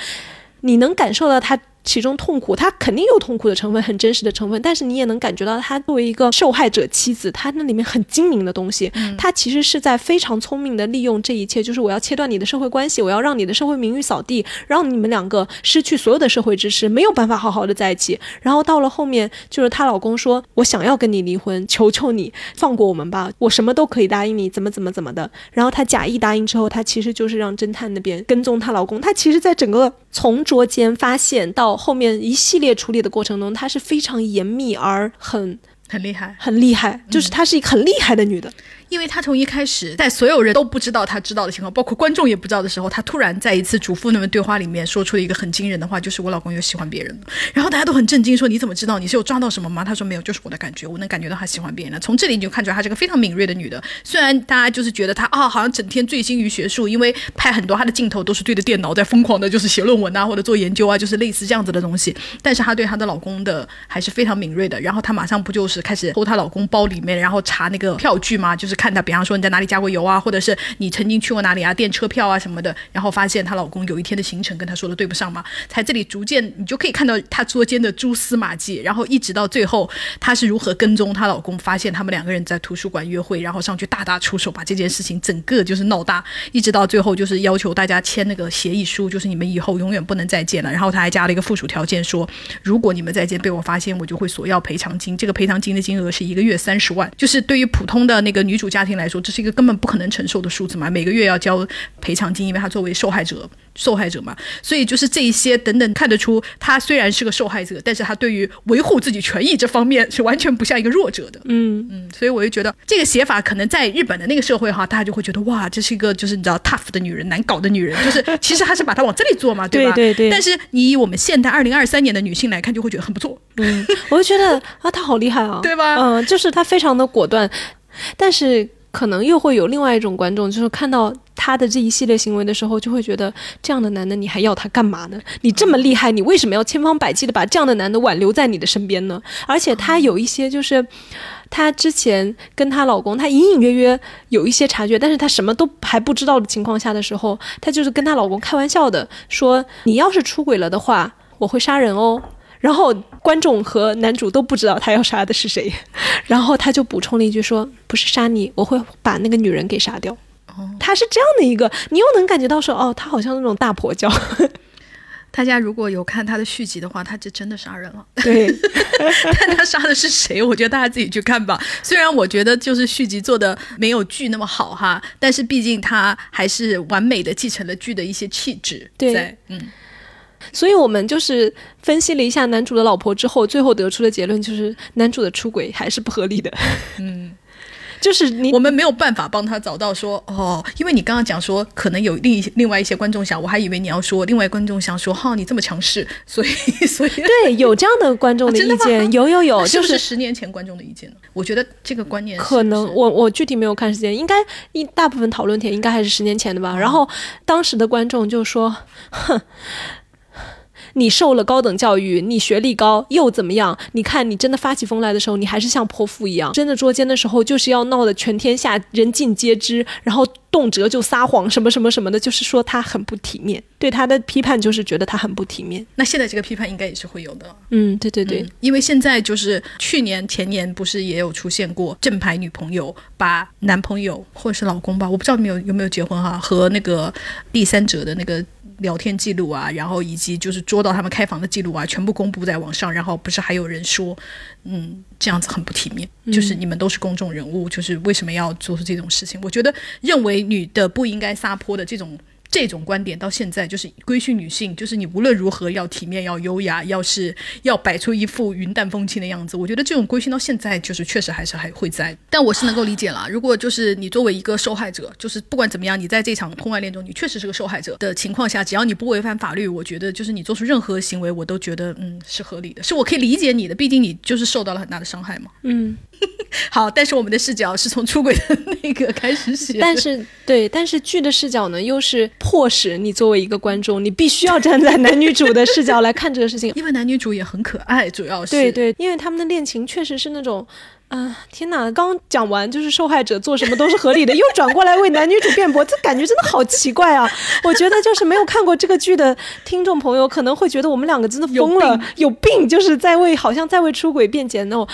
S2: 你能感受到他。其中痛苦，他肯定有痛苦的成分，很真实的成分，但是你也能感觉到他作为一个受害者妻子，他那里面很精明的东西，他其实是在非常聪明的利用这一切，就是我要切断你的社会关系，我要让你的社会名誉扫地，让你们两个失去所有的社会支持，没有办法好好的在一起。然后到了后面，就是她老公说：“我想要跟你离婚，求求你放过我们吧，我什么都可以答应你，怎么怎么怎么的。”然后她假意答应之后，她其实就是让侦探那边跟踪她老公。她其实，在整个从捉奸发现到后面一系列处理的过程中，她是非常严密而很
S1: 很厉害，
S2: 很厉害，就是她是一个很厉害的女的。
S1: 因为他从一开始在所有人都不知道他知道的情况，包括观众也不知道的时候，他突然在一次主妇那们对话里面说出了一个很惊人的话，就是我老公又喜欢别人。然后大家都很震惊，说你怎么知道？你是有抓到什么吗？他说没有，就是我的感觉，我能感觉到他喜欢别人了。从这里你就看出来，她是个非常敏锐的女的。虽然大家就是觉得她啊，好像整天醉心于学术，因为拍很多她的镜头都是对着电脑在疯狂的，就是写论文啊或者做研究啊，就是类似这样子的东西。但是她对她的老公的还是非常敏锐的。然后她马上不就是开始偷她老公包里面，然后查那个票据吗？就是看她，比方说你在哪里加过油啊，或者是你曾经去过哪里啊，电车票啊什么的。然后发现她老公有一天的行程跟她说的对不上嘛，才这里逐渐你就可以看到她捉奸的蛛丝马迹。然后一直到最后，她是如何跟踪她老公，发现他们两个人在图书馆约会，然后上去大打出手，把这件事情整个就是闹大，一直到最后就是要求大家签那个协议书，就是你们以后永远不能再见了。然后他还加了一个附属条件，说如果你们再见被我发现，我就会索要赔偿金。这个赔偿金的金额是一个月三十万，就是对于普通的那个女主家庭来说，这是一个根本不可能承受的数字嘛，每个月要交赔偿金，因为她作为受害者。受害者嘛，所以就是这一些等等，看得出他虽然是个受害者，但是他对于维护自己权益这方面是完全不像一个弱者的。
S2: 嗯
S1: 嗯，所以我就觉得这个写法可能在日本的那个社会哈，大家就会觉得哇，这是一个就是你知道 tough 的女人，难搞的女人，就是其实他是把她往这里做嘛，对吧？
S2: 对对对。
S1: 但是你以我们现代二零二三年的女性来看，就会觉得很不错。
S2: 嗯，我就觉得啊，她好厉害啊，
S1: 对吧？
S2: 嗯，就是她非常的果断，但是。可能又会有另外一种观众，就是看到他的这一系列行为的时候，就会觉得这样的男的你还要他干嘛呢？你这么厉害，你为什么要千方百计的把这样的男的挽留在你的身边呢？而且他有一些就是，她之前跟她老公，她隐隐约约有一些察觉，但是她什么都还不知道的情况下的时候，她就是跟她老公开玩笑的说：“你要是出轨了的话，我会杀人哦。”然后观众和男主都不知道他要杀的是谁，然后他就补充了一句说：“不是杀你，我会把那个女人给杀掉。”他是这样的一个，你又能感觉到说，哦，他好像那种大婆教。
S1: 大家如果有看他的续集的话，他就真的杀人了。
S2: 对，
S1: 但他杀的是谁？我觉得大家自己去看吧。虽然我觉得就是续集做的没有剧那么好哈，但是毕竟他还是完美的继承了剧的一些气质。
S2: 对，
S1: 嗯。
S2: 所以我们就是分析了一下男主的老婆之后，最后得出的结论就是男主的出轨还是不合理的。
S1: 嗯，
S2: 就是你
S1: 我们没有办法帮他找到说哦，因为你刚刚讲说可能有另另外一些观众想，我还以为你要说另外观众想说哈你这么强势，所以 所以
S2: 对有这样的观众的意见，有有有，就是
S1: 十年前观众的意见我觉得这个观念
S2: 可能我我具体没有看时间，应该一大部分讨论帖应该还是十年前的吧。然后当时的观众就说，哼。你受了高等教育，你学历高又怎么样？你看你真的发起疯来的时候，你还是像泼妇一样；真的捉奸的时候，就是要闹得全天下人尽皆知，然后动辄就撒谎，什么什么什么的，就是说他很不体面。对他的批判就是觉得他很不体面。
S1: 那现在这个批判应该也是会有的。
S2: 嗯，对对对，
S1: 因为现在就是去年前年不是也有出现过正牌女朋友把男朋友或者是老公吧，我不知道你有有没有结婚哈，和那个第三者的那个。聊天记录啊，然后以及就是捉到他们开房的记录啊，全部公布在网上。然后不是还有人说，嗯，这样子很不体面，就是你们都是公众人物，就是为什么要做出这种事情？我觉得认为女的不应该撒泼的这种。这种观点到现在就是规训女性，就是你无论如何要体面、要优雅，要是要摆出一副云淡风轻的样子。我觉得这种规训到现在就是确实还是还会在，但我是能够理解了。如果就是你作为一个受害者，就是不管怎么样，你在这场婚外恋中，你确实是个受害者的情况下，只要你不违反法律，我觉得就是你做出任何行为，我都觉得嗯是合理的，是我可以理解你的。毕竟你就是受到了很大的伤害嘛。
S2: 嗯。
S1: 好，但是我们的视角是从出轨的那个开始写，
S2: 但是对，但是剧的视角呢，又是迫使你作为一个观众，你必须要站在男女主的视角来看这个事情，
S1: 因为男女主也很可爱，主要是。
S2: 对对，因为他们的恋情确实是那种，啊，天哪，刚讲完就是受害者做什么都是合理的，又转过来为男女主辩驳，这感觉真的好奇怪啊！我觉得就是没有看过这个剧的听众朋友可能会觉得我们两个真的疯了，有病，就是在为好像在为出轨辩解那种。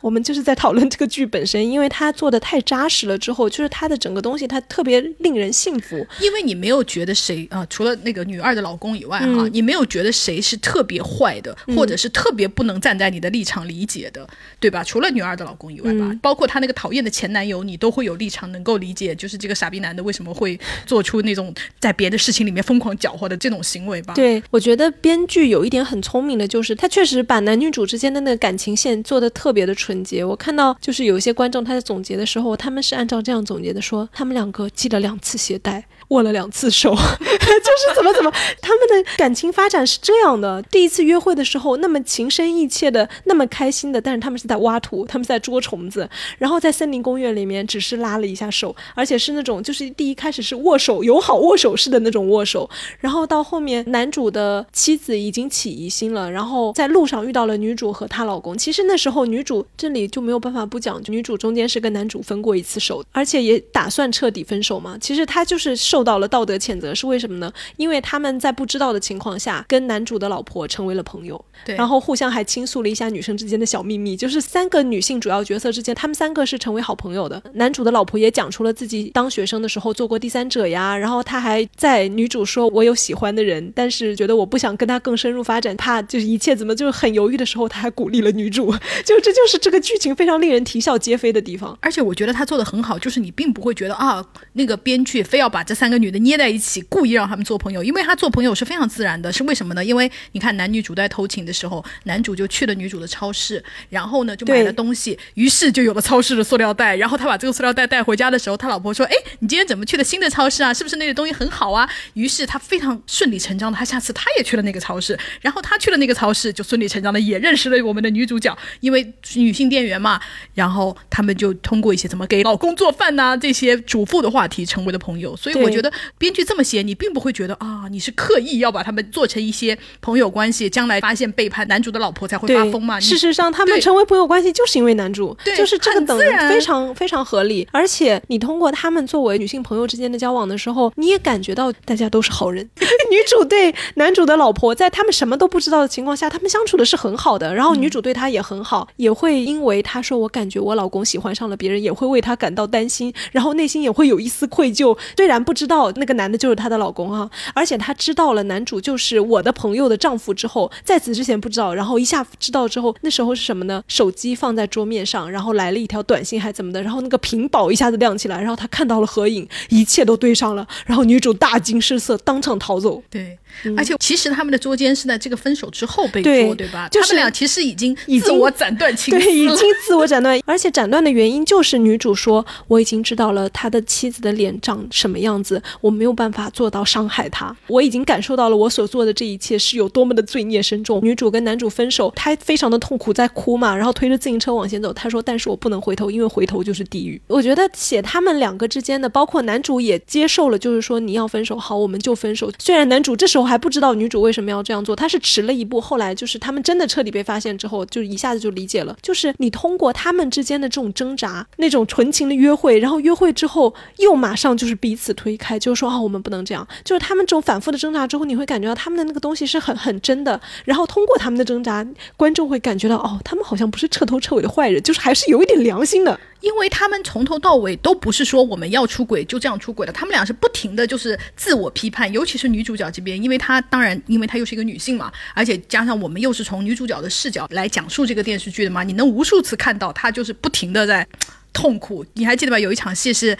S2: 我们就是在讨论这个剧本身，因为它做的太扎实了。之后就是它的整个东西，它特别令人信服。
S1: 因为你没有觉得谁啊，除了那个女二的老公以外哈，你没有觉得谁是特别坏的，或者是特别不能站在你的立场理解的，对吧？除了女二的老公以外吧，包括她那个讨厌的前男友，你都会有立场能够理解，就是这个傻逼男的为什么会做出那种在别的事情里面疯狂搅和的这种行为吧？
S2: 对，我觉得编剧有一点很聪明的，就是他确实把男女主之间的那个感情线做的特别的纯。纯洁。我看到就是有一些观众他在总结的时候，他们是按照这样总结的说，他们两个系了两次鞋带。握了两次手，就是怎么怎么，他们的感情发展是这样的。第一次约会的时候，那么情深意切的，那么开心的，但是他们是在挖土，他们在捉虫子，然后在森林公园里面只是拉了一下手，而且是那种就是第一开始是握手友好握手式的那种握手，然后到后面男主的妻子已经起疑心了，然后在路上遇到了女主和她老公。其实那时候女主这里就没有办法不讲，女主中间是跟男主分过一次手，而且也打算彻底分手嘛。其实她就是受。受到了道德谴责是为什么呢？因为他们在不知道的情况下跟男主的老婆成为了朋友，
S1: 对，
S2: 然后互相还倾诉了一下女生之间的小秘密，就是三个女性主要角色之间，他们三个是成为好朋友的。男主的老婆也讲出了自己当学生的时候做过第三者呀，然后他还在女主说我有喜欢的人，但是觉得我不想跟他更深入发展，怕就是一切怎么就是很犹豫的时候，他还鼓励了女主，就这就是这个剧情非常令人啼笑皆非的地方。
S1: 而且我觉得他做的很好，就是你并不会觉得啊，那个编剧非要把这三。三个女的捏在一起，故意让他们做朋友，因为他做朋友是非常自然的。是为什么呢？因为你看男女主在偷情的时候，男主就去了女主的超市，然后呢就买了东西，于是就有了超市的塑料袋。然后他把这个塑料袋带回家的时候，他老婆说：“哎，你今天怎么去的新的超市啊？是不是那个东西很好啊？”于是他非常顺理成章的，他下次他也去了那个超市，然后他去了那个超市，就顺理成章的也认识了我们的女主角，因为女性店员嘛。然后他们就通过一些怎么给老公做饭呐这些主妇的话题成为了朋友。所以我。觉得编剧这么写，你并不会觉得啊，你是刻意要把他们做成一些朋友关系，将来发现背叛男主的老婆才会发疯嘛？
S2: 事实上，他们成为朋友关系就是因为男主，就是这个等非常非常合理。而且你通过他们作为女性朋友之间的交往的时候，你也感觉到大家都是好人。女主对男主的老婆，在他们什么都不知道的情况下，他们相处的是很好的。然后女主对他也很好，也会因为他说我感觉我老公喜欢上了别人，也会为他感到担心，然后内心也会有一丝愧疚。虽然不知。知道那个男的就是她的老公啊，而且她知道了男主就是我的朋友的丈夫之后，在此之前不知道，然后一下知道之后，那时候是什么呢？手机放在桌面上，然后来了一条短信还怎么的，然后那个屏保一下子亮起来，然后她看到了合影，一切都对上了，然后女主大惊失色，当场逃走。
S1: 对，而且其实他们的捉奸是在这个分手之后被捉，对吧？
S2: 就
S1: 是他们俩其实已经自我斩断情
S2: 对，已经自我斩断，而且斩断的原因就是女主说我已经知道了他的妻子的脸长什么样子。我没有办法做到伤害他，我已经感受到了我所做的这一切是有多么的罪孽深重。女主跟男主分手，她非常的痛苦，在哭嘛，然后推着自行车往前走。她说：“但是我不能回头，因为回头就是地狱。”我觉得写他们两个之间的，包括男主也接受了，就是说你要分手，好，我们就分手。虽然男主这时候还不知道女主为什么要这样做，他是迟了一步。后来就是他们真的彻底被发现之后，就一下子就理解了，就是你通过他们之间的这种挣扎，那种纯情的约会，然后约会之后又马上就是彼此推开，还就是说。啊，我们不能这样。就是他们这种反复的挣扎之后，你会感觉到他们的那个东西是很很真的。然后通过他们的挣扎，观众会感觉到，哦，他们好像不是彻头彻尾的坏人，就是还是有一点良心的。
S1: 因为他们从头到尾都不是说我们要出轨就这样出轨的，他们俩是不停的就是自我批判。尤其是女主角这边，因为她当然，因为她又是一个女性嘛，而且加上我们又是从女主角的视角来讲述这个电视剧的嘛，你能无数次看到她就是不停的在痛苦。你还记得吧？有一场戏是。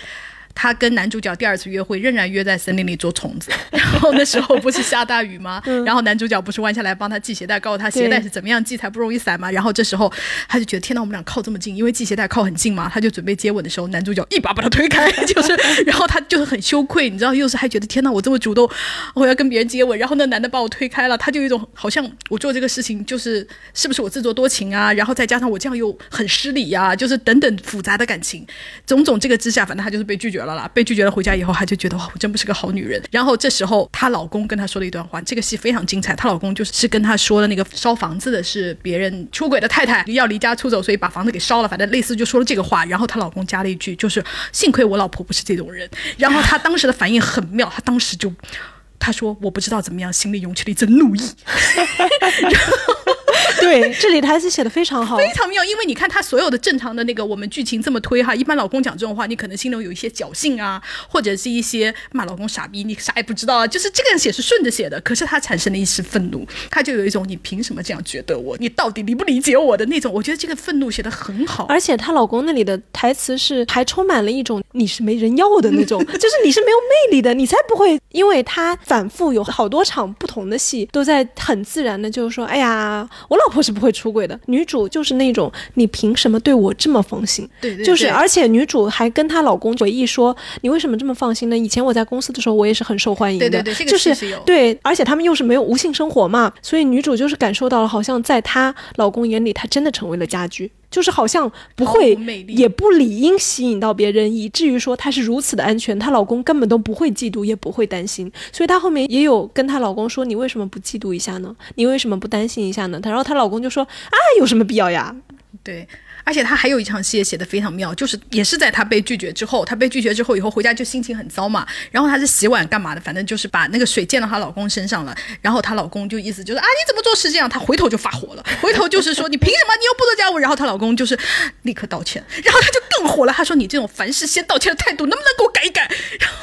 S1: 她跟男主角第二次约会，仍然约在森林里捉虫子。然后那时候不是下大雨吗？然后男主角不是弯下来帮她系鞋带，告诉她鞋带是怎么样系才不容易散吗？然后这时候她就觉得天哪，我们俩靠这么近，因为系鞋带靠很近嘛。她就准备接吻的时候，男主角一把把她推开，就是，然后她就是很羞愧，你知道，又是还觉得天哪，我这么主动，我要跟别人接吻，然后那男的把我推开了，她就有一种好像我做这个事情就是是不是我自作多情啊？然后再加上我这样又很失礼呀，就是等等复杂的感情，种种这个之下，反正她就是被拒绝了被拒绝了。回家以后，她就觉得哇，我真不是个好女人。然后这时候，她老公跟她说了一段话，这个戏非常精彩。她老公就是跟她说的那个烧房子的是别人出轨的太太，要离家出走，所以把房子给烧了。反正类似就说了这个话。然后她老公加了一句，就是幸亏我老婆不是这种人。然后她当时的反应很妙，她当时就她说我不知道怎么样，心里涌起了一阵怒意。然后。
S2: 对，这里台词写的非常好，
S1: 非常妙。因为你看他所有的正常的那个我们剧情这么推哈，一般老公讲这种话，你可能心里有一些侥幸啊，或者是一些骂老公傻逼，你啥也不知道啊。就是这个人写是顺着写的，可是他产生了一丝愤怒，他就有一种你凭什么这样觉得我？你到底理不理解我的那种？我觉得这个愤怒写的很好，
S2: 而且她老公那里的台词是还充满了一种你是没人要的那种，就是你是没有魅力的，你才不会。因为他反复有好多场不同的戏，都在很自然的，就是说，哎呀，我。老婆是不会出轨的。女主就是那种，你凭什么对我这么放心？
S1: 对对，
S2: 就是，而且女主还跟她老公回忆说，你为什么这么放心呢？以前我在公司的时候，我也是很受欢迎的。
S1: 对对对，
S2: 就是
S1: 对，
S2: 而且他们又是没有无性生活嘛，所以女主就是感受到了，好像在她老公眼里，她真的成为了家居。就是好像不会，也不理应吸引到别人，以至于说她是如此的安全，她老公根本都不会嫉妒，也不会担心。所以她后面也有跟她老公说：“你为什么不嫉妒一下呢？你为什么不担心一下呢？”她然后她老公就说：“啊，有什么必要呀？”
S1: 对。而且他还有一场戏也写的非常妙，就是也是在他被拒绝之后，他被拒绝之后以后回家就心情很糟嘛。然后他是洗碗干嘛的，反正就是把那个水溅到她老公身上了。然后她老公就意思就是啊，你怎么做是这样？她回头就发火了，回头就是说你凭什么？你又不做家务。然后她老公就是立刻道歉，然后他就更火了，他说你这种凡事先道歉的态度能不能给我改一改？然后，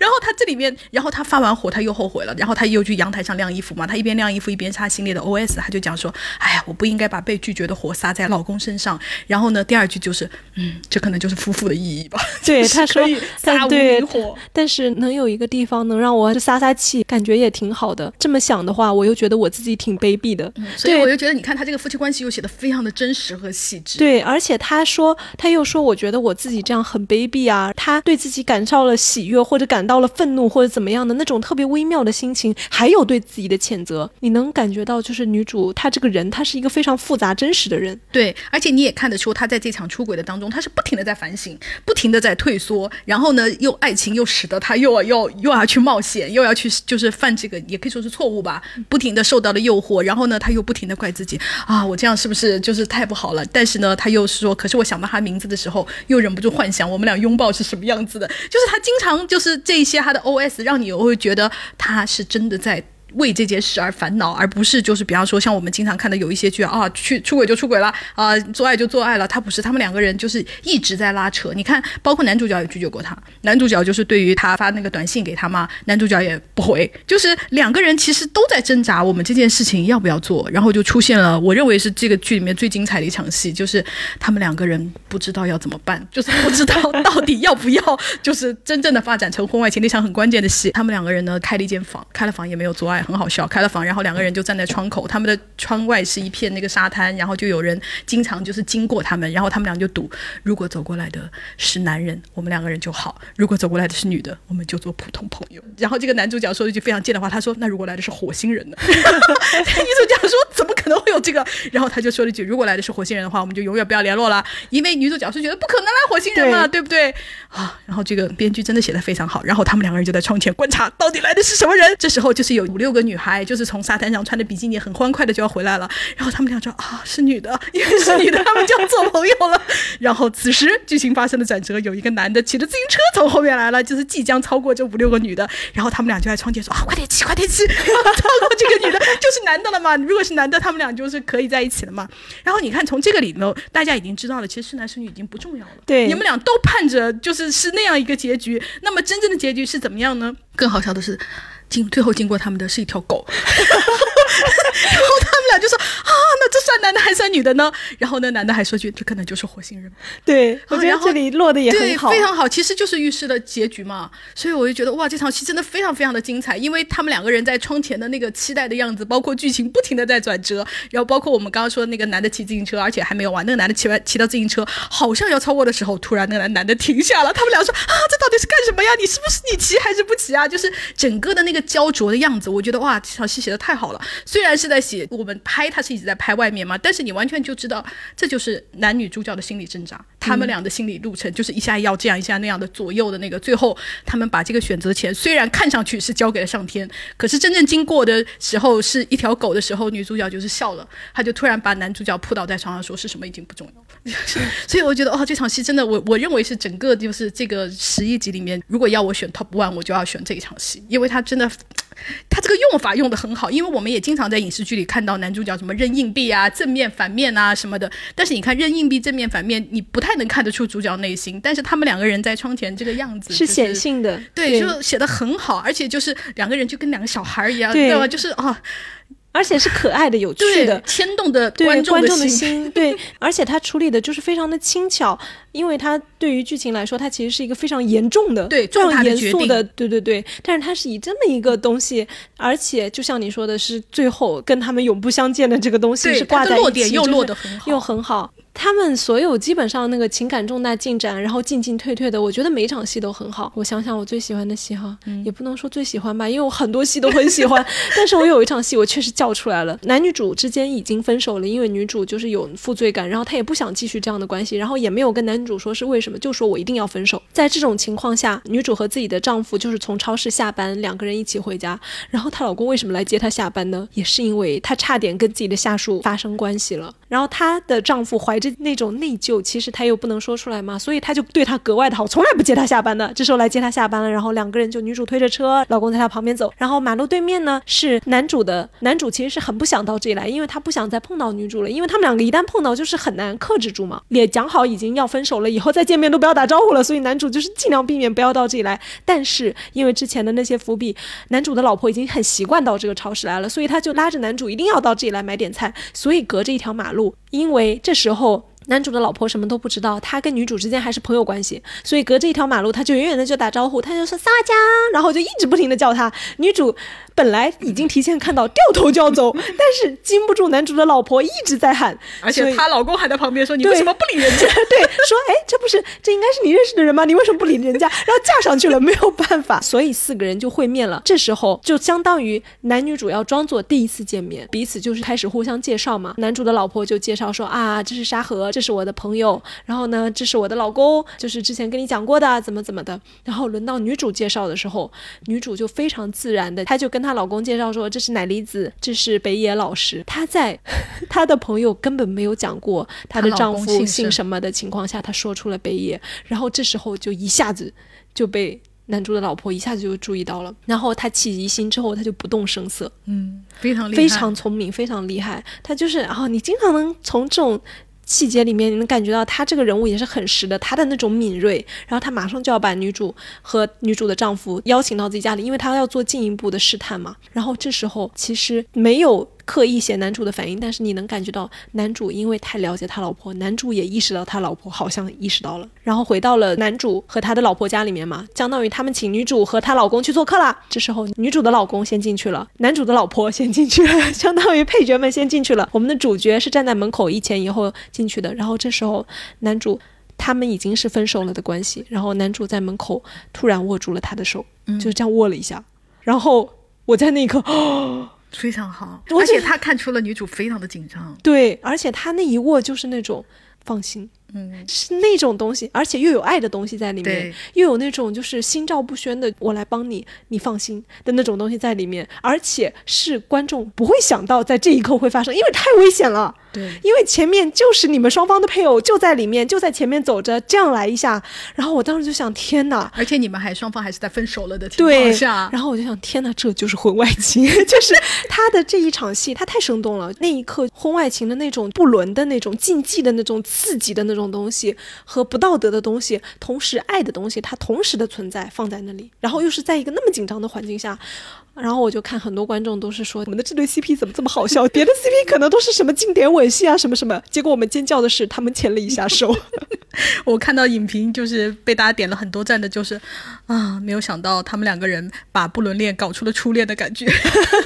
S1: 然后他这里面，然后他发完火他又后悔了，然后他又去阳台上晾衣服嘛，他一边晾衣服一边擦心里的 OS，他就讲说，哎呀，我不应该把被拒绝的火撒在老公身上。然后呢，第二句。就是，嗯，这可能就是夫妇的意义吧。
S2: 对，他说
S1: 撒
S2: 对火，但是能有一个地方能让我撒撒气，感觉也挺好的。这么想的话，我又觉得我自己挺卑鄙的。
S1: 所以我就觉得，你看他这个夫妻关系又写的非常的真实和细致。
S2: 对，而且他说，他又说，我觉得我自己这样很卑鄙啊。他对自己感到了喜悦，或者感到了愤怒，或者怎么样的那种特别微妙的心情，还有对自己的谴责，你能感觉到，就是女主她这个人，她是一个非常复杂真实的人。
S1: 对，而且你也看看得出，他在这场。出轨的当中，他是不停的在反省，不停的在退缩，然后呢，又爱情又使得他又要又又要去冒险，又要去就是犯这个也可以说是错误吧，不停的受到了诱惑，然后呢，他又不停的怪自己啊，我这样是不是就是太不好了？但是呢，他又是说，可是我想到他名字的时候，又忍不住幻想我们俩拥抱是什么样子的，就是他经常就是这一些他的 O S，让你会觉得他是真的在。为这件事而烦恼，而不是就是比方说像我们经常看的有一些剧啊，去出轨就出轨了啊，做爱就做爱了。他不是，他们两个人就是一直在拉扯。你看，包括男主角也拒绝过他，男主角就是对于他发那个短信给他嘛，男主角也不回，就是两个人其实都在挣扎，我们这件事情要不要做。然后就出现了，我认为是这个剧里面最精彩的一场戏，就是他们两个人不知道要怎么办，就是不知道到底要不要，就是真正的发展成婚外情那场很关键的戏。他们两个人呢开了一间房，开了房也没有做爱。很好笑，开了房，然后两个人就站在窗口，他们的窗外是一片那个沙滩，然后就有人经常就是经过他们，然后他们俩就赌，如果走过来的是男人，我们两个人就好；如果走过来的是女的，我们就做普通朋友。然后这个男主角说了一句非常贱的话，他说：“那如果来的是火星人呢？”女主角说：“怎么可能会有这个？”然后他就说了一句：“如果来的是火星人的话，我们就永远不要联络了，因为女主角是觉得不可能来火星人嘛，对不对？”啊，然后这个编剧真的写的非常好，然后他们两个人就在窗前观察，到底来的是什么人？这时候就是有五六个女孩，就是从沙滩上穿着比基尼，很欢快的就要回来了。然后他们俩说啊，是女的，因为是女的，他们就要做朋友了。然后此时剧情发生了转折，有一个男的骑着自行车从后面来了，就是即将超过这五六个女的。然后他们俩就在窗前说啊，快点骑，快点骑，超过这个女的就是男的了嘛。如果是男的，他们俩就是可以在一起了嘛。然后你看，从这个里头，大家已经知道了，其实是男是女已经不重要了。
S2: 对，
S1: 你们俩都盼着就是。是是那样一个结局，那么真正的结局是怎么样呢？更好笑的是，经最后经过他们的是一条狗。然后他们俩就说这算男的还算女的呢？然后那男的还说句，这可能就是火星人。
S2: 对，我觉得这里落的也很好，
S1: 非常好。其实就是预示了结局嘛。所以我就觉得哇，这场戏真的非常非常的精彩，因为他们两个人在窗前的那个期待的样子，包括剧情不停的在转折，然后包括我们刚刚说那个男的骑自行车，而且还没有完，那个男的骑完骑到自行车好像要超过的时候，突然那个男的停下了。他们俩说啊，这到底是干什么呀？你是不是你骑还是不骑啊？就是整个的那个焦灼的样子，我觉得哇，这场戏写的太好了。虽然是在写我们拍，他是一直在拍外面嘛，但是你完全就知道，这就是男女主角的心理挣扎，他们俩的心理路程就是一下要这样，一下那样的左右的那个，最后他们把这个选择权虽然看上去是交给了上天，可是真正经过的时候是一条狗的时候，女主角就是笑了，她就突然把男主角扑倒在床上说是什么已经不重要，所以我觉得哦，这场戏真的，我我认为是整个就是这个十一集里面，如果要我选 top one，我就要选这一场戏，因为它真的。他这个用法用的很好，因为我们也经常在影视剧里看到男主角什么扔硬币啊、正面反面啊什么的。但是你看扔硬币正面反面，你不太能看得出主角内心。但是他们两个人在窗前这个样子
S2: 是显性的，
S1: 对，就写的很好，而且就是两个人就跟两个小孩一样，对吧？就是啊。
S2: 而且是可爱的、有趣的，
S1: 牵动的
S2: 对
S1: 观众
S2: 观众的
S1: 心。
S2: 对，而且他处理的就是非常的轻巧，因为他对于剧情来说，它其实是一个非常严重的、
S1: 对
S2: 非常严肃的，对对对。但是它是以这么一个东西，而且就像你说的是，最后跟他们永不相见的这个东西是挂在一起，
S1: 落点又落得很好
S2: 又很好。他们所有基本上那个情感重大进展，然后进进退退的，我觉得每一场戏都很好。我想想，我最喜欢的戏哈，
S1: 嗯
S2: 也不能说最喜欢吧，因为我很多戏都很喜欢。但是我有一场戏，我确实叫出来了。男女主之间已经分手了，因为女主就是有负罪感，然后她也不想继续这样的关系，然后也没有跟男主说是为什么，就说我一定要分手。在这种情况下，女主和自己的丈夫就是从超市下班，两个人一起回家。然后她老公为什么来接她下班呢？也是因为她差点跟自己的下属发生关系了。然后她的丈夫怀这那种内疚，其实他又不能说出来嘛，所以他就对她格外的好，从来不接她下班的。这时候来接她下班了，然后两个人就女主推着车，老公在她旁边走，然后马路对面呢是男主的，男主其实是很不想到这里来，因为他不想再碰到女主了，因为他们两个一旦碰到就是很难克制住嘛，也讲好已经要分手了，以后再见面都不要打招呼了，所以男主就是尽量避免不要到这里来。但是因为之前的那些伏笔，男主的老婆已经很习惯到这个超市来了，所以他就拉着男主一定要到这里来买点菜，所以隔着一条马路，因为这时候。男主的老婆什么都不知道，他跟女主之间还是朋友关系，所以隔着一条马路，他就远远的就打招呼，他就说撒娇，然后就一直不停的叫他。女主本来已经提前看到，掉头就要走，但是经不住男主的老婆一直在喊，
S1: 而且她老公还在旁边说：“你为什么不理人家
S2: 对，说哎，这不是这应该是你认识的人吗？你为什么不理人家？然后架上去了，没有办法，所以四个人就会面了。这时候就相当于男女主要装作第一次见面，彼此就是开始互相介绍嘛。男主的老婆就介绍说啊，这是沙河，这是我的朋友，然后呢，这是我的老公，就是之前跟你讲过的，怎么怎么的。然后轮到女主介绍的时候，女主就非常自然的，她就跟她老公介绍说，这是奶梨子，这是北野老师。她在 她的朋友根本没有讲过她的丈夫
S1: 姓
S2: 什么的情况下，她说出了北野，然后这时候就一下子就被。男主的老婆一下子就注意到了，然后她起疑心之后，她就不动声色，
S1: 嗯，非常厉害，
S2: 非常聪明，非常厉害。她就是啊、你经常能从这种细节里面，你能感觉到他这个人物也是很实的，他的那种敏锐。然后他马上就要把女主和女主的丈夫邀请到自己家里，因为他要做进一步的试探嘛。然后这时候其实没有。刻意写男主的反应，但是你能感觉到男主因为太了解他老婆，男主也意识到他老婆好像意识到了，然后回到了男主和他的老婆家里面嘛，相当于他们请女主和她老公去做客啦。这时候女主的老公先进去了，男主的老婆先进去了，相当于配角们先进去了。我们的主角是站在门口一前一后进去的，然后这时候男主。他们已经是分手了的关系，然后男主在门口突然握住了她的手，就是这样握了一下，然后我在那一刻，哦，
S1: 非常好，而且他看出了女主非常的紧张，
S2: 对，而且他那一握就是那种放心，
S1: 嗯，
S2: 是那种东西，而且又有爱的东西在里面，又有那种就是心照不宣的我来帮你，你放心的那种东西在里面，而且是观众不会想到在这一刻会发生，因为太危险了。
S1: 对，
S2: 因为前面就是你们双方的配偶就在里面，就在前面走着，这样来一下，然后我当时就想，天哪！
S1: 而且你们还双方还是在分手了的情
S2: 对
S1: 况，下，
S2: 然后我就想，天哪，这就是婚外情，就是他的这一场戏，他太生动了。那一刻，婚外情的那种不伦的那种禁忌的那种刺激的那种东西和不道德的东西，同时爱的东西，它同时的存在放在那里，然后又是在一个那么紧张的环境下。然后我就看很多观众都是说我们的这对 CP 怎么这么好笑？别的 CP 可能都是什么经典吻戏啊什么什么，结果我们尖叫的是他们牵了一下手。
S1: 我看到影评就是被大家点了很多赞的，就是啊，没有想到他们两个人把不伦恋搞出了初恋的感觉，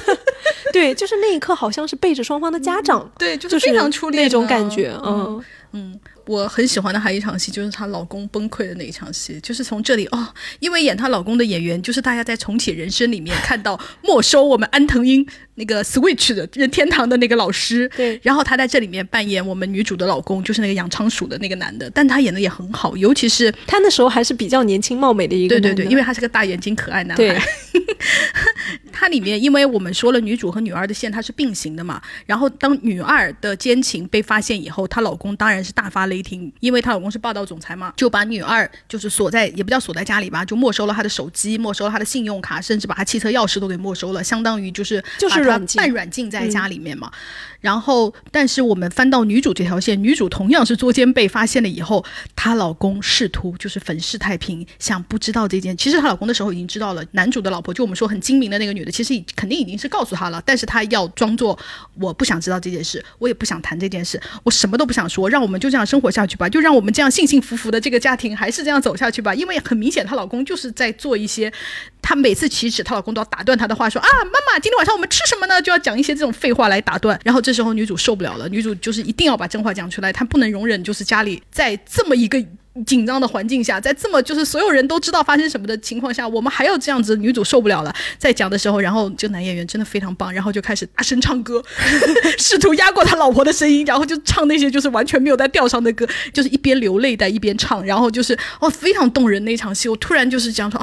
S2: 对，就是那一刻好像是背着双方的家长，
S1: 对，就
S2: 就是
S1: 非常初恋
S2: 那种
S1: 啊
S2: 感觉，嗯。
S1: 嗯，我很喜欢的还有一场戏，就是她老公崩溃的那一场戏，就是从这里哦，因为演她老公的演员，就是大家在重启人生里面看到没收我们安藤英那个 Switch 的任天堂的那个老师，
S2: 对。
S1: 然后她在这里面扮演我们女主的老公，就是那个养仓鼠的那个男的，但他演的也很好，尤其是
S2: 他那时候还是比较年轻貌美的一个，
S1: 对对对，因为他是个大眼睛可爱男
S2: 对。
S1: 孩。它里面，因为我们说了女主和女二的线它是并行的嘛，然后当女二的奸情被发现以后，她老公当然是大发雷霆，因为她老公是霸道总裁嘛，就把女二就是锁在也不叫锁在家里吧，就没收了她的手机，没收了她的信用卡，甚至把她汽车钥匙都给没收了，相当于就是
S2: 就是软禁
S1: 半软禁在家里面嘛。然后，但是我们翻到女主这条线，女主同样是作奸被发现了以后，她老公试图就是粉饰太平，想不知道这件。其实她老公的时候已经知道了，男主的老婆就我们说很精明的那个女的其实肯定已经是告诉她了，但是她要装作我不想知道这件事，我也不想谈这件事，我什么都不想说，让我们就这样生活下去吧，就让我们这样幸幸福福的这个家庭还是这样走下去吧。因为很明显，她老公就是在做一些，她每次起止，她老公都要打断她的话，说啊，妈妈，今天晚上我们吃什么呢？就要讲一些这种废话来打断。然后这时候女主受不了了，女主就是一定要把真话讲出来，她不能容忍就是家里在这么一个。紧张的环境下，在这么就是所有人都知道发生什么的情况下，我们还要这样子，女主受不了了。在讲的时候，然后这个男演员真的非常棒，然后就开始大声唱歌，试图压过他老婆的声音，然后就唱那些就是完全没有在调上的歌，就是一边流泪在一边唱，然后就是哦非常动人那场戏，我突然就是讲说。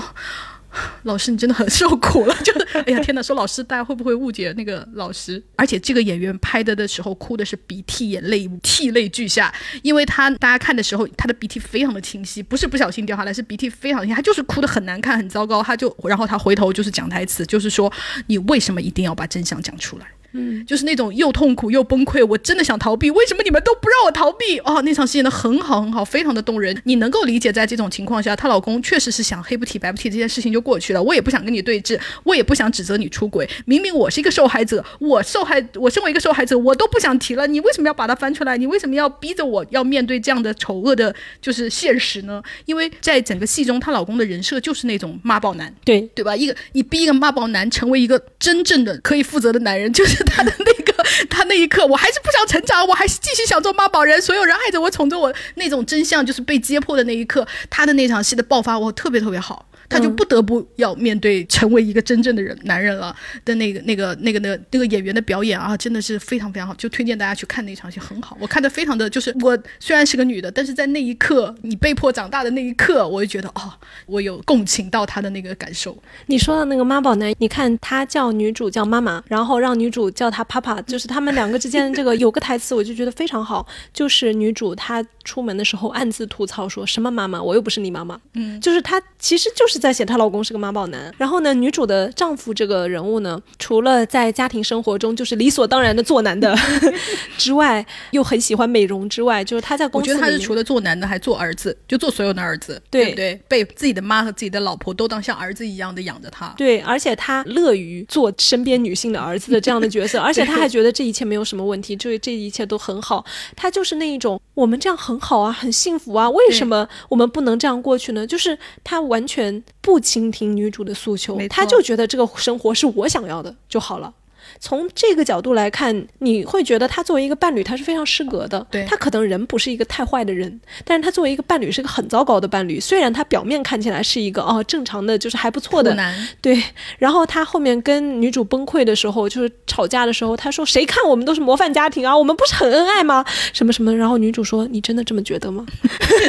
S1: 老师，你真的很受苦了，就是哎呀天呐！说老师，大家会不会误解那个老师？而且这个演员拍的的时候哭的是鼻涕眼泪涕泪俱下，因为他大家看的时候，他的鼻涕非常的清晰，不是不小心掉下来，是鼻涕非常清晰，他就是哭的很难看，很糟糕。他就然后他回头就是讲台词，就是说你为什么一定要把真相讲出来？
S2: 嗯，
S1: 就是那种又痛苦又崩溃，我真的想逃避，为什么你们都不让我逃避？哦，那场戏演的很好很好，非常的动人。你能够理解，在这种情况下，她老公确实是想黑不提白不提这件事情就过去了。我也不想跟你对峙，我也不想指责你出轨。明明我是一个受害者，我受害，我身为一个受害者，我都不想提了。你为什么要把它翻出来？你为什么要逼着我要面对这样的丑恶的，就是现实呢？因为在整个戏中，她老公的人设就是那种妈宝男，
S2: 对
S1: 对吧？一个你逼一个妈宝男成为一个真正的可以负责的男人，就是他的那个。他那一刻，我还是不想成长，我还是继续想做妈宝人。所有人爱着我，宠着我，那种真相就是被揭破的那一刻，他的那场戏的爆发，我特别特别好。他就不得不要面对成为一个真正的人男人了的那个那个那个那那个演员的表演啊，真的是非常非常好，就推荐大家去看那场戏，很好。我看的非常的就是我虽然是个女的，但是在那一刻你被迫长大的那一刻，我就觉得哦，我有共情到他的那个感受。
S2: 你说的那个妈宝男，你看他叫女主叫妈妈，然后让女主叫他 papa，就是他们两个之间的这个有个台词，我就觉得非常好，就是女主她出门的时候暗自吐槽说什么妈妈，我又不是你妈妈，
S1: 嗯，
S2: 就是她其实就是。是在写她老公是个妈宝男，然后呢，女主的丈夫这个人物呢，除了在家庭生活中就是理所当然的做男的 之外，又很喜欢美容之外，就是他在公司，
S1: 我觉得他是除了做男的，还做儿子，就做所有的儿子，对不对？被自己的妈和自己的老婆都当像儿子一样的养着他，
S2: 对，而且他乐于做身边女性的儿子的这样的角色，而且他还觉得这一切没有什么问题，这这一切都很好，他就是那一种我们这样很好啊，很幸福啊，为什么我们不能这样过去呢？就是他完全。不倾听女主的诉求，他就觉得这个生活是我想要的就好了。从这个角度来看，你会觉得他作为一个伴侣，他是非常失格的。
S1: 对
S2: 他可能人不是一个太坏的人，但是他作为一个伴侣是个很糟糕的伴侣。虽然他表面看起来是一个哦正常的，就是还不错的
S1: 男，
S2: 对。然后他后面跟女主崩溃的时候，就是吵架的时候，他说：“谁看我们都是模范家庭啊，我们不是很恩爱吗？什么什么？”然后女主说：“你真的这么觉得吗？”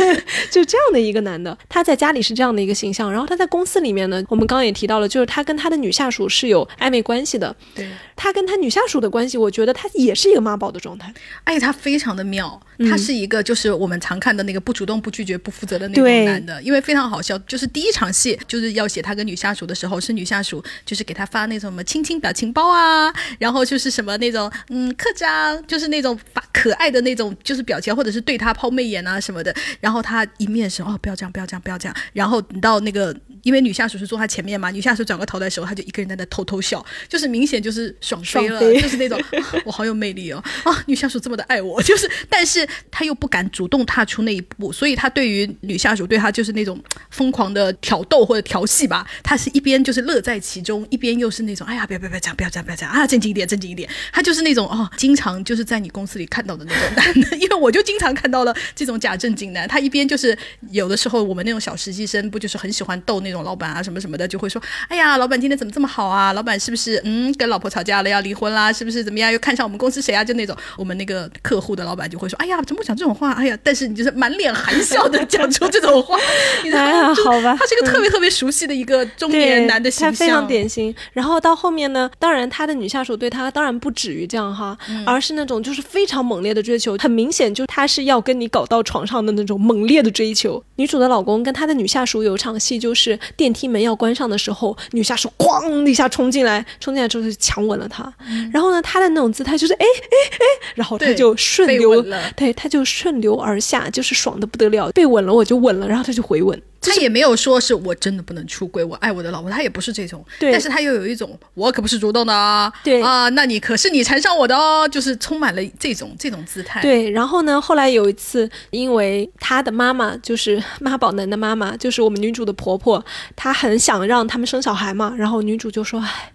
S2: 就这样的一个男的，他在家里是这样的一个形象，然后他在公司里面呢，我们刚刚也提到了，就是他跟他的女下属是有暧昧关系的。
S1: 对。
S2: 他跟他女下属的关系，我觉得他也是一个妈宝的状态。
S1: 哎，他非常的妙，他是一个就是我们常看的那个不主动、不拒绝、不负责的那种男的。因为非常好笑，就是第一场戏就是要写他跟女下属的时候，是女下属就是给他发那种什么亲亲表情包啊，然后就是什么那种嗯刻章，就是那种发可爱的那种就是表情，或者是对他抛媚眼啊什么的。然后他一面是哦不要这样，不要这样，不要这样。然后到那个因为女下属是坐他前面嘛，女下属转过头来的时候，他就一个人在那偷偷笑，就是明显就是。爽飞了，就是那种我好有魅力哦啊！女下属这么的爱我，就是，但是他又不敢主动踏出那一步，所以他对于女下属对他就是那种疯狂的挑逗或者调戏吧。他是一边就是乐在其中，一边又是那种哎呀，不要不要不要这样，不要这样，不要这样啊，正经一点，正经一点。他就是那种哦，经常就是在你公司里看到的那种男的，因为我就经常看到了这种假正经男。他一边就是有的时候我们那种小实习生不就是很喜欢逗那种老板啊什么什么的，就会说哎呀，老板今天怎么这么好啊？老板是不是嗯跟老婆吵架？了要离婚啦，是不是怎么样？又看上我们公司谁啊？就那种，我们那个客户的老板就会说：“哎呀，怎么讲这种话？哎呀！”但是你就是满脸含笑的讲出这种话，
S2: 哎呀，好吧，
S1: 他是一个特别特别熟悉的一个中年男的形象，
S2: 非常典型。然后到后面呢，当然他的女下属对他当然不止于这样哈，而是那种就是非常猛烈的追求，很明显就他是要跟你搞到床上的那种猛烈的追求。女主的老公跟他的女下属有场戏，就是电梯门要关上的时候，女下属哐一下冲进来，冲进来之后就强吻了他。然后呢，他的那种姿态就是哎哎哎，然后他就顺流，对，他就顺流而下，就是爽的不得了，被吻了我就吻了，然后他就回吻。
S1: 他也没有说是我真的不能出轨，我爱我的老婆，他也不是这种。
S2: 对
S1: 但是他又有一种我可不是主动的啊，
S2: 对
S1: 啊，那你可是你缠上我的哦，就是充满了这种这种姿态。，
S2: 对，然后呢，后来有一次，因为他的妈妈就是 妈宝男的妈妈，就是我们女主的婆婆，她很想让他们生小孩嘛，然后女主就说：“唉。”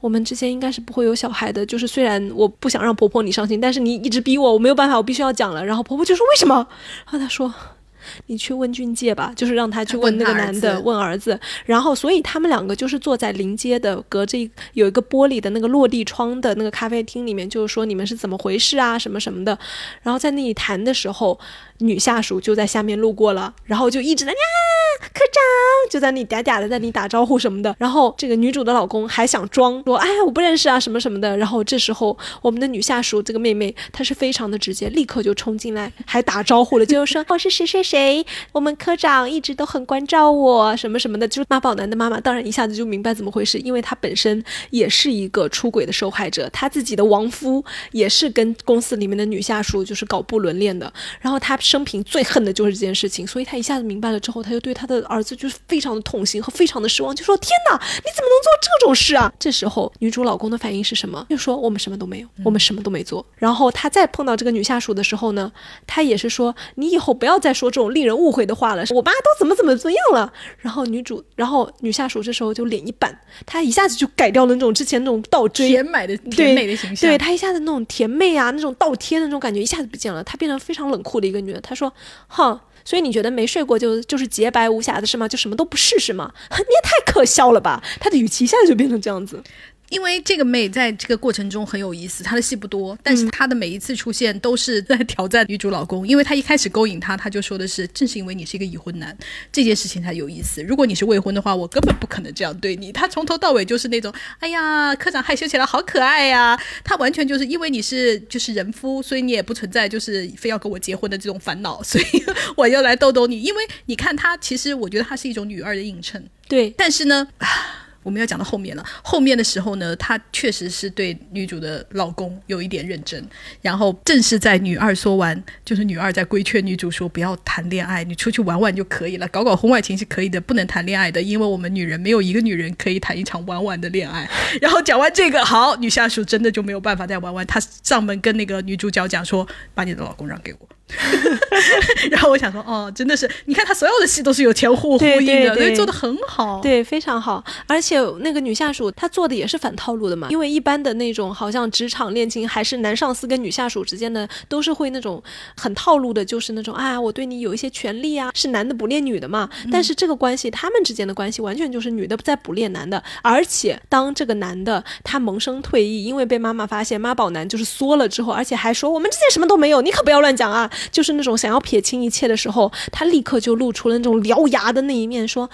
S2: 我们之间应该是不会有小孩的，就是虽然我不想让婆婆你伤心，但是你一直逼我，我没有办法，我必须要讲了。然后婆婆就说为什么？然后她说。你去问俊介吧，就是让他去问那个男的，
S1: 问儿子
S2: 问儿子。然后，所以他们两个就是坐在临街的隔着一有一个玻璃的那个落地窗的那个咖啡厅里面，就是说你们是怎么回事啊，什么什么的。然后在那里谈的时候，女下属就在下面路过了，然后就一直在呀，科长就在那嗲嗲的在那打招呼什么的。然后这个女主的老公还想装说，哎我不认识啊什么什么的。然后这时候我们的女下属这个妹妹她是非常的直接，立刻就冲进来，还打招呼了，就说我是谁谁谁，我们科长一直都很关照我什么什么的。就是妈宝男的妈妈当然一下子就明白怎么回事，因为她本身也是一个出轨的受害者，她自己的亡夫也是跟公司里面的女下属就是搞不伦恋的。然后她生平最恨的就是这件事情，所以他一下子明白了之后，他就对他的儿子就是非常的痛心和非常的失望，就说：“天哪，你怎么能做这种事啊？”这时候女主老公的反应是什么？就说：“我们什么都没有，我们什么都没做。”然后他再碰到这个女下属的时候呢，他也是说：“你以后不要再说这种令人误会的话了，我妈都怎么怎么怎么样了。”然后女主，然后女下属这时候就脸一板，她一下子就改掉了那种之前那种倒追
S1: 甜美的甜美的形象。
S2: 对她一下子那种甜妹啊，那种倒贴的那种感觉一下子不见了，她变成非常冷酷的一个女他。说：“哼，所以你觉得没睡过就就是洁白无瑕的是吗？就什么都不是是吗？你也太可笑了吧！”他的语气一下子就变成这样子。
S1: 因为这个妹在这个过程中很有意思，她的戏不多，但是她的每一次出现都是在挑战女主老公。因为她一开始勾引他，他就说的是，正是因为你是一个已婚男，这件事情才有意思。如果你是未婚的话，我根本不可能这样对你。她从头到尾就是那种，哎呀，科长害羞起来好可爱呀、她完全就是因为你是就是人夫，所以你也不存在就是非要跟我结婚的这种烦恼，所以我要来逗逗你。因为你看她，其实我觉得她是一种女二的映衬。
S2: 对，
S1: 但是呢，啊 我们要讲到后面了。后面的时候呢，她确实是对女主的老公有一点认真。然后正是在女二说完，就是女二在规劝女主说不要谈恋爱，你出去玩玩就可以了，搞搞婚外情是可以的，不能谈恋爱的，因为我们女人没有一个女人可以谈一场玩玩的恋爱。然后讲完这个，好，女下属真的就没有办法再玩玩，她上门跟那个女主角讲说，把你的老公让给我。然后我想说，哦，真的是，你看他所有的戏都是有前后呼
S2: 对
S1: 应的，
S2: 对对
S1: 所以做的很好。
S2: 对，非常好。而且那个女下属她做的也是反套路的嘛，因为一般的那种好像职场恋情，还是男上司跟女下属之间的，都是会那种很套路的，就是那种啊，我对你有一些权利啊，是男的捕猎女的嘛。但是这个关系，他们之间的关系完全就是女的在捕猎男的，而且当这个男的他萌生退役，因为被妈妈发现妈宝男就是缩了之后，而且还说我们之间什么都没有，你可不要乱讲啊，就是那种想要撇清一切的时候，他立刻就露出了那种獠牙的那一面，说。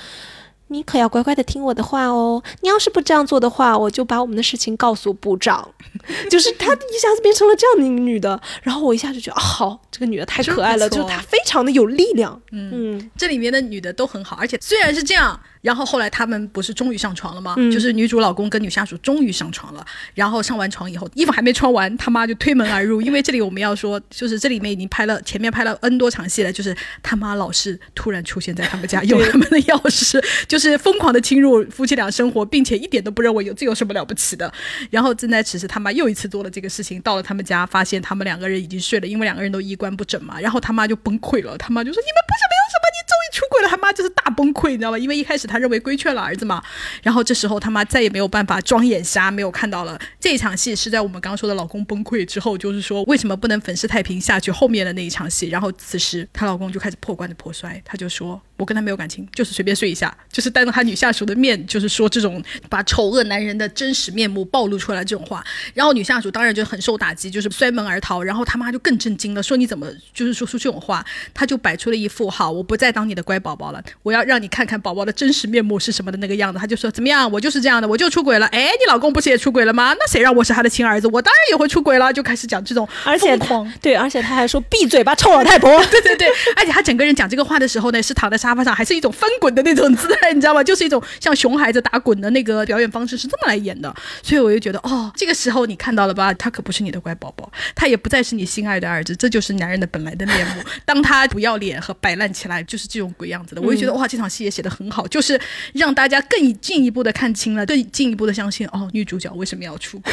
S2: 你可要乖乖的听我的话哦！你要是不这样做的话，我就把我们的事情告诉部长。就是她一下子变成了这样的一个女的，然后我一下就觉得，啊，好，这个女的太可爱了，就是她非常的有力量。嗯
S1: 这里面的女的都很好，而且虽然是这样，然后后来他们不是终于上床了吗？
S2: 嗯
S1: 就是女主老公跟女下属终于上床了，然后上完床以后，衣服还没穿完，他妈就推门而入。因为这里我们要说，就是这里面已经拍了前面拍了 N 多场戏了，就是他妈老是突然出现在他们家，有他们的钥匙，就是疯狂的侵入夫妻俩生活，并且一点都不认为有这有什么了不起的。然后正在此时，他妈又一次做了这个事情，到了他们家，发现他们两个人已经睡了，因为两个人都衣冠不整嘛。然后他妈就崩溃了，他妈就说：“你们不是没有什么，你终于出轨了。”他妈就是大崩溃，你知道吗？因为一开始他认为规劝了儿子嘛，然后这时候他妈再也没有办法装眼瞎，没有看到了这一场戏是在我们刚刚说的老公崩溃之后，就是说为什么不能粉饰太平下去后面的那一场戏。然后此时她老公就开始破罐子破摔，他就说：“我跟他没有感情，就是随便睡一下，就是当着他女下属的面，就是说这种把丑恶男人的真实面目暴露出来这种话。”然后女下属当然就很受打击，就是摔门而逃。然后他妈就更震惊了，说：“你怎么就是说出这种话？”他就摆出了一副好，我不再当你的乖宝宝了，我要让你看看宝宝的真实面目是什么的那个样子。他就说：“怎么样？我就是这样的，我就出轨了。哎，你老公不是也出轨了吗？那谁让我是他的亲儿子？我当然也会出轨了。”就开始讲这种
S2: 而且
S1: 疯狂。
S2: 对，而且他还说闭嘴吧，臭老太婆。
S1: 对对对，而且他整个人讲这个话的时候呢，是躺在沙沙发上，还是一种翻滚的那种姿态，你知道吗？就是一种像熊孩子打滚的那个表演方式是这么来演的。所以我就觉得，哦，这个时候你看到了吧？他可不是你的乖宝宝，他也不再是你心爱的儿子，这就是男人的本来的面目。当他不要脸和摆烂起来，就是这种鬼样子的。我就觉得，哇，这场戏也写得很好，就是让大家更进一步的看清了，更进一步的相信，哦，女主角为什么要出轨？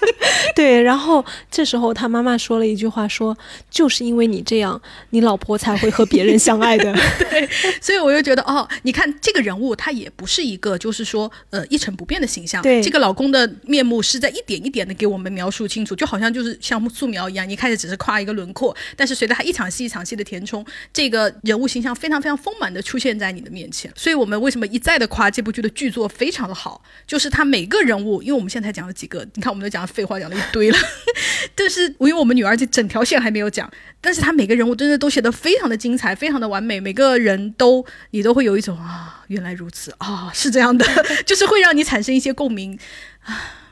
S2: 对，然后这时候他妈妈说了一句话，说就是因为你这样，你老婆才会和别人相爱的。
S1: 对，所以我就觉得，哦，你看这个人物，他也不是一个就是说呃一成不变的形象。
S2: 对，
S1: 这个老公的面目是在一点一点的给我们描述清楚，就好像就是像素描一样，一开始只是夸一个轮廓，但是随着他一场戏一场戏的填充，这个人物形象非常非常丰满的出现在你的面前。所以我们为什么一再的夸这部剧的剧作非常的好，就是他每个人物，因为我们现在才讲了几个，你看我们都讲了废话讲了一堆了，但是因为我们女儿这整条线还没有讲，但是他每个人物真的都写的非常的精彩，非常的完美，每个人都都你都会有一种啊，原来如此啊，是这样的，就是会让你产生一些共鸣啊。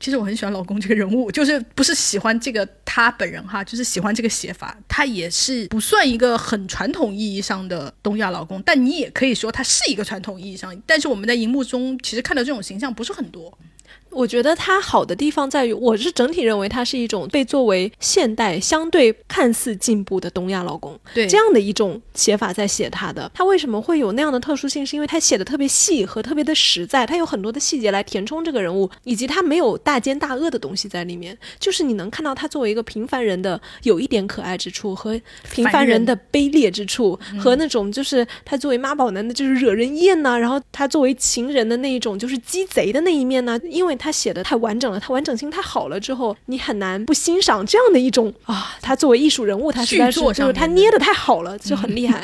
S1: 其实我很喜欢老公这个人物，就是不是喜欢这个他本人哈，就是喜欢这个写法。他也是不算一个很传统意义上的东亚老公，但你也可以说他是一个传统意义上。但是我们在荧幕中其实看到这种形象不是很多。
S2: 我觉得它好的地方在于，我是整体认为它是一种被作为现代相对看似进步的东亚老公，
S1: 对
S2: 这样的一种写法在写他的。他为什么会有那样的特殊性？是因为他写的特别细和特别的实在，他有很多的细节来填充这个人物，以及他没有大奸大恶的东西在里面。就是你能看到他作为一个平凡人的有一点可爱之处，和平凡人的卑劣之处，和那种就是他作为妈宝男的就是惹人厌呐，然后他作为情人的那一种就是鸡贼的那一面呢，因为。他写的太完整了，他完整性太好了，之后你很难不欣赏这样的一种啊。他作为艺术人物，他实在是就是他捏的太好了，就很厉害。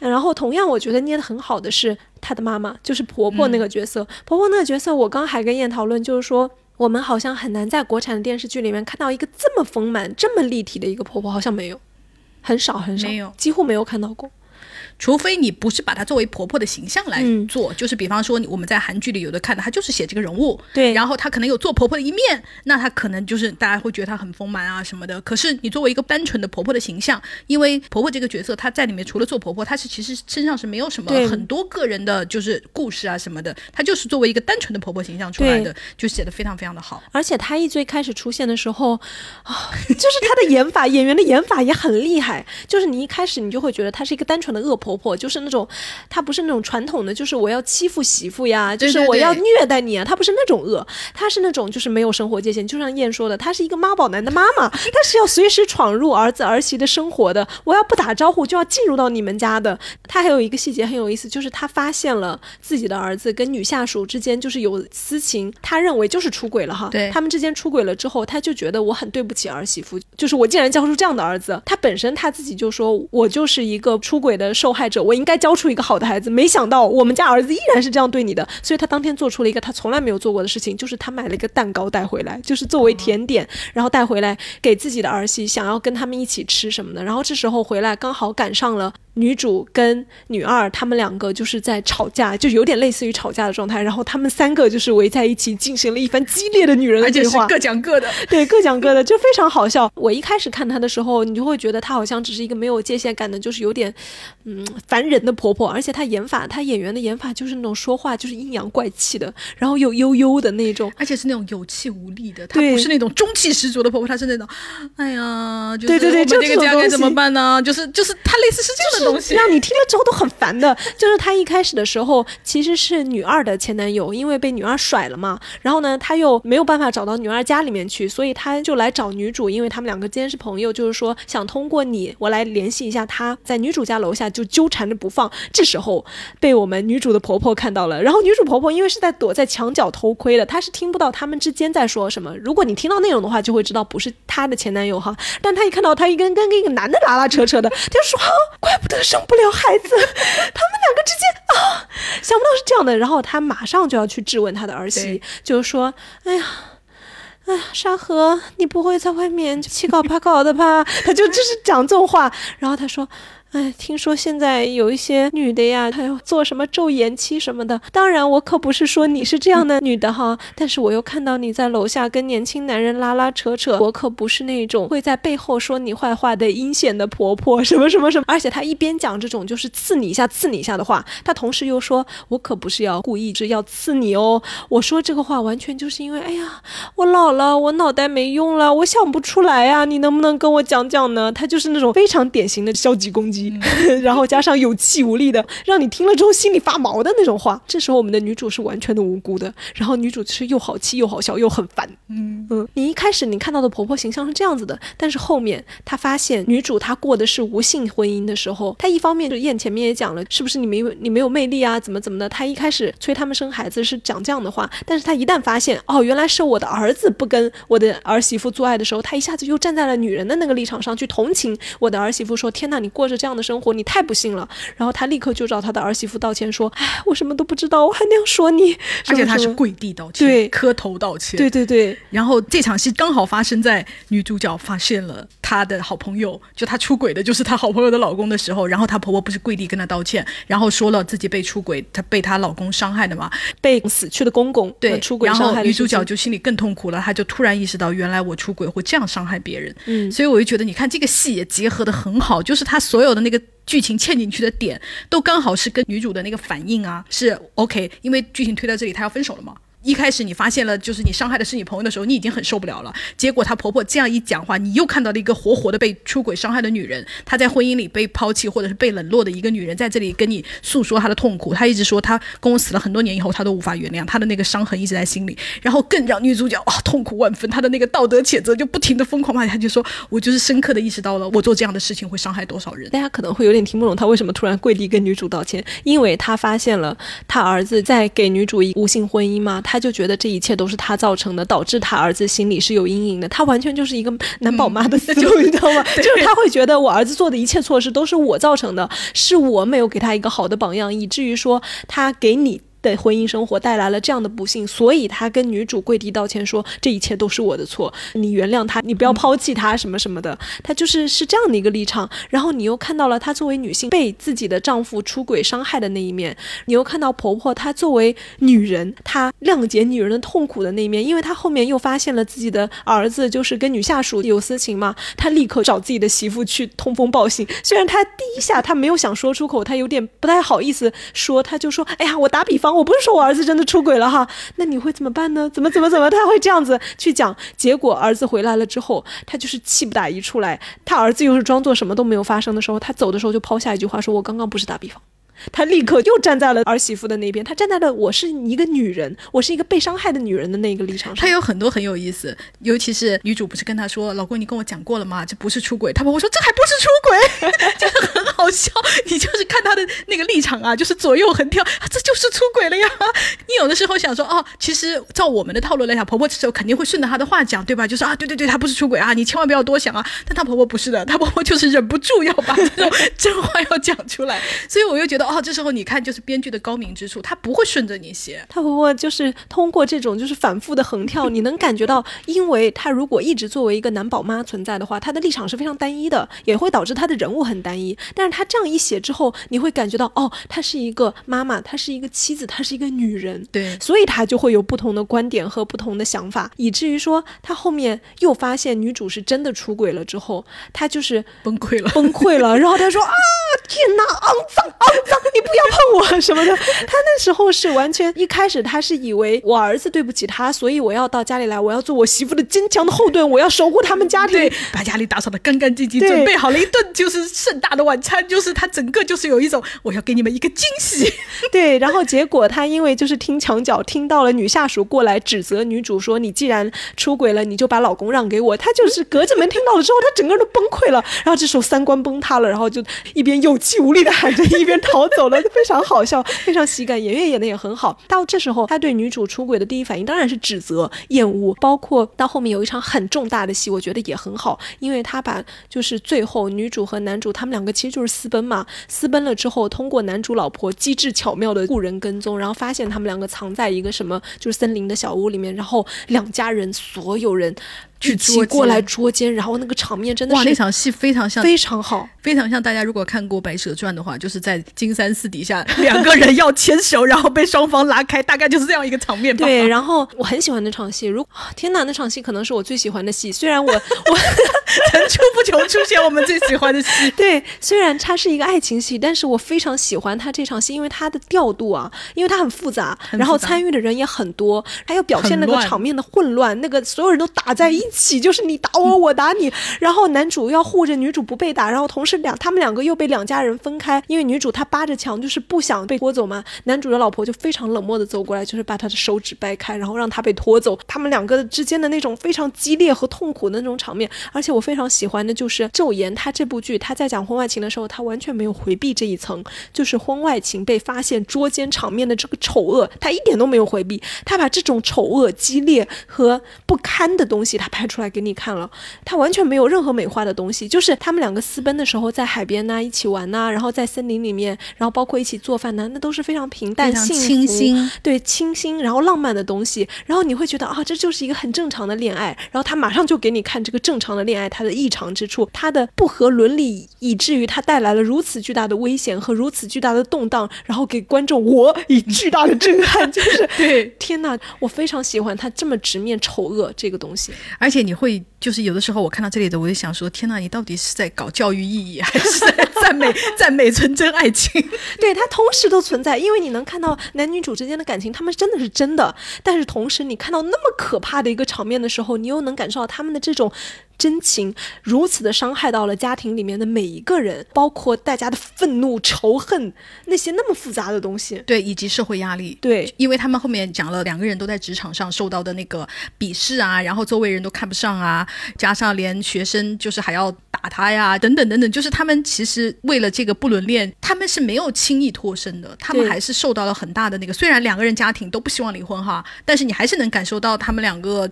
S2: 然后同样，我觉得捏的很好的是他的妈妈，就是婆婆那个角色。婆婆那个角色，我刚还跟燕讨论，就是说我们好像很难在国产的电视剧里面看到一个这么丰满、这么立体的一个婆婆，好像没有，很少很少，
S1: 没有，
S2: 几乎没有看到过。
S1: 除非你不是把她作为婆婆的形象来做，就是比方说我们在韩剧里有的看的，她就是写这个人物，
S2: 对，
S1: 然后她可能有做婆婆的一面，那她可能就是大家会觉得她很丰满啊什么的。可是你作为一个单纯的婆婆的形象，因为婆婆这个角色她在里面除了做婆婆，她是其实身上是没有什么很多个人的就是故事啊什么的，她就是作为一个单纯的婆婆形象出来的，就写的非常非常的好。
S2: 而且她一最开始出现的时候啊，就是她的演法，演员的演法也很厉害，就是你一开始你就会觉得她是一个单纯的恶婆婆婆，就是那种。她不是那种传统的，就是我要欺负媳妇呀，就是我要虐待你啊。她不是那种恶，她是那种就是没有生活界限。就像燕说的，她是一个妈宝男的妈妈，她是要随时闯入儿子儿媳的生活的。我要不打招呼就要进入到你们家的。她还有一个细节很有意思，就是她发现了自己的儿子跟女下属之间就是有私情，他认为就是出轨了哈。
S1: 对，
S2: 他们之间出轨了之后，他就觉得我很对不起儿媳妇，就是我竟然教出这样的儿子。他本身他自己就说，我就是一个出轨的受害害者，我应该教。出一个好的孩子，没想到我们家儿子依然是这样对你的，所以他当天做出了一个他从来没有做过的事情，就是他买了一个蛋糕带回来，就是作为甜点，然后带回来给自己的儿媳，想要跟他们一起吃什么的。然后这时候回来刚好赶上了。女主跟女二他们两个就是在吵架，就有点类似于吵架的状态。然后他们三个就是围在一起进行了一番激烈的女人的对话，
S1: 各讲各的，
S2: 对，各讲各的，就非常好笑。我一开始看她的时候，你就会觉得她好像只是一个没有界限感的，就是有点嗯烦人的婆婆。而且她演法，她演员的演法就是那种说话就是阴阳怪气的，然后又悠悠的那种，
S1: 而且是那种有气无力的。她不是那种中气十足的婆婆，她是那种，哎呀，对
S2: 对对，
S1: 这个家该怎么办呢？就是就是她类似是这样的。
S2: 让你听了之后都很烦的，就是他一开始的时候其实是女二的前男友，因为被女二甩了嘛，然后呢他又没有办法找到女二家里面去，所以他就来找女主，因为他们两个之间是朋友，就是说想通过你我来联系一下他，在女主家楼下就纠缠着不放。这时候被我们女主的婆婆看到了，然后女主婆婆因为是在躲在墙角偷窥的，她是听不到他们之间在说什么。如果你听到内容的话，就会知道不是她的前男友哈，但她一看到他一跟跟一个男的拉拉扯扯的，就说怪不 得。生不了孩子，他们两个之间啊，想不到是这样的。然后他马上就要去质问他的儿媳，就是说：“哎呀，哎，沙河，你不会在外面七搞八搞的吧？他就就是讲这种话，然后他说。哎，听说现在有一些女的呀，她要做什么昼颜期什么的。当然，我可不是说你是这样的女的哈，但是我又看到你在楼下跟年轻男人拉拉扯扯，我可不是那种会在背后说你坏话的阴险的婆婆，什么什么什么。而且她一边讲这种就是刺你一下、刺你一下的话，她同时又说我可不是要故意是要刺你哦。我说这个话完全就是因为，哎呀，我老了，我脑袋没用了，我想不出来呀，你能不能跟我讲讲呢？她就是那种非常典型的消极攻击。然后加上有气无力的，让你听了之后心里发毛的那种话。这时候我们的女主是完全的无辜的，然后女主是又好气又好笑又很烦。嗯嗯，你一开始你看到的婆婆形象是这样子的，但是后面她发现女主她过的是无性婚姻的时候，她一方面就燕前面也讲了，是不是你没有你没有魅力啊，怎么怎么的？她一开始催他们生孩子是讲这样的话，但是她一旦发现哦，原来是我的儿子不跟我的儿媳妇做爱的时候，她一下子又站在了女人的那个立场上去同情我的儿媳妇，说天呐，你过着这样的生活。你太不幸了，然后他立刻就找他的儿媳妇道歉，说：“哎，我什么都不知道，我还那样说你。”
S1: 而且他是跪地道歉，
S2: 对，
S1: 磕头道歉，
S2: 对对对。
S1: 然后这场戏刚好发生在女主角发现了她的好朋友，就她出轨的就是她好朋友的老公的时候，然后她婆婆不是跪地跟她道歉，然后说了自己被出轨，她被她老公伤害的嘛，
S2: 被死去的公公
S1: 对
S2: 出轨
S1: 然后女主角就心里更痛苦了，她就突然意识到，原来我出轨会这样伤害别人。嗯，所以我就觉得，你看这个戏也结合的很好，就是她所有的那个。剧情嵌进去的点都刚好是跟女主的那个反应啊，是 OK，因为剧情推到这里，她要分手了嘛。一开始你发现了，就是你伤害的是你朋友的时候，你已经很受不了了。结果她婆婆这样一讲话，你又看到了一个活活的被出轨伤害的女人，她在婚姻里被抛弃或者是被冷落的一个女人，在这里跟你诉说她的痛苦。她一直说她跟我死了很多年以后，她都无法原谅，她的那个伤痕一直在心里。然后更让女主角啊痛苦万分，她的那个道德谴责就不停的疯狂骂，她就说我就是深刻的意识到了，我做这样的事情会伤害多少人。
S2: 大家可能会有点听不懂，她为什么突然跪地跟女主道歉，因为她发现了她儿子在给女主一无性婚姻嘛，她就觉得这一切。都是他造成的，导致他儿子心里是有阴影的。他完全就是一个男宝妈的思路，你知道吗？就是他会觉得我儿子做的一切错事都是我造成的，是我没有给他一个好的榜样，以至于说他给你。的婚姻生活带来了这样的不幸，所以他跟女主跪地道歉说：“这一切都是我的错，你原谅他，你不要抛弃他，什么什么的。”他就是是这样的一个立场。然后你又看到了她作为女性被自己的丈夫出轨伤害的那一面，你又看到婆婆她作为女人，她谅解女人的痛苦的那一面，因为她后面又发现了自己的儿子就是跟女下属有私情嘛，她立刻找自己的媳妇去通风报信。虽然她第一下她没有想说出口，她有点不太好意思说，她就说：“哎呀，我打比方。”我不是说我儿子真的出轨了哈，那你会怎么办呢？怎么怎么怎么他会这样子去讲？结果儿子回来了之后，他就是气不打一处来。他儿子又是装作什么都没有发生的时候，他走的时候就抛下一句话说：“我刚刚不是打比方。”他立刻又站在了儿媳妇的那边，他站在了我是一个女人，我是一个被伤害的女人的那个立场上。
S1: 他有很多很有意思，尤其是女主不是跟他说：“老公，你跟我讲过了吗？这不是出轨。”他婆婆说：“这还不是出轨，真 的很好笑。你就是看他的那个立场啊，就是左右横跳，这就是出轨了呀。你有的时候想说，哦，其实照我们的套路来讲，婆婆这时候肯定会顺着她的话讲，对吧？就是啊，对对对，她不是出轨啊，你千万不要多想啊。但他婆婆不是的，他婆婆就是忍不住要把这种 真话要讲出来，所以我又觉得，哦，这时候你看就。是编剧的高明之处，他不会顺着你写，
S2: 他婆婆就是通过这种就是反复的横跳，你能感觉到，因为他如果一直作为一个男宝妈存在的话，他的立场是非常单一的，也会导致他的人物很单一。但是他这样一写之后，你会感觉到，哦，她是一个妈妈，她是一个妻子，她是一个女人，
S1: 对，
S2: 所以他就会有不同的观点和不同的想法，以至于说他后面又发现女主是真的出轨了之后，他就是
S1: 崩溃了，
S2: 崩溃了，然后他说啊，天哪，肮脏，肮脏，你不要碰我。什么的？他那时候是完全一开始他是以为我儿子对不起他，所以我要到家里来，我要做我媳妇的坚强的后盾，我要守护他们家庭，
S1: 把家里打扫的干干净净，准备好了一顿就是盛大的晚餐，就是他整个就是有一种我要给你们一个惊喜。
S2: 对，然后结果他因为就是听墙角听到了女下属过来指责女主说你既然出轨了，你就把老公让给我。他就是隔着门听到了之后，他整个人都崩溃了，然后这时候三观崩塌了，然后就一边有。气无力的喊着，一边逃走了就，非常好笑，非常喜感。演员演的也很好。到这时候，他对女主出轨的第一反应当然是指责、厌恶。包括到后面有一场很重大的戏，我觉得也很好，因为他把就是最后女主和男主他们两个其实就是私奔嘛，私奔了之后，通过男主老婆机智巧妙的雇人跟踪，然后发现他们两个藏在一个什么就是森林的小屋里面，然后两家人所有人。
S1: 去
S2: 起过来捉奸，然后那个场面真的是
S1: 哇，那场戏非常像，
S2: 非常好，
S1: 非常像大家如果看过《白蛇传》的话，就是在金山寺底下两个人要牵手，然后被双方拉开，大概就是这样一个场面吧。
S2: 对，然后我很喜欢那场戏，如天哪，那场戏可能是我最喜欢的戏，虽然我我
S1: 层出不穷出现我们最喜欢的戏。
S2: 对，虽然它是一个爱情戏，但是我非常喜欢它这场戏，因为它的调度啊，因为它很复杂，然后参与的人也很多，还要表现那个场面的混乱，那个所有人都打在一。起就是你打我，我打你，然后男主要护着女主不被打，然后同时两他们两个又被两家人分开，因为女主她扒着墙就是不想被拖走嘛，男主的老婆就非常冷漠的走过来，就是把他的手指掰开，然后让他被拖走。他们两个之间的那种非常激烈和痛苦的那种场面，而且我非常喜欢的就是《昼颜》，他这部剧他在讲婚外情的时候，他完全没有回避这一层，就是婚外情被发现捉奸场面的这个丑恶，他一点都没有回避，他把这种丑恶、激烈和不堪的东西他拍。出来给你看了，他完全没有任何美化的东西，就是他们两个私奔的时候，在海边呐，一起玩呐，然后在森林里面，然后包括一起做饭呐，那都是非常平淡、
S1: 清新，
S2: 对，清新，然后浪漫的东西，然后你会觉得啊，这就是一个很正常的恋爱，然后他马上就给你看这个正常的恋爱它的异常之处，它的不合伦理，以至于它带来了如此巨大的危险和如此巨大的动荡，然后给观众我以巨大的震撼，就是
S1: 对，
S2: 天呐，我非常喜欢他这么直面丑恶这个东西，
S1: 而 而且。你会就是有的时候，我看到这里的，我就想说：天哪，你到底是在搞教育意义，还是在赞美赞美纯真爱情？
S2: 对，它同时都存在，因为你能看到男女主之间的感情，他们真的是真的。但是同时，你看到那么可怕的一个场面的时候，你又能感受到他们的这种。真情如此的伤害到了家庭里面的每一个人，包括大家的愤怒、仇恨那些那么复杂的东西，
S1: 对，以及社会压力，
S2: 对，
S1: 因为他们后面讲了两个人都在职场上受到的那个鄙视啊，然后周围人都看不上啊，加上连学生就是还要打他呀，等等等等，就是他们其实为了这个不伦恋，他们是没有轻易脱身的，他们还是受到了很大的那个，虽然两个人家庭都不希望离婚哈，但是你还是能感受到他们两个。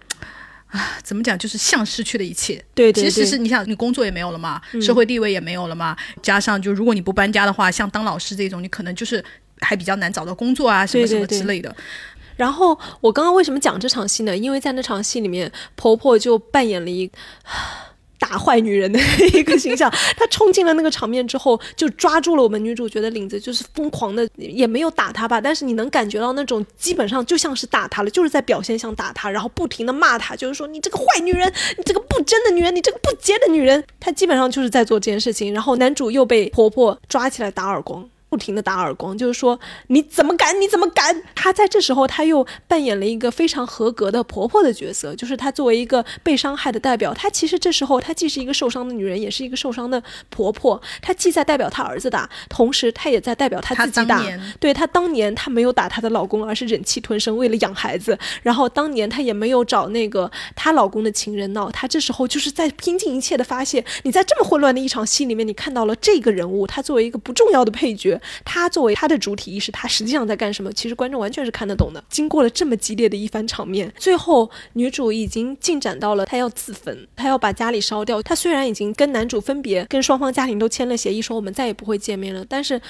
S1: 啊，怎么讲？就是像失去了一切。
S2: 对，
S1: 其实是你想，你工作也没有了嘛，社会地位也没有了嘛，加上就如果你不搬家的话，像当老师这种，你可能就是还比较难找到工作啊，什么什么之类的。
S2: 然后我刚刚为什么讲这场戏呢？因为在那场戏里面，婆婆就扮演了一。打坏女人的 一个形象，他冲进了那个场面之后，就抓住了我们女主角的领子，就是疯狂的，也没有打她吧，但是你能感觉到那种基本上就像是打她了，就是在表现像打她，然后不停的骂她，就是说你这个坏女人，你这个不贞的女人，你这个不洁的女人，她基本上就是在做这件事情，然后男主又被婆婆抓起来打耳光。不停的打耳光，就是说你怎么敢？你怎么敢？她在这时候，她又扮演了一个非常合格的婆婆的角色，就是她作为一个被伤害的代表，她其实这时候她既是一个受伤的女人，也是一个受伤的婆婆。她既在代表她儿子打，同时她也在代表她自己打。对她当年她没有打她的老公，而是忍气吞声，为了养孩子。然后当年她也没有找那个她老公的情人闹，她这时候就是在拼尽一切的发泄。你在这么混乱的一场戏里面，你看到了这个人物，她作为一个不重要的配角。他作为他的主体意识，他实际上在干什么？其实观众完全是看得懂的。经过了这么激烈的一番场面，最后女主已经进展到了她要自焚，她要把家里烧掉。她虽然已经跟男主分别，跟双方家庭都签了协议，说我们再也不会见面了，但是。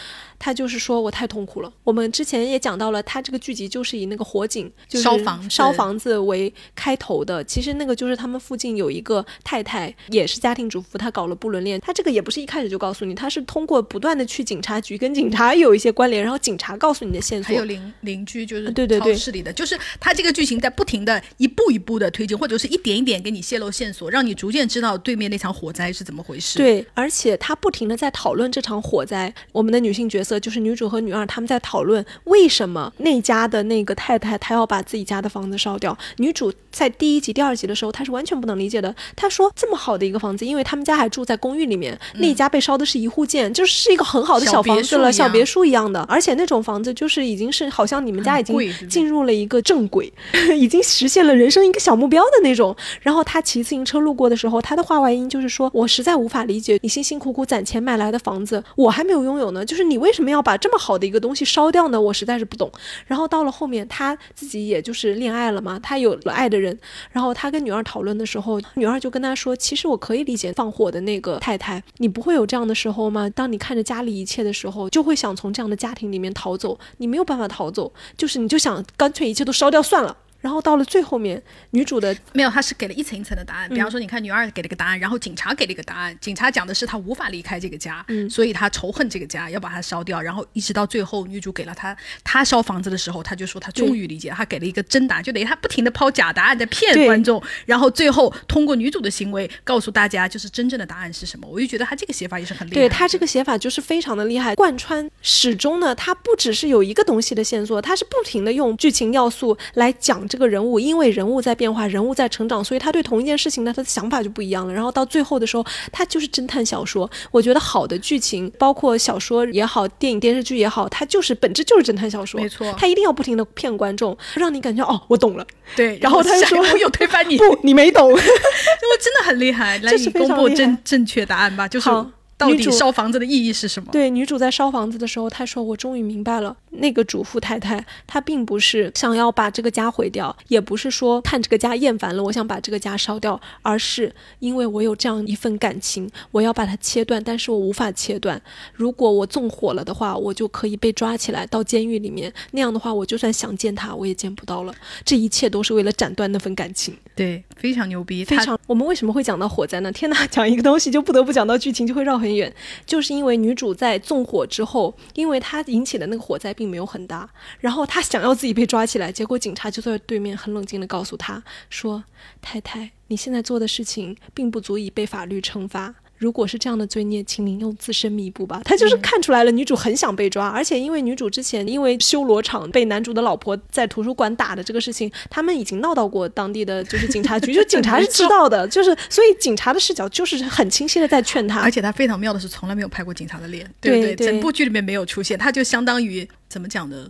S2: 她就是说我太痛苦了。我们之前也讲到了，她这个剧集就是以那个火警，就是
S1: 烧房
S2: 烧房子为开头的。其实那个就是他们附近有一个太太，也是家庭主妇，她搞了不伦恋。她这个也不是一开始就告诉你，她是通过不断的去警察局跟警察有一些关联，然后警察告诉你的线索。
S1: 还有邻邻居就是
S2: 对对对
S1: 超市里的，就是他这个剧情在不停的一步一步的推进，或者是一点一点给你泄露线索，让你逐渐知道对面那场火灾是怎么回事。
S2: 对，而且他不停的在讨论这场火灾。我们的女性角色。色就是女主和女二他们在讨论为什么那家的那个太太她要把自己家的房子烧掉。女主在第一集、第二集的时候，她是完全不能理解的。她说这么好的一个房子，因为他们家还住在公寓里面，那家被烧的是一户建，就是一个很好的小房子了。的小别墅一样的，而且那种房子就是已经是好像你们家已经进入了一个正轨，已经实现了人生一个小目标的那种。然后他骑自行车路过的时候，他的话外音就是说：“我实在无法理解你辛辛苦苦攒钱买来的房子，我还没有拥有呢，就是你为什么要把这么好的一个东西烧掉呢？我实在是不懂。”然后到了后面，他自己也就是恋爱了嘛，他有了爱的人，然后他跟女儿讨论的时候，女儿就跟他说：“其实我可以理解放火的那个太太，你不会有这样的时候吗？当你看着家里一切的时候，就就会想从这样的家庭里面逃走，你没有办法逃走，就是你就想干脆一切都烧掉算了。”然后到了最后面，女主的
S1: 没有，她是给了一层一层的答案。比方说，你看女二给了个答案，然后警察给了一个答案。警察讲的是她无法离开这个家，嗯所以她仇恨这个家，要把它烧掉。然后一直到最后，女主给了她，她烧房子的时候，她就说她终于理解，她给了一个真答案，就等于她不停的抛假答案在骗观众。然后最后通过女主的行为告诉大家，就是真正的答案是什么。我就觉得她这个写法也是很厉害。
S2: 对她这个写法就是非常的厉害，贯穿始终呢，她不只是有一个东西的线索，她是不停的用剧情要素来讲这个人物，因为。人物在变化，人物在成长，所以他对同一件事情呢，他的想法就不一样了。然后到最后的时候，他就是侦探小说。我觉得好的剧情，包括小说也好，电影电视剧也好，它就是本质就是侦探小说。
S1: 没错，
S2: 他一定要不停的骗观众，让你感觉哦，我懂了。
S1: 对，
S2: 然后他就说
S1: 我有推翻你，
S2: 不，你没懂。我
S1: 真的很厉害，来，你公布正正确答案吧，就是。到底烧房子的意义是什么？
S2: 对，女主在烧房子的时候，她说：“我终于明白了，那个主妇太太，她并不是想要把这个家毁掉，也不是说看这个家厌烦了，我想把这个家烧掉，而是因为我有这样一份感情，我要把它切断，但是我无法切断。如果我纵火了的话，我就可以被抓起来到监狱里面，那样的话，我就算想见他，我也见不到了。这一切都是为了斩断那份感情。
S1: 对，非常牛逼，
S2: 非常。我们为什么会讲到火灾呢？天哪，讲一个东西就不得不讲到剧情，就会绕很。很远，就是因为女主在纵火之后，因为她引起的那个火灾并没有很大，然后他想要自己被抓起来，结果警察就在对面很冷静的告诉他说：“太太，你现在做的事情并不足以被法律惩罚。”如果是这样的罪孽，请您用自身弥补吧。他就是看出来了，女主很想被抓，而且因为女主之前因为修罗场被男主的老婆在图书馆打的这个事情，他们已经闹到过当地的就是警察局，就警察是知道的，就是所以警察的视角就是很清晰的在劝他。
S1: 而且他非常妙的是，从来没有拍过警察的脸，对
S2: 对？
S1: 整部剧里面没有出现，他就相当于怎么讲呢？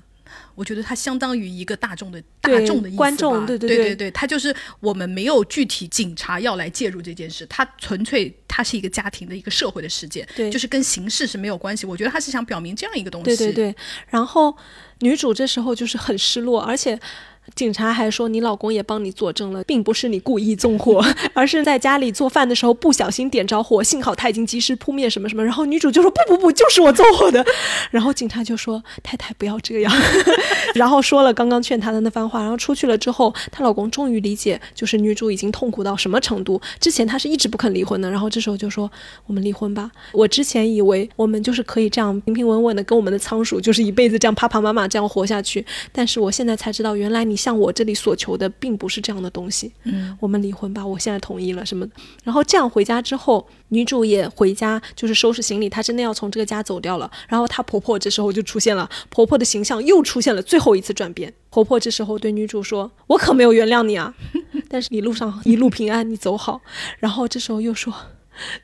S1: 我觉得它相当于一个大众的大众的
S2: 观众，
S1: 对
S2: 对对
S1: 对，它就是我们没有具体警察要来介入这件事，它纯粹它是一个家庭的一个社会的事件，
S2: 对，
S1: 就是跟形式是没有关系。我觉得他是想表明这样一个东西，
S2: 对对对。然后女主这时候就是很失落，而且。警察还说，你老公也帮你作证了，并不是你故意纵火，而是在家里做饭的时候不小心点着火，幸好他已经及时扑灭什么什么。然后女主就说不不不，就是我纵火的。然后警察就说太太不要这样，然后说了刚刚劝她的那番话。然后出去了之后，她老公终于理解，就是女主已经痛苦到什么程度。之前他是一直不肯离婚的，然后这时候就说我们离婚吧。我之前以为我们就是可以这样平平稳稳的跟我们的仓鼠就是一辈子这样啪啪妈妈这样活下去，但是我现在才知道，原来你。像我这里所求的并不是这样的东西，
S1: 嗯，
S2: 我们离婚吧，我现在同意了什么？然后这样回家之后，女主也回家，就是收拾行李，她真的要从这个家走掉了。然后她婆婆这时候就出现了，婆婆的形象又出现了最后一次转变。婆婆这时候对女主说：“我可没有原谅你啊，但是你路上一路平安，你走好。”然后这时候又说：“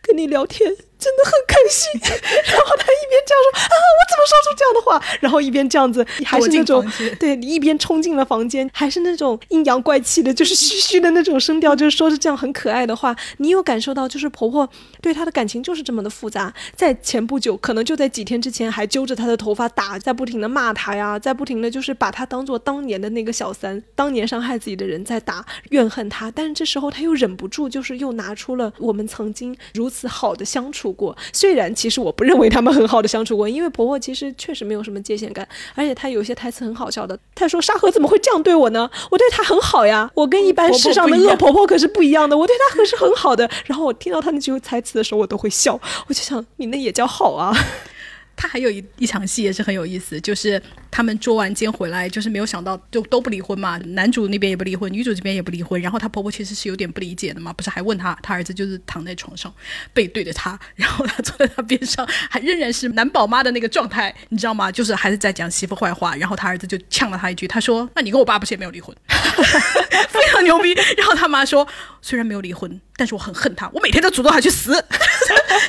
S2: 跟你聊天。”真的很开心，然后他一边这样说啊，我怎么说出这样的话？然后一边这样子，还是那种对，你一边冲进了房间，还是那种阴阳怪气的，就是嘘嘘的那种声调，就是说着这样很可爱的话。你有感受到，就是婆婆对她的感情就是这么的复杂。在前不久，可能就在几天之前，还揪着她的头发打，在不停的骂她呀，在不停的就是把她当做当年的那个小三，当年伤害自己的人在打，怨恨她。但是这时候她又忍不住，就是又拿出了我们曾经如此好的相处。过，虽然其实我不认为他们很好的相处过，因为婆婆其实确实没有什么界限感，而且她有些台词很好笑的。她说：“沙河怎么会这样对我呢？我对她很好呀，我跟一般世上的恶婆婆可是不一样的，我对她可是很好的。”然后我听到她那句台词的时候，我都会笑，我就想，你那也叫好啊。
S1: 他还有一一场戏也是很有意思，就是他们捉完奸回来，就是没有想到就都不离婚嘛，男主那边也不离婚，女主这边也不离婚。然后她婆婆其实是有点不理解的嘛，不是还问她，她儿子就是躺在床上背对着她，然后她坐在她边上，还仍然是男宝妈的那个状态，你知道吗？就是还是在讲媳妇坏话。然后她儿子就呛了她一句，他说：“那你跟我爸不是也没有离婚？” 非常牛逼。然后他妈说：“虽然没有离婚，但是我很恨他，我每天都诅咒他去死。”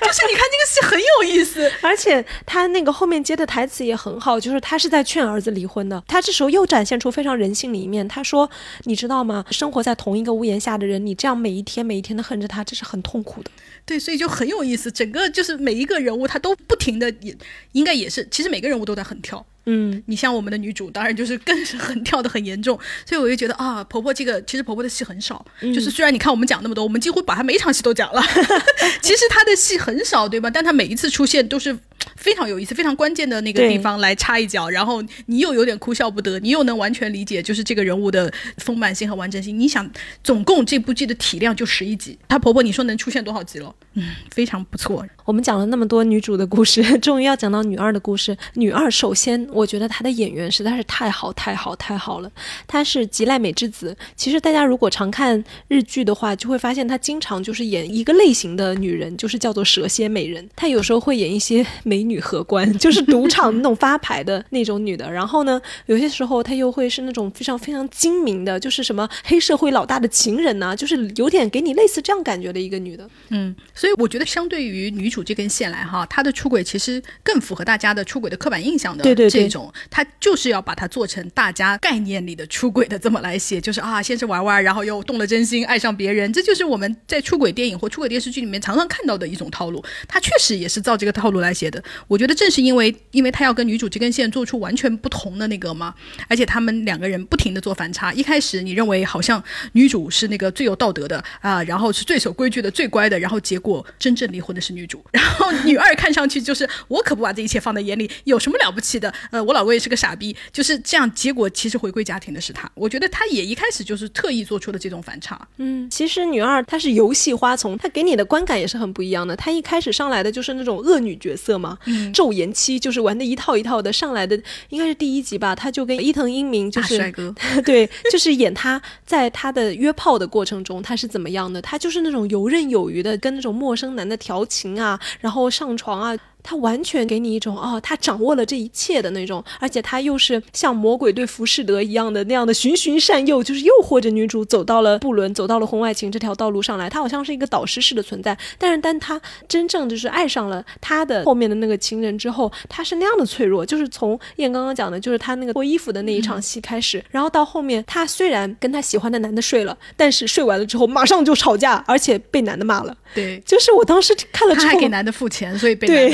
S1: 就是你看这个戏很有意思，
S2: 而且他那个后面接的台词也很好，就是他是在劝儿子离婚的。他这时候又展现出非常人性的一面。他说：“你知道吗？生活在同一个屋檐下的人，你这样每一天每一天的恨着他，这是很痛苦的。”
S1: 对，所以就很有意思。整个就是每一个人物，他都不停的也应该也是，其实每个人物都在横跳。
S2: 嗯，
S1: 你像我们的女主，当然就是更是很跳的很严重，所以我就觉得啊，婆婆这个其实婆婆的戏很少，就是虽然你看我们讲那么多，我们几乎把她每一场戏都讲了，其实她的戏很少，对吧？但她每一次出现都是非常有意思、非常关键的那个地方来插一脚，然后你又有点哭笑不得，你又能完全理解就是这个人物的丰满性和完整性。你想，总共这部剧的体量就十一集，她婆婆你说能出现多少集了？嗯，非常不错。
S2: 我们讲了那么多女主的故事，终于要讲到女二的故事。女二首先。我觉得她的演员实在是太好太好太好了，她是吉濑美智子。其实大家如果常看日剧的话，就会发现她经常就是演一个类型的女人，就是叫做蛇蝎美人。她有时候会演一些美女荷官，就是赌场那种发牌的那种女的。然后呢，有些时候她又会是那种非常非常精明的，就是什么黑社会老大的情人呐，就是有点给你类似这样感觉的一个女的。
S1: 嗯，所以我觉得相对于女主这根线来哈，她的出轨其实更符合大家的出轨的刻板印象的。
S2: 对对对。
S1: 这种他就是要把它做成大家概念里的出轨的这么来写，就是啊，先是玩玩，然后又动了真心，爱上别人，这就是我们在出轨电影或出轨电视剧里面常常看到的一种套路。她确实也是照这个套路来写的。我觉得正是因为，因为她要跟女主这根线做出完全不同的那个嘛，而且他们两个人不停的做反差。一开始你认为好像女主是那个最有道德的啊，然后是最守规矩的、最乖的，然后结果真正离婚的是女主，然后女二看上去就是我可不把这一切放在眼里，有什么了不起的？呃，我老公也是个傻逼，就是这样。结果其实回归家庭的是他，我觉得他也一开始就是特意做出了这种反差。
S2: 嗯，其实女二她是游戏花丛，她给你的观感也是很不一样的。她一开始上来的就是那种恶女角色嘛，嗯昼颜妻就是玩的一套一套的。上来的应该是第一集吧，她就跟伊藤英明就是
S1: 帅哥，
S2: 对，就是演她在她的约炮的过程中她是怎么样的，她就是那种游刃有余的跟那种陌生男的调情啊，然后上床啊。他完全给你一种哦，他掌握了这一切的那种，而且他又是像魔鬼对浮士德一样的那样的循循善诱，就是诱惑着女主走到了布伦，走到了婚外情这条道路上来。他好像是一个导师式的存在，但是当他真正就是爱上了他的后面的那个情人之后，他是那样的脆弱。就是从燕刚刚讲的，就是他那个脱衣服的那一场戏开始，然后到后面，他虽然跟他喜欢的男的睡了，但是睡完了之后马上就吵架，而且被男的骂了。
S1: 对，
S2: 就是我当时看了之后，他
S1: 还给男的付钱，所以被对。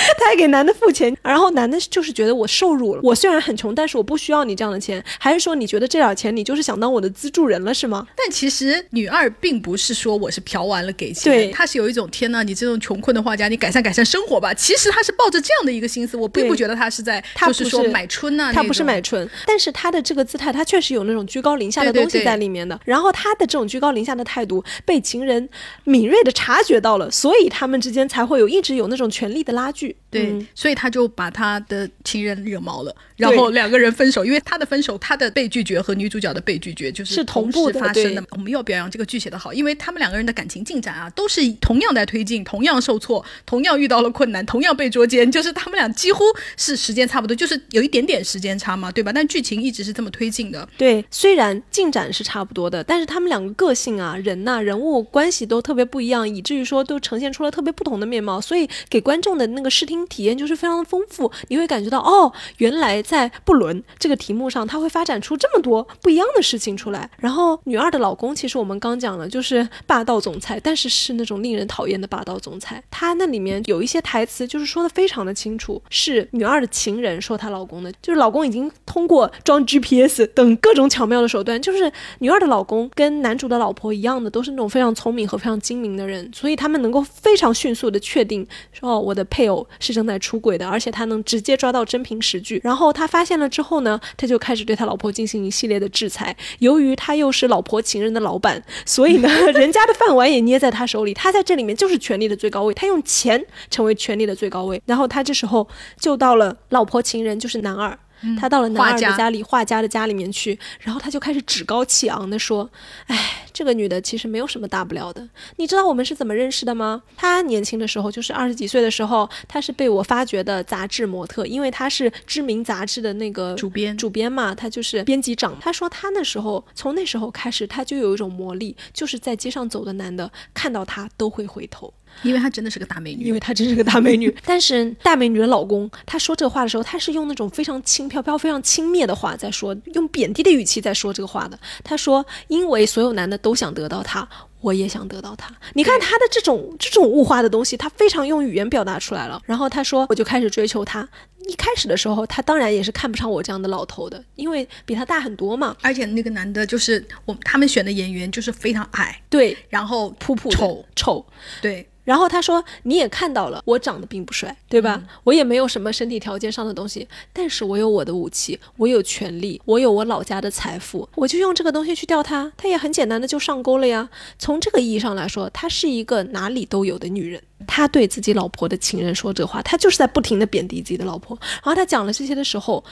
S2: 他还给男的付钱，然后男的就是觉得我受辱了。我虽然很穷，但是我不需要你这样的钱。还是说你觉得这点钱你就是想当我的资助人了是吗？
S1: 但其实女二并不是说我是嫖完了给钱，
S2: 对，
S1: 她是有一种天呐，你这种穷困的画家，你改善改善生活吧。其实她是抱着这样的一个心思，我并不觉得她是在她不是说买春呐，
S2: 她不是买春，但是她的这个姿态，她确实有那种居高临下的东西在里面的。然后她的这种居高临下的态度被情人敏锐的察觉到了，所以他们之间才会有一直有那种权力的拉锯。
S1: 对，所以他就把他的情人惹毛了，然后两个人分手。因为他的分手，他的被拒绝和女主角的被拒绝就是
S2: 同步
S1: 发生的。我们要表扬这个剧写的好，因为他们两个人的感情进展啊，都是同样在推进，同样受挫，同样遇到了困难，同样被捉奸，就是他们俩几乎是时间差不多，就是有一点点时间差嘛，对吧？但剧情一直是这么推进的。
S2: 对，虽然进展是差不多的，但是他们两个个性啊、人呐、人物关系都特别不一样，以至于说都呈现出了特别不同的面貌，所以给观众的那个视听。体验就是非常的丰富，你会感觉到哦，原来在不伦这个题目上，他会发展出这么多不一样的事情出来。然后女二的老公，其实我们刚讲了，就是霸道总裁，但是是那种令人讨厌的霸道总裁。他那里面有一些台词，就是说的非常的清楚，是女二的情人说她老公的，就是老公已经通过装 GPS 等各种巧妙的手段，就是女二的老公跟男主的老婆一样的，都是那种非常聪明和非常精明的人，所以他们能够非常迅速的确定说，哦，我的配偶是。正在出轨的，而且他能直接抓到真凭实据。然后他发现了之后呢，他就开始对他老婆进行一系列的制裁。由于他又是老婆情人的老板，所以呢，人家的饭碗也捏在他手里。他在这里面就是权力的最高位，他用钱成为权力的最高位。然后他这时候就到了老婆情人，就是男二。他到了男二的
S1: 画家
S2: 家里，画家的家里面去，然后他就开始趾高气昂的说：“哎，这个女的其实没有什么大不了的。你知道我们是怎么认识的吗？她年轻的时候，就是二十几岁的时候，她是被我发掘的杂志模特，因为她是知名杂志的那个
S1: 主编
S2: 主编嘛，她就是编辑长。她说她那时候从那时候开始，她就有一种魔力，就是在街上走的男的看到她都会回头。”
S1: 因为她真的是个大美女，
S2: 因为她真是个大美女。但是大美女的老公，他说这个话的时候，他是用那种非常轻飘飘、非常轻蔑的话在说，用贬低的语气在说这个话的。他说：“因为所有男的都想得到她，我也想得到她。”你看他的这种这种物化的东西，他非常用语言表达出来了。然后他说：“我就开始追求她。”一开始的时候，他当然也是看不上我这样的老头的，因为比他大很多嘛。
S1: 而且那个男的，就是我他们选的演员，就是非常矮，
S2: 对，
S1: 然后
S2: 普普
S1: 丑
S2: 丑，
S1: 对。
S2: 然后他说：“你也看到了，我长得并不帅，对吧？我也没有什么身体条件上的东西，但是我有我的武器，我有权利，我有我老家的财富，我就用这个东西去钓他，他也很简单的就上钩了呀。从这个意义上来说，她是一个哪里都有的女人。他对自己老婆的情人说这话，他就是在不停的贬低自己的老婆。然后他讲了这些的时候。”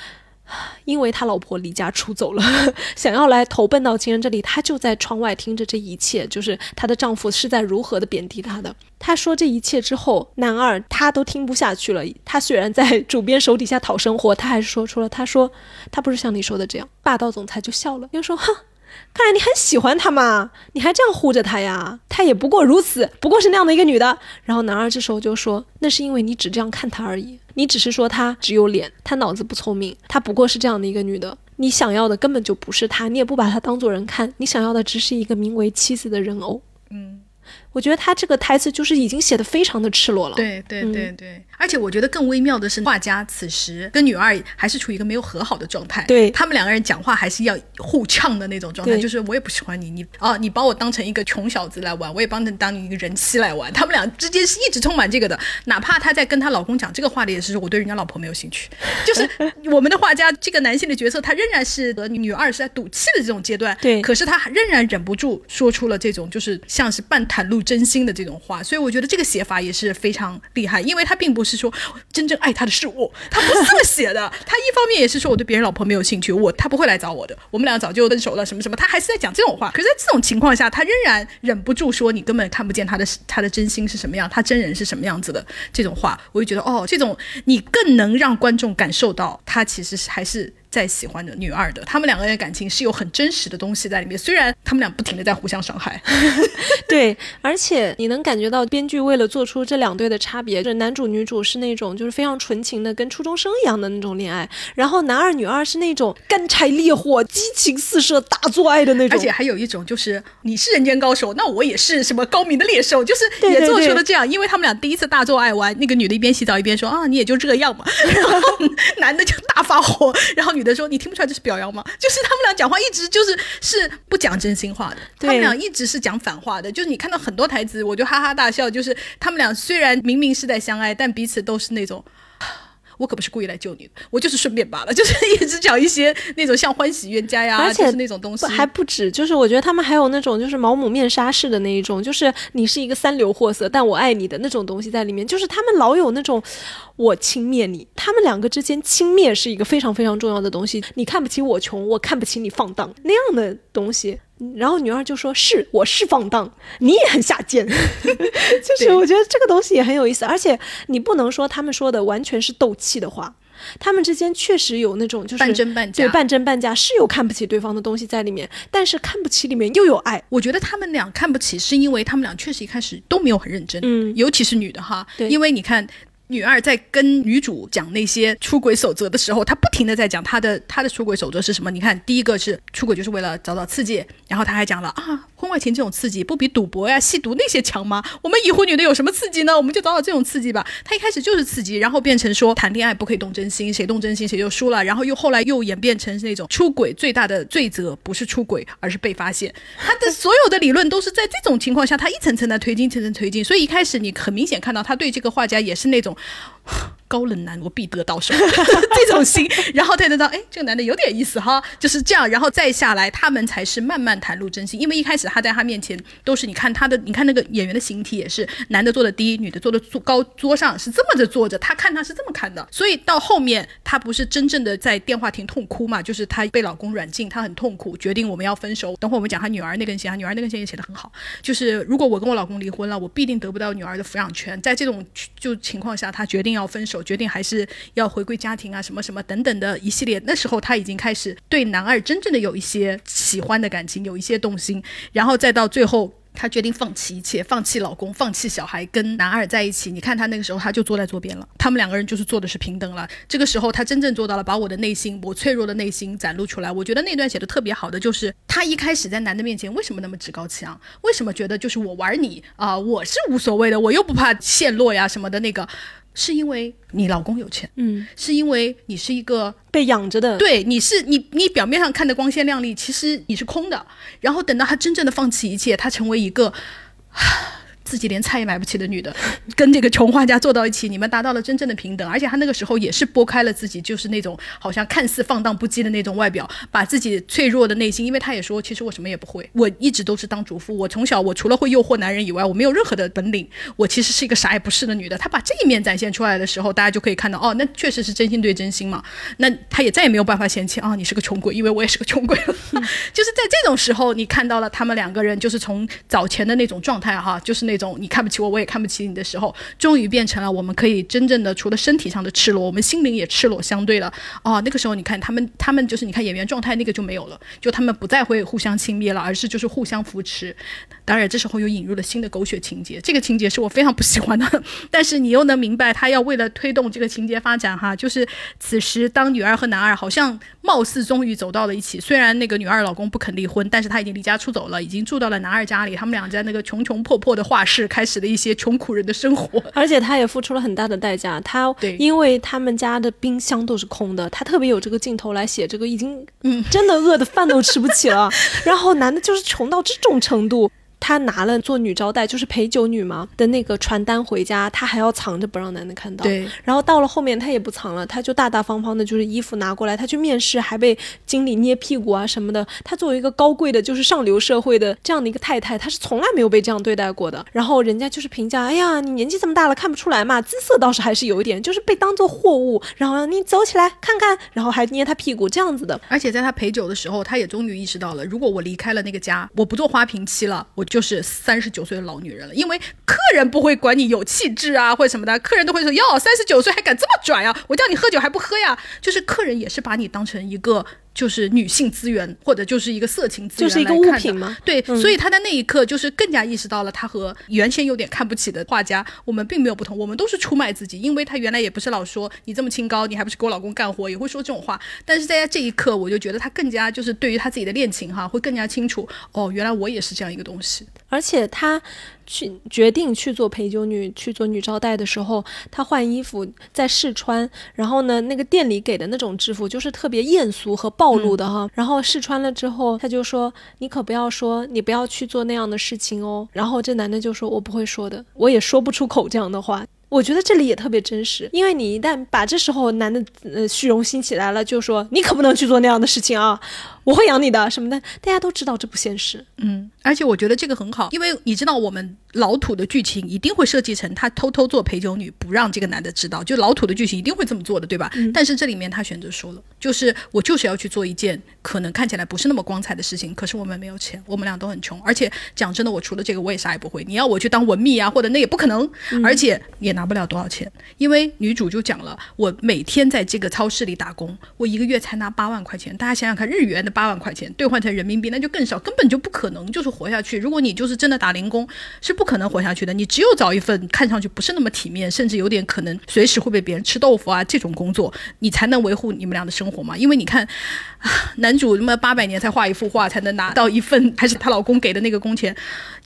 S2: 因为他老婆离家出走了，想要来投奔到情人这里，他就在窗外听着这一切，就是他的丈夫是在如何的贬低她的。他说这一切之后，男二他都听不下去了。他虽然在主编手底下讨生活，他还是说出了，他说他不是像你说的这样。霸道总裁就笑了，又说哼。看来你很喜欢她嘛，你还这样护着她呀？她也不过如此，不过是那样的一个女的。然后男二这时候就说：“那是因为你只这样看她而已，你只是说她只有脸，她脑子不聪明，她不过是这样的一个女的。你想要的根本就不是她，你也不把她当做人看，你想要的只是一个名为妻子的人偶。”嗯。我觉得他这个台词就是已经写的非常的赤裸了。
S1: 对对对对，而且我觉得更微妙的是，画家此时跟女二还是处于一个没有和好的状态。
S2: 对
S1: 他们两个人讲话还是要互呛的那种状态，就是我也不喜欢你，你啊，你把我当成一个穷小子来玩，我也帮你当你一个人妻来玩。他们俩之间是一直充满这个的，哪怕她在跟她老公讲这个话的也是我对人家老婆没有兴趣。就是我们的画家这个男性的角色，他仍然是和女二是在赌气的这种阶段。
S2: 对，
S1: 可是他仍然忍不住说出了这种就是像是半袒露真心的这种。话，所以我觉得这个写法也是非常厉害，因为他并不是说真正爱他的是我，他不是这么写的。他一方面也是说我对别人老婆没有兴趣，我他不会来找我的，我们俩早就分手了，什么什么，他还是在讲这种话。可是在这种情况下，他仍然忍不住说你根本看不见他的他的真心是什么样，他真人是什么样子的这种话，我就觉得哦，这种你更能让观众感受到他其实是还是。在喜欢的女二的，他们两个人的感情是有很真实的东西在里面。虽然他们俩不停的在互相伤害，
S2: 对，而且你能感觉到编剧为了做出这两对的差别，就是男主女主是那种就是非常纯情的，跟初中生一样的那种恋爱，然后男二女二是那种干柴烈火、激情四射、大做爱的那种。
S1: 而且还有一种就是你是人间高手，那我也是什么高明的猎手，就是
S2: 也
S1: 做出了这样。因为他们俩第一次大做爱完，那个女的一边洗澡一边说啊，你也就这样嘛，然后男的就大发火，然后。女的说：“你听不出来这是表扬吗？就是他们俩讲话一直就是是不讲真心话的，他们俩一直是讲反话的。就是你看到很多台词，我就哈哈大笑。就是他们俩虽然明明是在相爱，但彼此都是那种。”我可不是故意来救你的，我就是顺便罢了，就是一直讲一些那种像欢喜冤家呀，
S2: 而且
S1: 那种东西
S2: 还不止，就是我觉得他们还有那种就是毛姆面纱式的那一种，就是你是一个三流货色，但我爱你的那种东西在里面，就是他们老有那种我轻蔑你，他们两个之间轻蔑是一个非常非常重要的东西，你看不起我穷，我看不起你放荡那样的东西。然后女二就说：“是，我是放荡，你也很下贱。”就是我觉得这个东西也很有意思，而且你不能说他们说的完全是斗气的话，他们之间确实有那种就是
S1: 半真半假，
S2: 对，半真半假是有看不起对方的东西在里面，但是看不起里面又有爱。
S1: 我觉得他们俩看不起是因为他们俩确实一开始都没有很认真，
S2: 嗯，
S1: 尤其是女的哈，
S2: 对，
S1: 因为你看。女二在跟女主讲那些出轨守则的时候，她不停的在讲她的她的出轨守则是什么？你看，第一个是出轨就是为了找找刺激，然后她还讲了啊，婚外情这种刺激不比赌博呀、吸毒那些强吗？我们已婚女的有什么刺激呢？我们就找找这种刺激吧。她一开始就是刺激，然后变成说谈恋爱不可以动真心，谁动真心谁就输了，然后又后来又演变成那种出轨最大的罪责不是出轨，而是被发现。她的所有的理论都是在这种情况下，她一层层的推进，层层推进。所以一开始你很明显看到她对这个画家也是那种。高冷男我必得到手 这种心，然后他知道，哎，这个男的有点意思哈，就是这样，然后再下来，他们才是慢慢袒露真心。因为一开始他在他面前都是，你看他的，你看那个演员的形体也是，男的坐的低，女的坐的坐高桌上是这么着坐着，他看他是这么看的。所以到后面他不是真正的在电话亭痛哭嘛，就是他被老公软禁，他很痛苦，决定我们要分手。等会我们讲他女儿那根线，他女儿那根线也写的很好，就是如果我跟我老公离婚了，我必定得不到女儿的抚养权。在这种就情况下，他决定要分手。我决定还是要回归家庭啊，什么什么等等的一系列。那时候他已经开始对男二真正的有一些喜欢的感情，有一些动心，然后再到最后。她决定放弃一切，放弃老公，放弃小孩，跟男二在一起。你看她那个时候，她就坐在桌边了。他们两个人就是做的是平等了。这个时候，她真正做到了，把我的内心，我脆弱的内心展露出来。我觉得那段写的特别好的，就是她一开始在男的面前为什么那么趾高气昂？为什么觉得就是我玩你啊，我是无所谓的，我又不怕陷落呀什么的那个。是因为你老公有钱，
S2: 嗯，
S1: 是因为你是一个
S2: 被养着的，
S1: 对，你是你，你表面上看的光鲜亮丽，其实你是空的。然后等到他真正的放弃一切，他成为一个。自己连菜也买不起的女的，跟这个穷画家坐到一起，你们达到了真正的平等。而且她那个时候也是拨开了自己，就是那种好像看似放荡不羁的那种外表，把自己脆弱的内心，因为他也说，其实我什么也不会，我一直都是当主妇，我从小我除了会诱惑男人以外，我没有任何的本领，我其实是一个啥也不是的女的。她把这一面展现出来的时候，大家就可以看到，哦，那确实是真心对真心嘛。那她也再也没有办法嫌弃啊，你是个穷鬼，因为我也是个穷鬼了。就是在这种时候，你看到了他们两个人，就是从早前的那种状态哈，就是那种你看不起我，我。也看不起你的时候，终于变成了我们可以真正的除了身体上的赤裸，我们心灵也赤裸相对了。哦，那个时候你看他们，他们就是你看演员状态那个就没有了，就他们不再会互相轻蔑了，而是就是互相扶持。当然这时候又引入了新的狗血情节，这个情节是我非常不喜欢的，但是你又能明白他要为了推动这个情节发展哈，就是此时当女二和男二好像貌似终于走到了一起，虽然那个女二老公不肯离婚，但是他已经离家出走了，已经住到了男二家里，他们俩在那个穷穷破破的画室开始了一些。穷苦人的生活，
S2: 而且他也付出了很大的代价。他因为他们家的冰箱都是空的，他特别有这个镜头来写这个已经嗯真的饿的饭都吃不起了。然后男的就是穷到这种程度。她拿了做女招待，就是陪酒女嘛的那个传单回家，她还要藏着不让男的看到。
S1: 对。
S2: 然后到了后面，她也不藏了，她就大大方方的，就是衣服拿过来。她去面试还被经理捏屁股啊什么的。她作为一个高贵的，就是上流社会的这样的一个太太，她是从来没有被这样对待过的。然后人家就是评价，哎呀，你年纪这么大了，看不出来嘛，姿色倒是还是有一点，就是被当做货物。然后你走起来看看，然后还捏她屁股这样子的。
S1: 而且在她陪酒的时候，她也终于意识到了，如果我离开了那个家，我不做花瓶妻了，我。就是三十九岁的老女人了，因为客人不会管你有气质啊或者什么的，客人都会说哟，三十九岁还敢这么拽啊？我叫你喝酒还不喝呀？就是客人也是把你当成一个。就是女性资源，或者就是一个色情资源，
S2: 就是一个物品吗？
S1: 对，所以他在那一刻就是更加意识到了，他和原先有点看不起的画家，我们并没有不同，我们都是出卖自己，因为他原来也不是老说你这么清高，你还不是给我老公干活，也会说这种话。但是在这一刻，我就觉得他更加就是对于他自己的恋情哈，会更加清楚哦，原来我也是这样一个东西，
S2: 而且他。去决定去做陪酒女，去做女招待的时候，她换衣服在试穿，然后呢，那个店里给的那种制服就是特别艳俗和暴露的哈。然后试穿了之后，他就说：“你可不要说，你不要去做那样的事情哦。”然后这男的就说：“我不会说的，我也说不出口这样的话。”我觉得这里也特别真实，因为你一旦把这时候男的呃虚荣心起来了，就说你可不能去做那样的事情啊，我会养你的什么的，大家都知道这不现实。
S1: 嗯，而且我觉得这个很好，因为你知道我们老土的剧情一定会设计成他偷偷做陪酒女，不让这个男的知道，就老土的剧情一定会这么做的，对吧？但是这里面他选择说了，就是我就是要去做一件可能看起来不是那么光彩的事情，可是我们没有钱，我们俩都很穷，而且讲真的，我除了这个我也啥也不会，你要我去当文秘啊，或者那也不可能，而且也。拿不了多少钱，因为女主就讲了，我每天在这个超市里打工，我一个月才拿八万块钱。大家想想看，日元的八万块钱兑换成人民币，那就更少，根本就不可能就是活下去。如果你就是真的打零工，是不可能活下去的。你只有找一份看上去不是那么体面，甚至有点可能随时会被别人吃豆腐啊这种工作，你才能维护你们俩的生活嘛。因为你看，男主他妈八百年才画一幅画，才能拿到一份还是她老公给的那个工钱。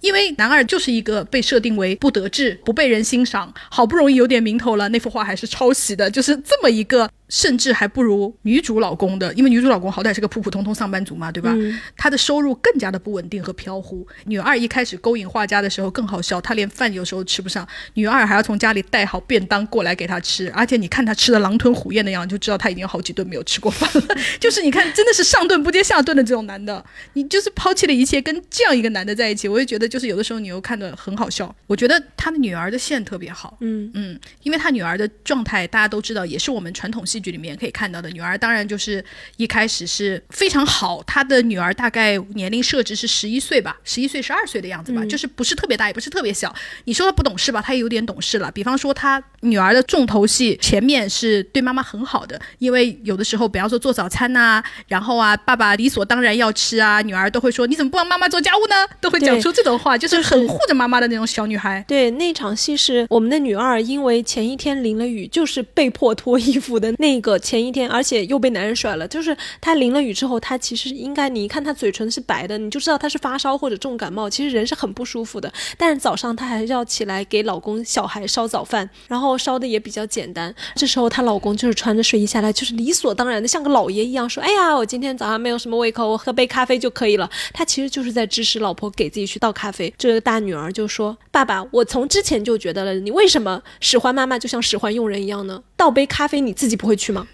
S1: 因为男二就是一个被设定为不得志、不被人欣赏，好不容易有点名头了，那幅画还是抄袭的，就是这么一个。甚至还不如女主老公的，因为女主老公好歹是个普普通通上班族嘛，对吧？他的收入更加的不稳定和飘忽。女二一开始勾引画家的时候更好笑，她连饭有时候吃不上，女二还要从家里带好便当过来给他吃，而且你看她吃的狼吞虎咽的样子，就知道她已经有好几顿没有吃过饭了。就是你看，真的是上顿不接下顿的这种男的，你就是抛弃了一切跟这样一个男的在一起，我就觉得就是有的时候你又看的很好笑。我觉得他的女儿的线特别好，嗯嗯，因为他女儿的状态大家都知道，也是我们传统戏剧里面可以看到的。女儿当然就是一开始是非常好，她的女儿大概年龄设置是十一岁吧，十一岁十二岁的样子吧，就是不是特别大，也不是特别小。你说她不懂事吧，她也有点懂事了。比方说他女儿的重头戏前面是对妈妈很好的，因为有的时候，比方说做早餐呐，然后啊，爸爸理所当然要吃啊，女儿都会说你怎么不帮妈妈做家务呢？都会讲出这种话，就是很护着妈妈的那种小女孩。
S2: 对，那场戏是我们的女二，因为前一天淋了雨，就是被迫脱衣服的那个前一天，而且又被男人甩了。就是她淋了雨之后，她其实应该，你一看她嘴唇是白的，你就知道她是发烧或者重感冒，其实人是很不舒服的。但是早上她还是要起来给老公小孩烧早饭，然后烧的也比较简单。这时候她老公就是穿着睡衣下来，就是理所当然的像个老爷一样说：“哎呀，我今天早上没有什么胃口，我喝杯咖啡就可以了。”他其实就是在支持老婆给自己去倒咖啡。这个大女儿就说：“爸爸，我从之前就觉得了，你为什么使唤妈妈就像使唤佣人一样呢？倒杯咖啡你自己不会去吗？”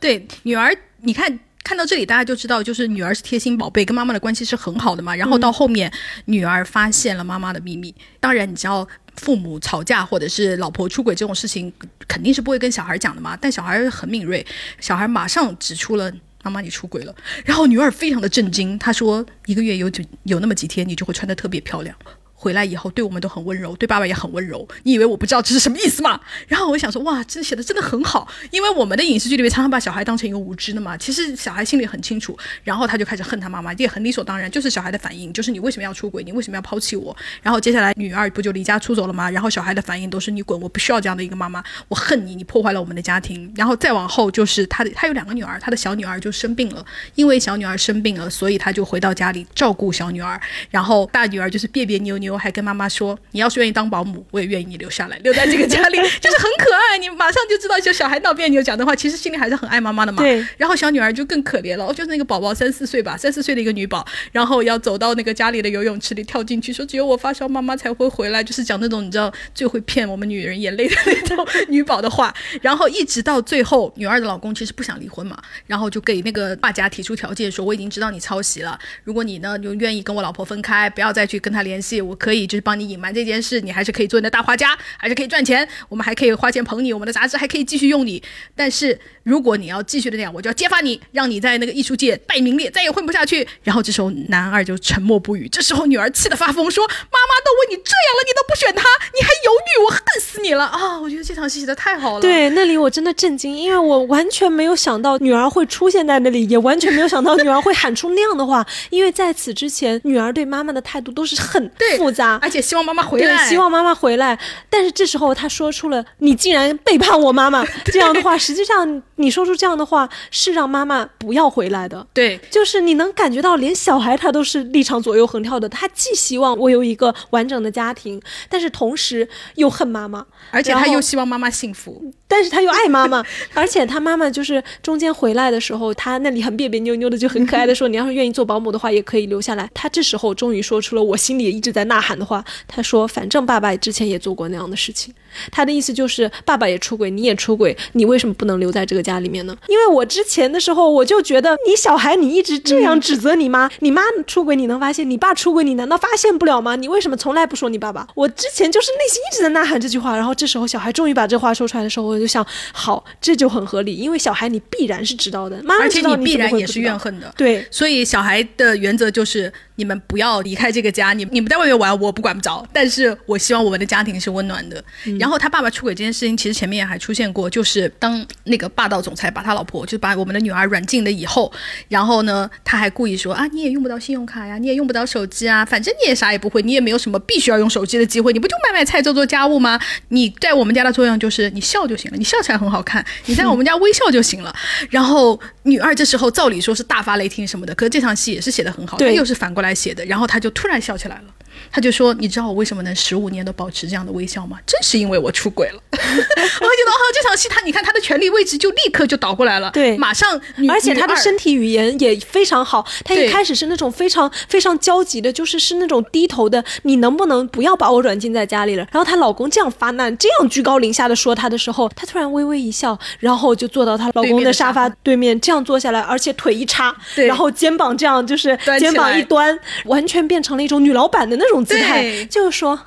S1: 对，女儿，你看看到这里，大家就知道，就是女儿是贴心宝贝，跟妈妈的关系是很好的嘛。然后到后面，女儿发现了妈妈的秘密。当然，你知道，父母吵架或者是老婆出轨这种事情，肯定是不会跟小孩讲的嘛。但小孩很敏锐，小孩马上指出了。妈妈，你出轨了。然后女儿非常的震惊，她说：“一个月有几有那么几天，你就会穿的特别漂亮。”回来以后对我们都很温柔，对爸爸也很温柔。你以为我不知道这是什么意思吗？然后我想说，哇，这写的真的很好，因为我们的影视剧里面常常把小孩当成一个无知的嘛。其实小孩心里很清楚，然后他就开始恨他妈妈，也很理所当然，就是小孩的反应，就是你为什么要出轨？你为什么要抛弃我？然后接下来女二不就离家出走了吗？然后小孩的反应都是你滚，我不需要这样的一个妈妈，我恨你，你破坏了我们的家庭。然后再往后就是他的，他有两个女儿，他的小女儿就生病了，因为小女儿生病了，所以他就回到家里照顾小女儿。然后大女儿就是别别扭扭，还跟妈妈说。你要是愿意当保姆，我也愿意你留下来，留在这个家里，就是很可爱。你马上就知道，就小孩闹别扭讲的话，其实心里还是很爱妈妈的嘛。
S2: 对。
S1: 然后小女儿就更可怜了，就是那个宝宝三四岁吧，三四岁的一个女宝，然后要走到那个家里的游泳池里跳进去，说只有我发烧，妈妈才会回来，就是讲那种你知道最会骗我们女人眼泪的那种女宝的话。然后一直到最后，女儿的老公其实不想离婚嘛，然后就给那个画家提出条件，说我已经知道你抄袭了，如果你呢就愿意跟我老婆分开，不要再去跟她联系，我可以就是帮你隐。瞒这件事，你还是可以做你的大画家，还是可以赚钱，我们还可以花钱捧你，我们的杂志还可以继续用你。但是如果你要继续的那样，我就要揭发你，让你在那个艺术界败名裂，再也混不下去。然后这时候男二就沉默不语。这时候女儿气得发疯，说：“妈妈都为你这样了，你都不选他，你还犹豫，我恨死你了啊！”我觉得这场戏写的太好了。
S2: 对，那里我真的震惊，因为我完全没有想到女儿会出现在那里，也完全没有想到女儿会喊出那样的话。因为在此之前，女儿对妈妈的态度都是很复杂，
S1: 而且希望。妈妈回来，
S2: 希望妈妈回来。但是这时候他说出了“你竟然背叛我妈妈 ”这样的话，实际上你说出这样的话是让妈妈不要回来的。
S1: 对，
S2: 就是你能感觉到，连小孩他都是立场左右横跳的。他既希望我有一个完整的家庭，但是同时又恨妈妈，
S1: 而且他又希望妈妈幸福。
S2: 但是他又爱妈妈，而且他妈妈就是中间回来的时候，他那里很别别扭扭的，就很可爱的说：“你要是愿意做保姆的话，也可以留下来。”他这时候终于说出了我心里也一直在呐喊的话。他说：“反正爸爸之前也做过那样的事情。”他的意思就是，爸爸也出轨，你也出轨，你为什么不能留在这个家里面呢？因为我之前的时候，我就觉得你小孩，你一直这样指责你妈，你妈出轨你能发现，你爸出轨你难道发现不了吗？你为什么从来不说你爸爸？我之前就是内心一直在呐喊这句话，然后这时候小孩终于把这话说出来的时候，我就想，好，这就很合理，因为小孩你必然是知道的，妈
S1: 而且
S2: 你
S1: 必然也是怨恨的，
S2: 对，
S1: 所以小孩的原则就是。你们不要离开这个家，你你们在外面玩，我不管不着。但是我希望我们的家庭是温暖的。然后他爸爸出轨这件事情，其实前面还出现过，就是当那个霸道总裁把他老婆，就把我们的女儿软禁了以后，然后呢，他还故意说啊，你也用不到信用卡呀，你也用不到手机啊，反正你也啥也不会，你也没有什么必须要用手机的机会，你不就买买菜、做做家务吗？你在我们家的作用就是你笑就行了，你笑起来很好看，你在我们家微笑就行了。然后女二这时候照理说是大发雷霆什么的，可是这场戏也是写的很好，又是反过来写的，然后她就。突然笑起来了。他就说：“你知道我为什么能十五年都保持这样的微笑吗？正是因为我出轨了。”我觉得哦，这场戏他你看他的权力位置就立刻就倒过来了，
S2: 对，
S1: 马上，
S2: 而且他的身体语言也非常好。他一开始是那种非常非常焦急的，就是是那种低头的，你能不能不要把我软禁在家里了？然后她老公这样发难，这样居高临下的说她的时候，她突然微微一笑，然后就坐到她老公的沙发对面，这样坐下来，而且腿一叉，然后肩膀这样就是肩膀一端，完全变成了一种女老板的那种姿态，就是说。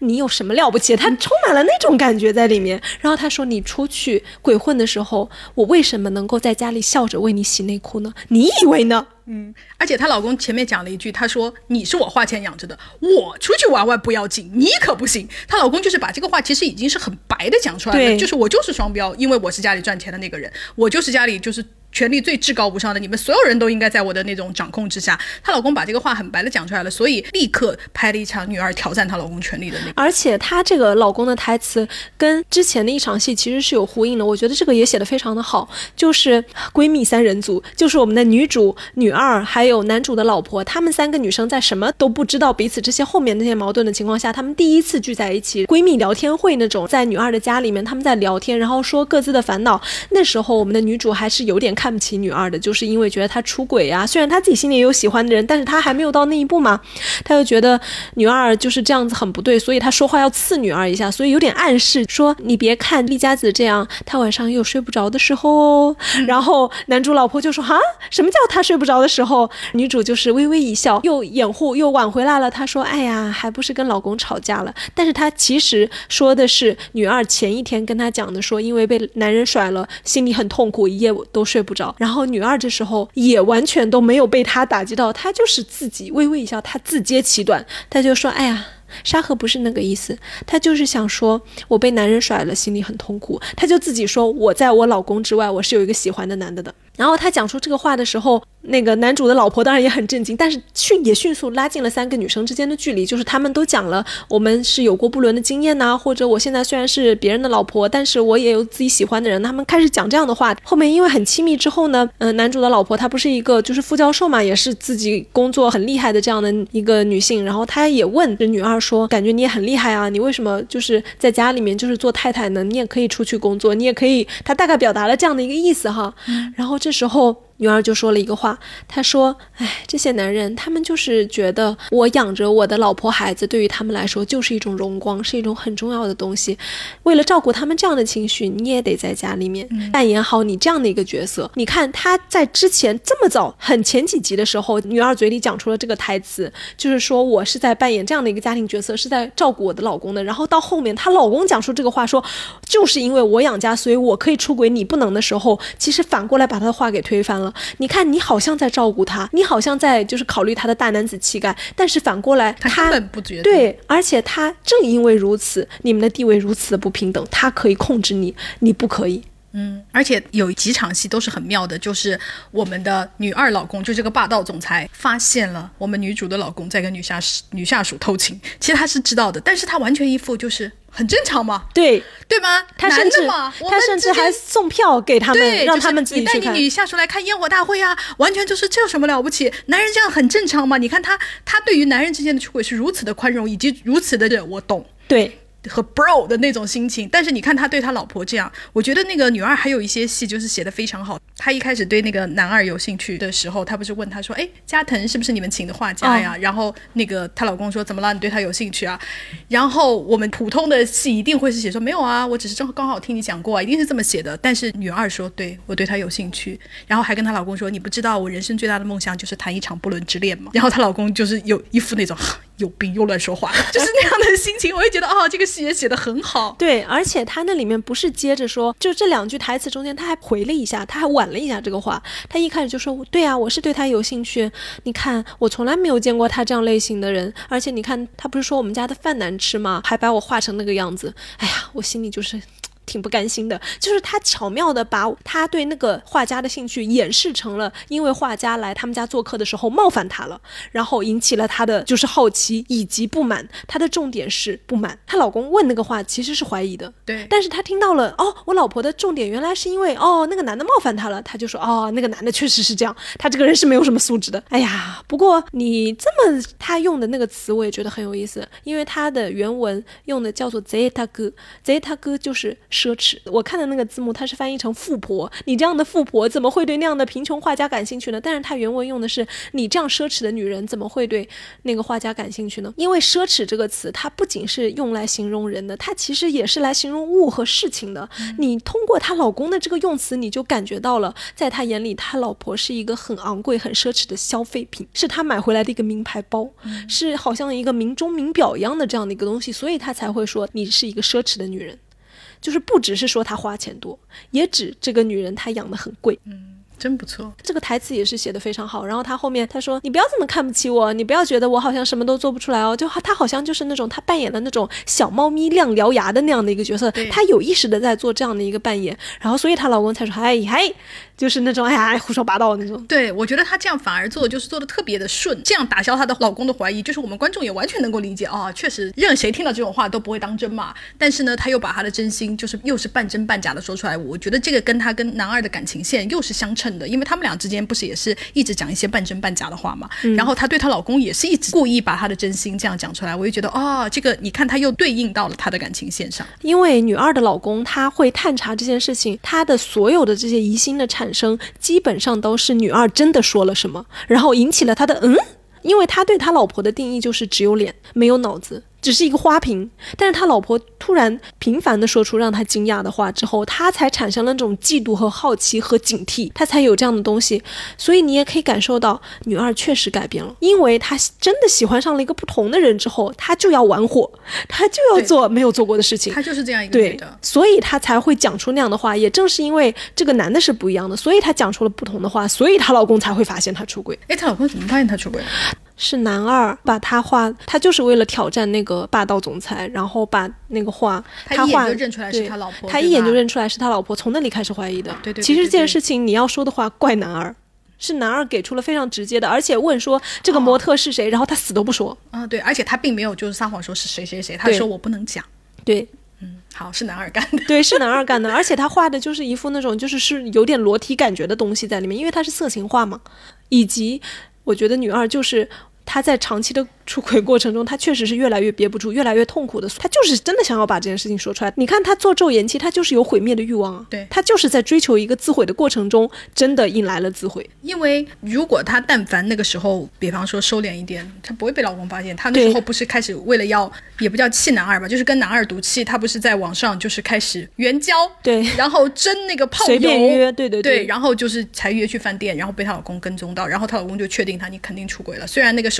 S2: 你有什么了不起？他充满了那种感觉在里面。然后他说：“你出去鬼混的时候，我为什么能够在家里笑着为你洗内裤呢？你以为呢？”
S1: 嗯，而且她老公前面讲了一句，他说：“你是我花钱养着的，我出去玩玩不要紧，你可不行。”她老公就是把这个话其实已经是很白的讲出来了，就是我就是双标，因为我是家里赚钱的那个人，我就是家里就是。权力最至高无上的，你们所有人都应该在我的那种掌控之下。她老公把这个话很白的讲出来了，所以立刻拍了一场女儿挑战她老公权力的那。
S2: 而且她这个老公的台词跟之前的一场戏其实是有呼应的，我觉得这个也写的非常的好。就是闺蜜三人组，就是我们的女主、女二还有男主的老婆，她们三个女生在什么都不知道彼此这些后面那些矛盾的情况下，她们第一次聚在一起，闺蜜聊天会那种，在女二的家里面，她们在聊天，然后说各自的烦恼。那时候我们的女主还是有点。看不起女二的，就是因为觉得她出轨呀。虽然她自己心里也有喜欢的人，但是她还没有到那一步嘛。她就觉得女二就是这样子很不对，所以她说话要刺女二一下，所以有点暗示说你别看丽佳子这样，她晚上也有睡不着的时候哦。然后男主老婆就说哈，什么叫她睡不着的时候？女主就是微微一笑，又掩护又挽回来了。她说哎呀，还不是跟老公吵架了。但是她其实说的是女二前一天跟她讲的，说因为被男人甩了，心里很痛苦，一夜都睡不。不着，然后女二这时候也完全都没有被他打击到，她就是自己微微一笑，她自揭其短，她就说：“哎呀，沙河不是那个意思，她就是想说我被男人甩了，心里很痛苦。”她就自己说：“我在我老公之外，我是有一个喜欢的男的的。”然后他讲出这个话的时候。那个男主的老婆当然也很震惊，但是迅也迅速拉近了三个女生之间的距离。就是他们都讲了，我们是有过不伦的经验呐，或者我现在虽然是别人的老婆，但是我也有自己喜欢的人。他们开始讲这样的话。后面因为很亲密之后呢，嗯，男主的老婆她不是一个就是副教授嘛，也是自己工作很厉害的这样的一个女性。然后她也问这女二说：“感觉你也很厉害啊，你为什么就是在家里面就是做太太呢？你也可以出去工作，你也可以。”她大概表达了这样的一个意思哈。然后这时候。女儿就说了一个话，她说：“哎，这些男人，他们就是觉得我养着我的老婆孩子，对于他们来说就是一种荣光，是一种很重要的东西。为了照顾他们这样的情绪，你也得在家里面扮演好你这样的一个角色。你看他在之前这么早，很前几集的时候，女儿嘴里讲出了这个台词，就是说我是在扮演这样的一个家庭角色，是在照顾我的老公的。然后到后面，她老公讲出这个话，说就是因为我养家，所以我可以出轨，你不能的时候，其实反过来把她的话给推翻了。”你看，你好像在照顾他，你好像在就是考虑他的大男子气概，但是反过来，
S1: 他根本不觉得。
S2: 对，而且他正因为如此，你们的地位如此的不平等，他可以控制你，你不可以。
S1: 嗯，而且有几场戏都是很妙的，就是我们的女二老公，就这个霸道总裁，发现了我们女主的老公在跟女下女下属偷情，其实他是知道的，但是他完全一副就是很正常嘛，
S2: 对
S1: 对吗？
S2: 他甚至他甚至还送票给他们，让他们自己
S1: 去带你女下属来看烟火大会啊，完全就是这有什么了不起？男人这样很正常嘛？你看他，他对于男人之间的出轨是如此的宽容，以及如此的我懂，
S2: 对。
S1: 和 bro 的那种心情，但是你看他对他老婆这样，我觉得那个女二还有一些戏就是写的非常好。他一开始对那个男二有兴趣的时候，他不是问他说：“哎，加藤是不是你们请的画家呀？”然后那个她老公说：“怎么了？你对他有兴趣啊？”然后我们普通的戏一定会是写说：“没有啊，我只是正好刚好听你讲过啊，一定是这么写的。”但是女二说：“对我对他有兴趣。”然后还跟她老公说：“你不知道我人生最大的梦想就是谈一场不伦之恋吗？”然后她老公就是有一副那种。有病又乱说话，就是那样的心情，我也觉得哦，这个戏也写得很好。
S2: 对，而且他那里面不是接着说，就这两句台词中间，他还回了一下，他还挽了一下这个话。他一开始就说：“对啊，我是对他有兴趣。你看，我从来没有见过他这样类型的人，而且你看，他不是说我们家的饭难吃吗？还把我画成那个样子。哎呀，我心里就是。”挺不甘心的。就是他巧妙的把他对那个画家的兴趣掩饰成了，因为画家来他们家做客的时候冒犯他了，然后引起了他的就是好奇以及不满。他的重点是不满。她老公问那个话其实是怀疑的，
S1: 对。
S2: 但是她听到了，哦，我老婆的重点原来是因为哦那个男的冒犯她了，她就说哦那个男的确实是这样，他这个人是没有什么素质的。哎呀，不过你这么他用的那个词我也觉得很有意思，因为他的原文用的叫做 zeta 哥，zeta 哥就是奢侈。我看的那个字幕它是翻译成富婆，你这样的富婆怎么会对那样的贫穷画家感兴趣呢？但是它原文用的是你这样奢侈的女人怎么会对那个画家感兴趣呢？因为奢侈这个词它不仅是用来形容人的，它其实也是来形容物和事情的。你通过她老公的这个用词，你就感觉到了，在他眼里，他老婆是一个很昂贵、很奢侈的消费品，是他买回来的一个名牌包，是好像一个名钟名表一样的这样的一个东西，所以他才会说你是一个奢侈的女人。就是不只是说她花钱多，也指这个女人她养的很贵。
S1: 嗯，真不错。
S2: 这个台词也是写的非常好。然后他后面他说：“你不要这么看不起我，你不要觉得我好像什么都做不出来哦。”就他好像就是那种他扮演的那种小猫咪亮獠牙的那样的一个角色，他有意识的在做这样的一个扮演。然后所以她老公才说：“嗨嗨。”就是那种哎呀胡说八道那种，
S1: 对我觉得她这样反而做就是做的特别的顺，这样打消她的老公的怀疑，就是我们观众也完全能够理解啊，确实任谁听到这种话都不会当真嘛。但是呢，她又把她的真心就是又是半真半假的说出来，我觉得这个跟她跟男二的感情线又是相称的，因为他们俩之间不是也是一直讲一些半真半假的话嘛。然后她对她老公也是一直故意把她的真心这样讲出来，我就觉得哦，这个你看她又对应到了她的感情线上，
S2: 因为女二的老公他会探查这件事情，他的所有的这些疑心的产生基本。上都是女二真的说了什么，然后引起了他的嗯，因为他对他老婆的定义就是只有脸没有脑子。只是一个花瓶，但是他老婆突然频繁的说出让他惊讶的话之后，他才产生了那种嫉妒和好奇和警惕，他才有这样的东西。所以你也可以感受到女二确实改变了，因为她真的喜欢上了一个不同的人之后，她就要玩火，她就要做没有做过的事情。
S1: 她就是这样一个女
S2: 的，所以她才会讲出那样的话。也正是因为这个男的是不一样的，所以她讲出了不同的话，所以她老公才会发现她出轨。
S1: 哎，她老公怎么发现她出轨？
S2: 是男二把他画，他就是为了挑战那个霸道总裁，然后把那个画，他
S1: 一眼就认出来是他老婆，
S2: 他一眼就认出来是他老婆，从那里开始怀疑的。
S1: 对对。
S2: 其实这件事情你要说的话，怪男二，是男二给出了非常直接的，而且问说这个模特是谁，然后他死都不说。
S1: 啊，对，而且他并没有就是撒谎说是谁谁谁，他说我不能讲。
S2: 对，
S1: 嗯，好，是男二干的。
S2: 对，是男二干的，而且他画的就是一副那种就是是有点裸体感觉的东西在里面，因为他是色情画嘛，以及我觉得女二就是。他在长期的出轨过程中，他确实是越来越憋不住，越来越痛苦的。他就是真的想要把这件事情说出来。你看他做昼颜期，他就是有毁灭的欲望啊。
S1: 对，
S2: 他就是在追求一个自毁的过程中，真的引来了自毁。
S1: 因为如果他但凡那个时候，比方说收敛一点，他不会被老公发现。他那时候不是开始为了要，也不叫气男二吧，就是跟男二赌气。他不是在网上就是开始援交，
S2: 对，
S1: 然后争那个炮友，
S2: 随便约，对对
S1: 对，然后就是才约去饭店，然后被她老公跟踪到，然后她老公就确定她你肯定出轨了。虽然那个时候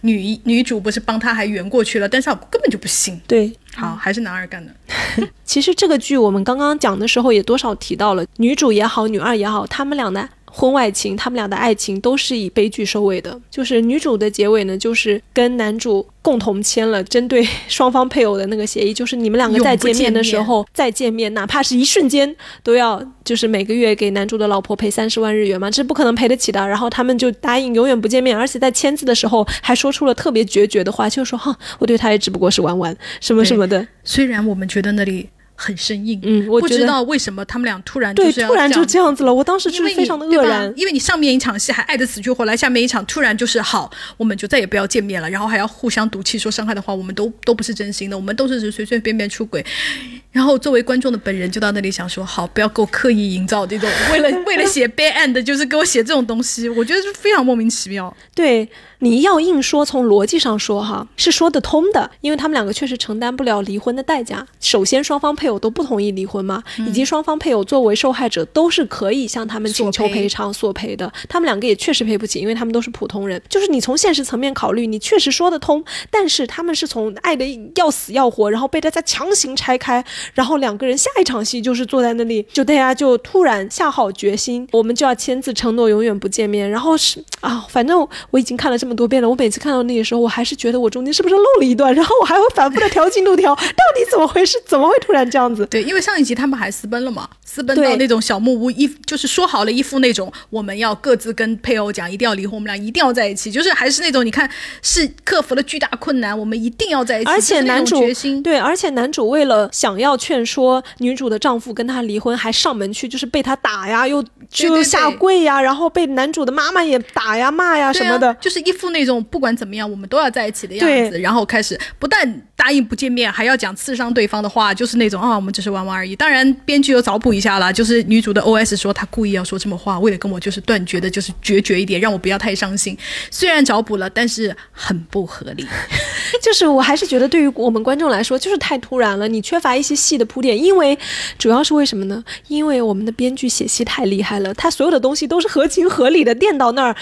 S1: 女。女主不是帮他还圆过去了，但是根本就不信。
S2: 对，
S1: 好，还是男二干的。
S2: 其实这个剧我们刚刚讲的时候也多少提到了，女主也好，女二也好，他们俩的。婚外情，他们俩的爱情都是以悲剧收尾的。就是女主的结尾呢，就是跟男主共同签了针对双方配偶的那个协议，就是你们两个再见面的时候再见面，哪怕是一瞬间，都要就是每个月给男主的老婆赔三十万日元嘛，这是不可能赔得起的。然后他们就答应永远不见面，而且在签字的时候还说出了特别决绝的话，就说哈，我对他也只不过是玩玩什么什么的。
S1: 虽然我们觉得那里。很生硬，
S2: 嗯，我
S1: 不知道为什么他们俩突然
S2: 对突然就
S1: 这
S2: 样子了，我当时就是非常的愕然，
S1: 因为你上面一场戏还爱的死去活来，下面一场突然就是好，我们就再也不要见面了，然后还要互相赌气说伤害的话，我们都都不是真心的，我们都是随随便便出轨，然后作为观众的本人就到那里想说好，不要给我刻意营造这种为了为了写 bad end 就是给我写这种东西，我觉得是非常莫名其妙，
S2: 对。你要硬说，从逻辑上说，哈，是说得通的，因为他们两个确实承担不了离婚的代价。首先，双方配偶都不同意离婚嘛，以及双方配偶作为受害者都是可以向他们请求赔偿索赔的。他们两个也确实赔不起，因为他们都是普通人。就是你从现实层面考虑，你确实说得通。但是他们是从爱的要死要活，然后被大家强行拆开，然后两个人下一场戏就是坐在那里，就大家就突然下好决心，我们就要签字承诺永远不见面。然后是啊，反正我已经看了这么多遍了，我每次看到那个时候，我还是觉得我中间是不是漏了一段，然后我还会反复的调进度条，到底怎么回事？怎么会突然这样子？
S1: 对，因为上一集他们还私奔了嘛，私奔到那种小木屋，一就是说好了一副那种我们要各自跟配偶讲，一定要离婚，我们俩一定要在一起，就是还是那种你看是克服了巨大困难，我们一定要在一起，
S2: 而且男主
S1: 决心
S2: 对，而且男主为了想要劝说女主的丈夫跟他离婚，还上门去，就是被他打呀，又就下跪呀，然后被男主的妈妈也打呀、骂呀什么的，
S1: 就是一副那种不管怎么样我们都要在一起的样子，然后开始不但答应不见面，还要讲刺伤对方的话，就是那种啊，我们只是玩玩而已。当然，编剧又找补一下了，就是女主的 O.S 说她故意要说这么话，为了跟我就是断绝的，就是决绝一点，让我不要太伤心。虽然找补了，但是很不合理。
S2: 就是我还是觉得对于我们观众来说，就是太突然了，你缺乏一些戏的铺垫。因为主要是为什么呢？因为我们的编剧写戏太厉害了，他所有的东西都是合情合理的垫到那儿。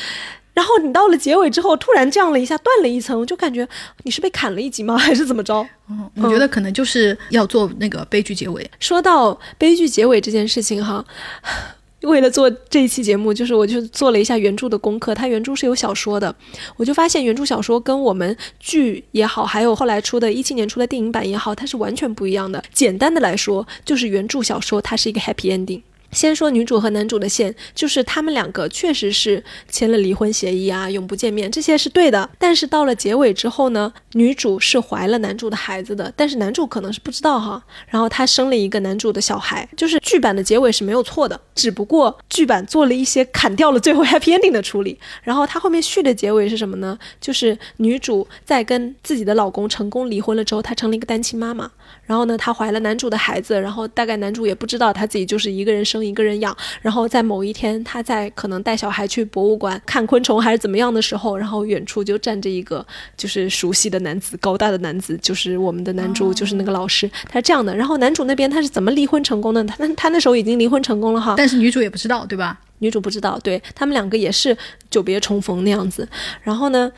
S2: 然后你到了结尾之后，突然降了一下，断了一层，我就感觉你是被砍了一级吗，还是怎么着？
S1: 嗯，我觉得可能就是要做那个悲剧结尾。
S2: 说到悲剧结尾这件事情哈，为了做这一期节目，就是我就做了一下原著的功课。它原著是有小说的，我就发现原著小说跟我们剧也好，还有后来出的一七年出的电影版也好，它是完全不一样的。简单的来说，就是原著小说它是一个 happy ending。先说女主和男主的线，就是他们两个确实是签了离婚协议啊，永不见面，这些是对的。但是到了结尾之后呢，女主是怀了男主的孩子的，但是男主可能是不知道哈。然后她生了一个男主的小孩，就是剧版的结尾是没有错的，只不过剧版做了一些砍掉了最后 happy ending 的处理。然后他后面续的结尾是什么呢？就是女主在跟自己的老公成功离婚了之后，她成了一个单亲妈妈。然后呢，她怀了男主的孩子，然后大概男主也不知道她自己就是一个人生。一个人养，然后在某一天，他在可能带小孩去博物馆看昆虫还是怎么样的时候，然后远处就站着一个就是熟悉的男子，高大的男子，就是我们的男主，就是那个老师，他是这样的。然后男主那边他是怎么离婚成功的？他他那时候已经离婚成功了哈，
S1: 但是女主也不知道，对吧？
S2: 女主不知道，对他们两个也是久别重逢那样子。然后呢？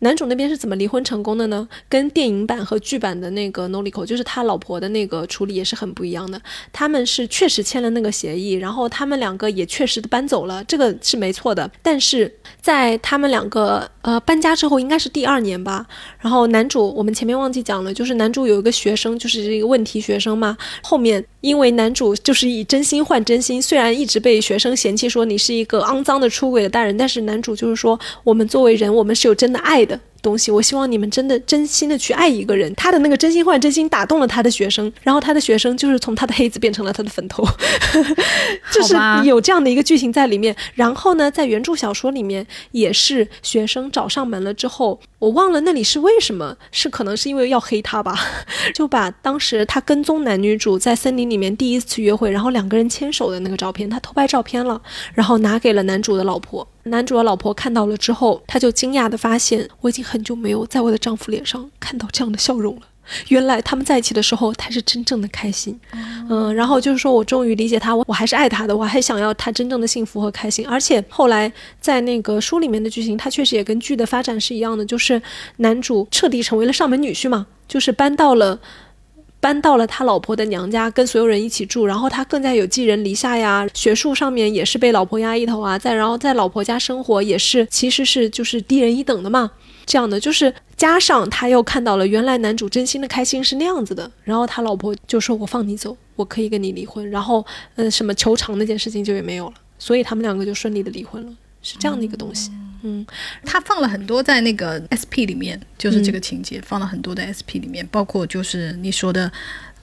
S2: 男主那边是怎么离婚成功的呢？跟电影版和剧版的那个 Noliko，就是他老婆的那个处理也是很不一样的。他们是确实签了那个协议，然后他们两个也确实搬走了，这个是没错的。但是在他们两个呃搬家之后，应该是第二年吧。然后男主我们前面忘记讲了，就是男主有一个学生，就是这个问题学生嘛。后面因为男主就是以真心换真心，虽然一直被学生嫌弃说你是一个肮脏的出轨的大人，但是男主就是说我们作为人，我们是有真的爱。的东西，我希望你们真的真心的去爱一个人。他的那个真心换真心打动了他的学生，然后他的学生就是从他的黑子变成了他的粉头，就是有这样的一个剧情在里面。然后呢，在原著小说里面也是学生找上门了之后，我忘了那里是为什么，是可能是因为要黑他吧，就把当时他跟踪男女主在森林里面第一次约会，然后两个人牵手的那个照片，他偷拍照片了，然后拿给了男主的老婆。男主的老婆看到了之后，她就惊讶地发现，我已经很久没有在我的丈夫脸上看到这样的笑容了。原来他们在一起的时候，他是真正的开心。嗯，然后就是说我终于理解他，我我还是爱他的，我还想要他真正的幸福和开心。而且后来在那个书里面的剧情，他确实也跟剧的发展是一样的，就是男主彻底成为了上门女婿嘛，就是搬到了。搬到了他老婆的娘家，跟所有人一起住，然后他更加有寄人篱下呀。学术上面也是被老婆压一头啊，在然后在老婆家生活也是，其实是就是低人一等的嘛。这样的就是加上他又看到了原来男主真心的开心是那样子的，然后他老婆就说：“我放你走，我可以跟你离婚。”然后，嗯，什么求偿那件事情就也没有了，所以他们两个就顺利的离婚了，是这样的一个东西。嗯，
S1: 他放了很多在那个 SP 里面，就是这个情节放了很多的 SP 里面，包括就是你说的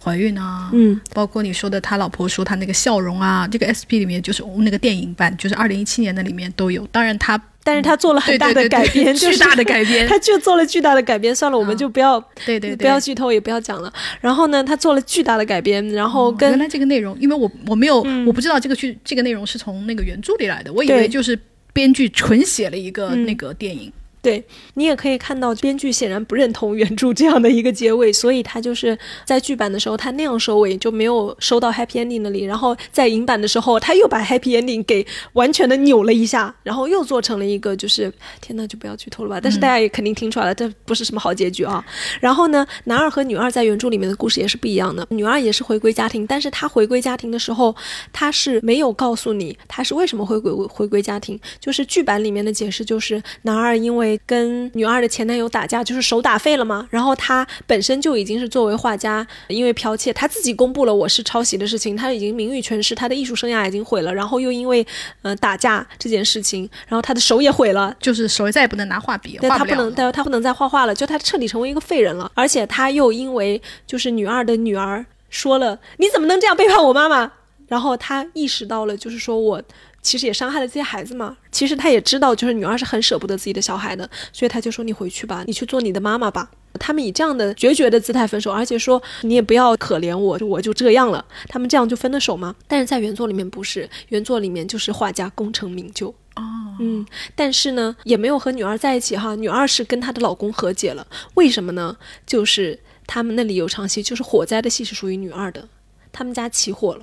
S1: 怀孕啊，
S2: 嗯，
S1: 包括你说的他老婆说他那个笑容啊，这个 SP 里面就是那个电影版，就是二零一七年的里面都有。当然他，
S2: 但是他做了很大的改编，
S1: 巨大的改编，
S2: 他就做了巨大的改编。算了，我们就不要
S1: 对对
S2: 不要剧透，也不要讲了。然后呢，他做了巨大的改编，然后跟
S1: 原来这个内容，因为我我没有我不知道这个剧这个内容是从那个原著里来的，我以为就是。编剧纯写了一个那个电影，
S2: 对你也可以看到，编剧显然不认同原著这样的一个结尾，所以他就是在剧版的时候他那样收尾，就没有收到 happy ending 那里。然后在影版的时候，他又把 happy ending 给完全的扭了一下，然后又做成了一个就是天呐，就不要剧透了吧。但是大家也肯定听出来了，这不是什么好结局啊。然后呢，男二和女二在原著里面的故事也是不一样的。女二也是回归家庭，但是她回归家庭的时候，她是没有告诉你她是为什么会回回归家庭。就是剧版里面的解释就是，男二因为跟女二的前男友打架，就是手打废了嘛。然后他本身就已经是作为画家，因为剽窃，他自己公布了我是抄袭的事情，他已经名誉全失，他的艺术生涯已经毁了。然后又因为呃打架这件事情，然后他的手也毁了，
S1: 就是手再也不能拿画笔，
S2: 他不能，他他不能再画画了，就他彻底成为一个废人了。而且他又因为就是女二的女儿说了，你怎么能这样背叛我妈妈？然后他意识到了，就是说我。其实也伤害了这些孩子嘛。其实他也知道，就是女儿是很舍不得自己的小孩的，所以他就说：“你回去吧，你去做你的妈妈吧。”他们以这样的决绝的姿态分手，而且说：“你也不要可怜我，我就这样了。”他们这样就分的手吗？但是在原作里面不是，原作里面就是画家功成名就
S1: 哦，
S2: 嗯，但是呢，也没有和女儿在一起哈。女二是跟她的老公和解了，为什么呢？就是他们那里有场戏，就是火灾的戏是属于女二的，他们家起火了。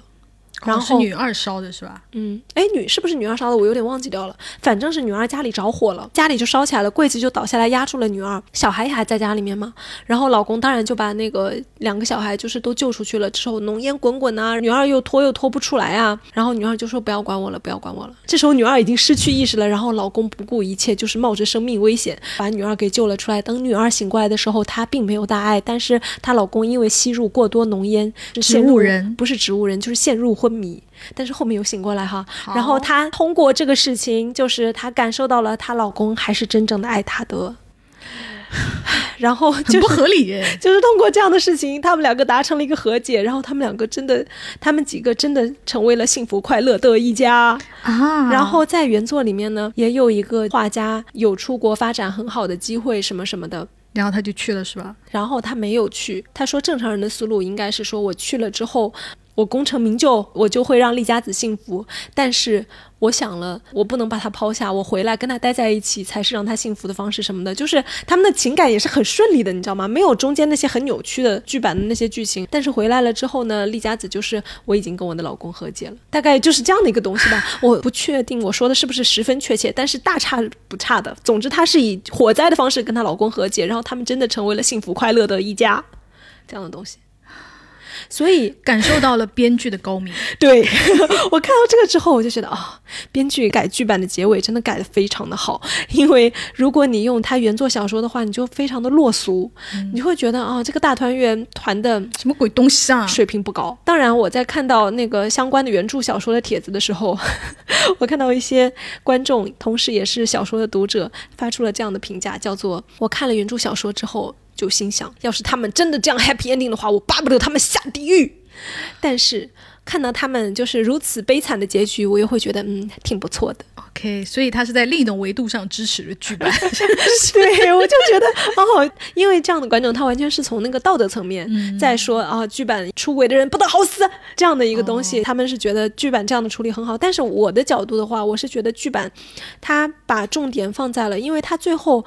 S2: 然后
S1: 是女二烧的是吧？
S2: 嗯，哎，女是不是女二烧的？我有点忘记掉了。反正是女二家里着火了，家里就烧起来了，柜子就倒下来压住了女二，小孩也还在家里面嘛。然后老公当然就把那个两个小孩就是都救出去了。之后浓烟滚滚啊，女二又拖又拖不出来啊。然后女二就说不要管我了，不要管我了。这时候女二已经失去意识了，然后老公不顾一切，就是冒着生命危险把女二给救了出来。等女二醒过来的时候，她并没有大碍，但是她老公因为吸入过多浓烟，
S1: 植物人
S2: 不是植物人，就是陷入昏迷。但是后面又醒过来哈，然后她通过这个事情，就是她感受到了她老公还是真正的爱她的，然后就
S1: 不合理，
S2: 就是通过这样的事情，他们两个达成了一个和解，然后他们两个真的，他们几个真的成为了幸福快乐的一家
S1: 啊。
S2: 然后在原作里面呢，也有一个画家有出国发展很好的机会什么什么的，
S1: 然后他就去了是吧？
S2: 然后他没有去，他说正常人的思路应该是说我去了之后。我功成名就，我就会让丽家子幸福。但是我想了，我不能把他抛下，我回来跟他待在一起才是让他幸福的方式什么的。就是他们的情感也是很顺利的，你知道吗？没有中间那些很扭曲的剧版的那些剧情。但是回来了之后呢，丽家子就是我已经跟我的老公和解了，大概就是这样的一个东西吧。我不确定我说的是不是十分确切，但是大差不差的。总之，她是以火灾的方式跟她老公和解，然后他们真的成为了幸福快乐的一家，这样的东西。所以
S1: 感受到了编剧的高明。
S2: 对 我看到这个之后，我就觉得啊，编剧改剧版的结尾真的改得非常的好。因为如果你用他原作小说的话，你就非常的落俗，你会觉得啊，这个大团圆团的
S1: 什么鬼东西啊，
S2: 水平不高。当然，我在看到那个相关的原著小说的帖子的时候，我看到一些观众，同时也是小说的读者，发出了这样的评价，叫做我看了原著小说之后。就心想，要是他们真的这样 happy ending 的话，我巴不得他们下地狱。但是看到他们就是如此悲惨的结局，我又会觉得嗯，挺不错的。
S1: OK，所以他是在另一种维度上支持了剧本。
S2: 对，我就觉得哦，因为这样的观众，他完全是从那个道德层面在说啊，剧版出轨的人不得好死这样的一个东西，他们是觉得剧版这样的处理很好。但是我的角度的话，我是觉得剧版他把重点放在了，因为他最后。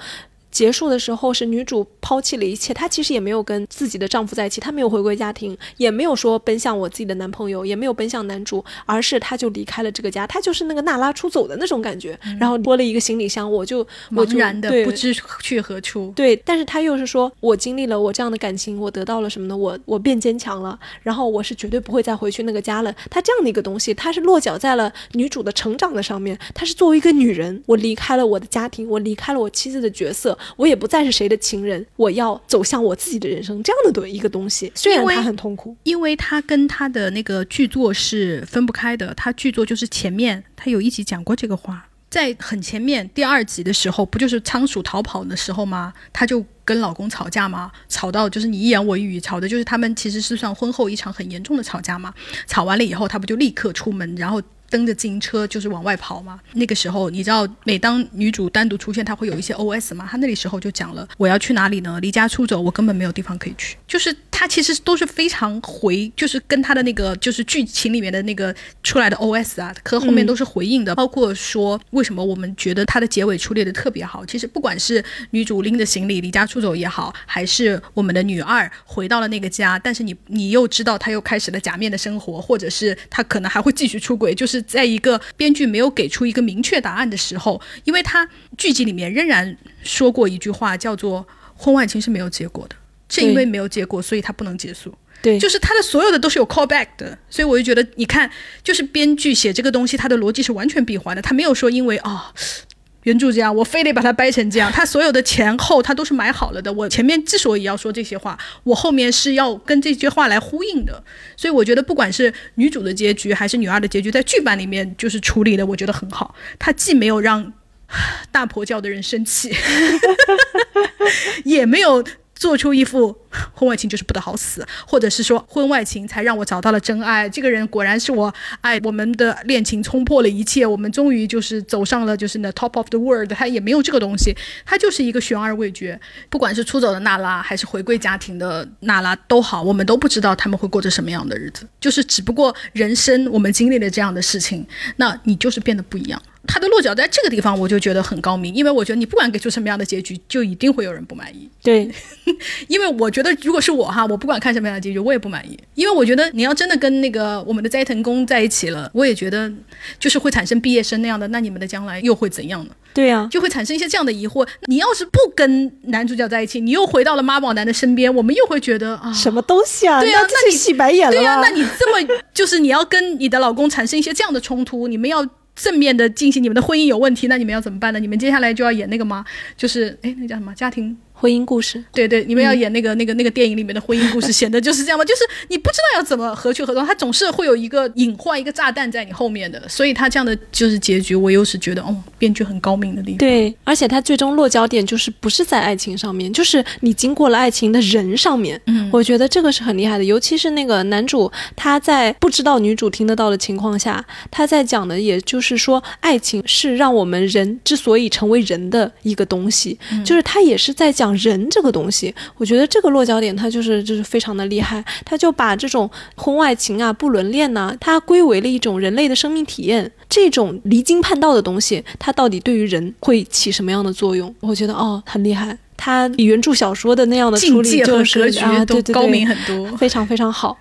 S2: 结束的时候是女主抛弃了一切，她其实也没有跟自己的丈夫在一起，她没有回归家庭，也没有说奔向我自己的男朋友，也没有奔向男主，而是她就离开了这个家，她就是那个娜拉出走的那种感觉，然后多了一个行李箱，我就
S1: 茫然的不知去何处。
S2: 对，但是她又是说我经历了我这样的感情，我得到了什么呢？我我变坚强了，然后我是绝对不会再回去那个家了。她这样的一个东西，她是落脚在了女主的成长的上面，她是作为一个女人，我离开了我的家庭，我离开了我妻子的角色。我也不再是谁的情人，我要走向我自己的人生，这样的一个东西。虽然他很痛苦，
S1: 因为他跟他的那个剧作是分不开的。他剧作就是前面他有一集讲过这个话，在很前面第二集的时候，不就是仓鼠逃跑的时候吗？他就。跟老公吵架吗？吵到就是你一言我一语，吵的就是他们其实是算婚后一场很严重的吵架嘛。吵完了以后，他不就立刻出门，然后蹬着自行车就是往外跑嘛。那个时候，你知道，每当女主单独出现，她会有一些 OS 嘛。她那里时候就讲了，我要去哪里呢？离家出走，我根本没有地方可以去。就是她其实都是非常回，就是跟她的那个就是剧情里面的那个出来的 OS 啊，和后面都是回应的。包括说为什么我们觉得她的结尾处理的特别好。其实不管是女主拎着行李离家出走也好，还是我们的女二回到了那个家，但是你你又知道她又开始了假面的生活，或者是她可能还会继续出轨，就是在一个编剧没有给出一个明确答案的时候，因为他剧集里面仍然说过一句话，叫做“婚外情是没有结果的”，正因为没有结果，所以它不能结束。
S2: 对，
S1: 就是他的所有的都是有 callback 的，所以我就觉得，你看，就是编剧写这个东西，他的逻辑是完全闭环的，他没有说因为啊。原著这样，我非得把它掰成这样。他所有的前后，他都是买好了的。我前面之所以要说这些话，我后面是要跟这些话来呼应的。所以我觉得，不管是女主的结局还是女二的结局，在剧版里面就是处理的，我觉得很好。他既没有让大婆教的人生气，也没有。做出一副婚外情就是不得好死，或者是说婚外情才让我找到了真爱。这个人果然是我爱，我们的恋情冲破了一切，我们终于就是走上了就是那 top of the world。他也没有这个东西，他就是一个悬而未决。不管是出走的娜拉，还是回归家庭的娜拉都好，我们都不知道他们会过着什么样的日子。就是只不过人生我们经历了这样的事情，那你就是变得不一样。他的落脚在这个地方，我就觉得很高明，因为我觉得你不管给出什么样的结局，就一定会有人不满意。
S2: 对，
S1: 因为我觉得如果是我哈，我不管看什么样的结局，我也不满意，因为我觉得你要真的跟那个我们的斋藤工在一起了，我也觉得就是会产生毕业生那样的，那你们的将来又会怎样呢？
S2: 对呀，
S1: 就会产生一些这样的疑惑。你要是不跟男主角在一起，你又回到了妈宝男的身边，我们又会觉得啊，
S2: 什么东西啊？
S1: 对呀，
S2: 那你洗白眼了？
S1: 对呀，那你这么就是你要跟你的老公产生一些这样的冲突，你们要。正面的进行你们的婚姻有问题，那你们要怎么办呢？你们接下来就要演那个吗？就是哎，那叫什么家庭？
S2: 婚姻故事，
S1: 对对，你们要演那个那个那个电影里面的婚姻故事，显得就是这样吗？就是你不知道要怎么何去何从，他总是会有一个隐患、一个炸弹在你后面的，所以他这样的就是结局，我又是觉得哦，编剧很高明的地方。
S2: 对，而且他最终落脚点就是不是在爱情上面，就是你经过了爱情的人上面。嗯，我觉得这个是很厉害的，尤其是那个男主他在不知道女主听得到的情况下，他在讲的也就是说，爱情是让我们人之所以成为人的一个东西，就是他也是在讲。人这个东西，我觉得这个落脚点它就是就是非常的厉害，他就把这种婚外情啊、不伦恋呐，它归为了一种人类的生命体验。这种离经叛道的东西，它到底对于人会起什么样的作用？我觉得哦，很厉害，他比原著小说的那样的处理就是啊，对对对，
S1: 高明很多，
S2: 非常非常好。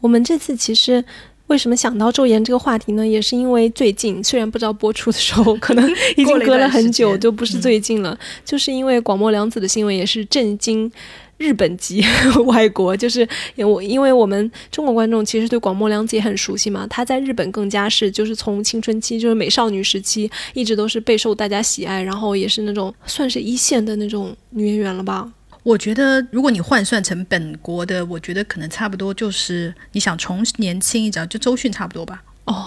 S2: 我们这次其实。为什么想到昼颜这个话题呢？也是因为最近，虽然不知道播出的时候 可能已经隔了很久，就不是最近了。就是因为广末凉子的新闻也是震惊日本籍 外国，就是我因为我们中国观众其实对广末凉子也很熟悉嘛，她在日本更加是就是从青春期就是美少女时期一直都是备受大家喜爱，然后也是那种算是一线的那种女演员了吧。
S1: 我觉得，如果你换算成本国的，我觉得可能差不多就是你想重年轻一点，就周迅差不多吧。
S2: 哦，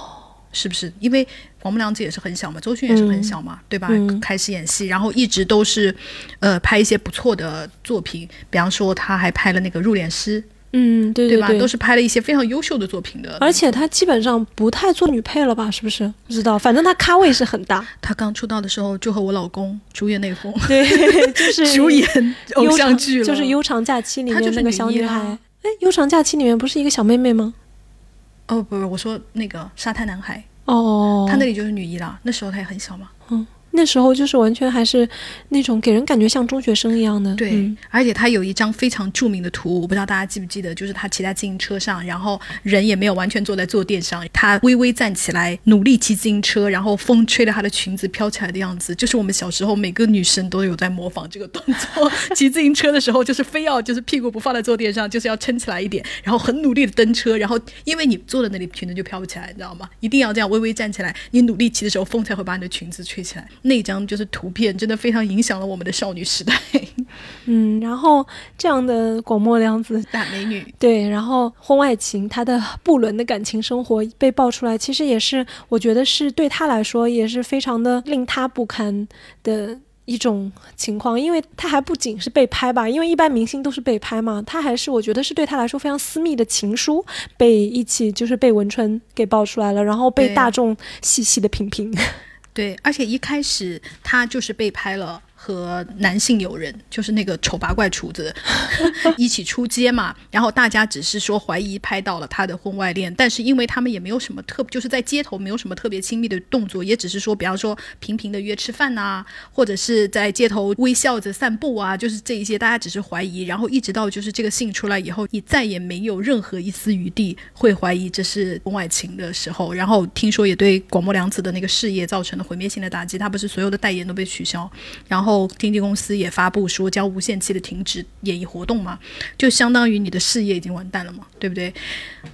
S1: 是不是？因为黄木良子也是很小嘛，周迅也是很小嘛，对吧？开始演戏，然后一直都是，呃，拍一些不错的作品，比方说他还拍了那个《入殓师》。
S2: 嗯，对对
S1: 吧？都是拍了一些非常优秀的作品的，
S2: 而且他基本上不太做女配了吧？是不是？不知道，反正他咖位是很大。
S1: 他刚出道的时候就和我老公主演那封，
S2: 对，就是
S1: 主演偶像剧
S2: 了，就是《悠长假期》里面那个小女孩。哎，《悠长假期》里面不是一个小妹妹吗？
S1: 哦，不是，我说那个沙滩男孩。
S2: 哦，
S1: 他那里就是女一了，那时候他也很小嘛。
S2: 嗯。那时候就是完全还是那种给人感觉像中学生一样的，
S1: 对。而且他有一张非常著名的图，我不知道大家记不记得，就是他骑在自行车上，然后人也没有完全坐在坐垫上，他微微站起来，努力骑自行车，然后风吹着他的裙子飘起来的样子，就是我们小时候每个女生都有在模仿这个动作。骑自行车的时候，就是非要就是屁股不放在坐垫上，就是要撑起来一点，然后很努力的蹬车，然后因为你坐在那里，裙子就飘不起来，你知道吗？一定要这样微微站起来，你努力骑的时候，风才会把你的裙子吹起来。那张就是图片，真的非常影响了我们的少女时代。
S2: 嗯，然后这样的广末凉子
S1: 大美女，
S2: 对，然后婚外情，她的不伦的感情生活被爆出来，其实也是我觉得是对她来说也是非常的令她不堪的一种情况，因为他还不仅是被拍吧，因为一般明星都是被拍嘛，他还是我觉得是对他来说非常私密的情书被一起就是被文春给爆出来了，然后被大众细细的品评。
S1: 对，而且一开始他就是被拍了。和男性友人，就是那个丑八怪厨子，一起出街嘛。然后大家只是说怀疑拍到了他的婚外恋，但是因为他们也没有什么特，就是在街头没有什么特别亲密的动作，也只是说，比方说频频的约吃饭呐，或者是在街头微笑着散步啊，就是这一些，大家只是怀疑。然后一直到就是这个信出来以后，你再也没有任何一丝余地会怀疑这是婚外情的时候。然后听说也对广末凉子的那个事业造成了毁灭性的打击，他不是所有的代言都被取消，然后。后经纪公司也发布说将无限期的停止演艺活动嘛，就相当于你的事业已经完蛋了嘛，对不对？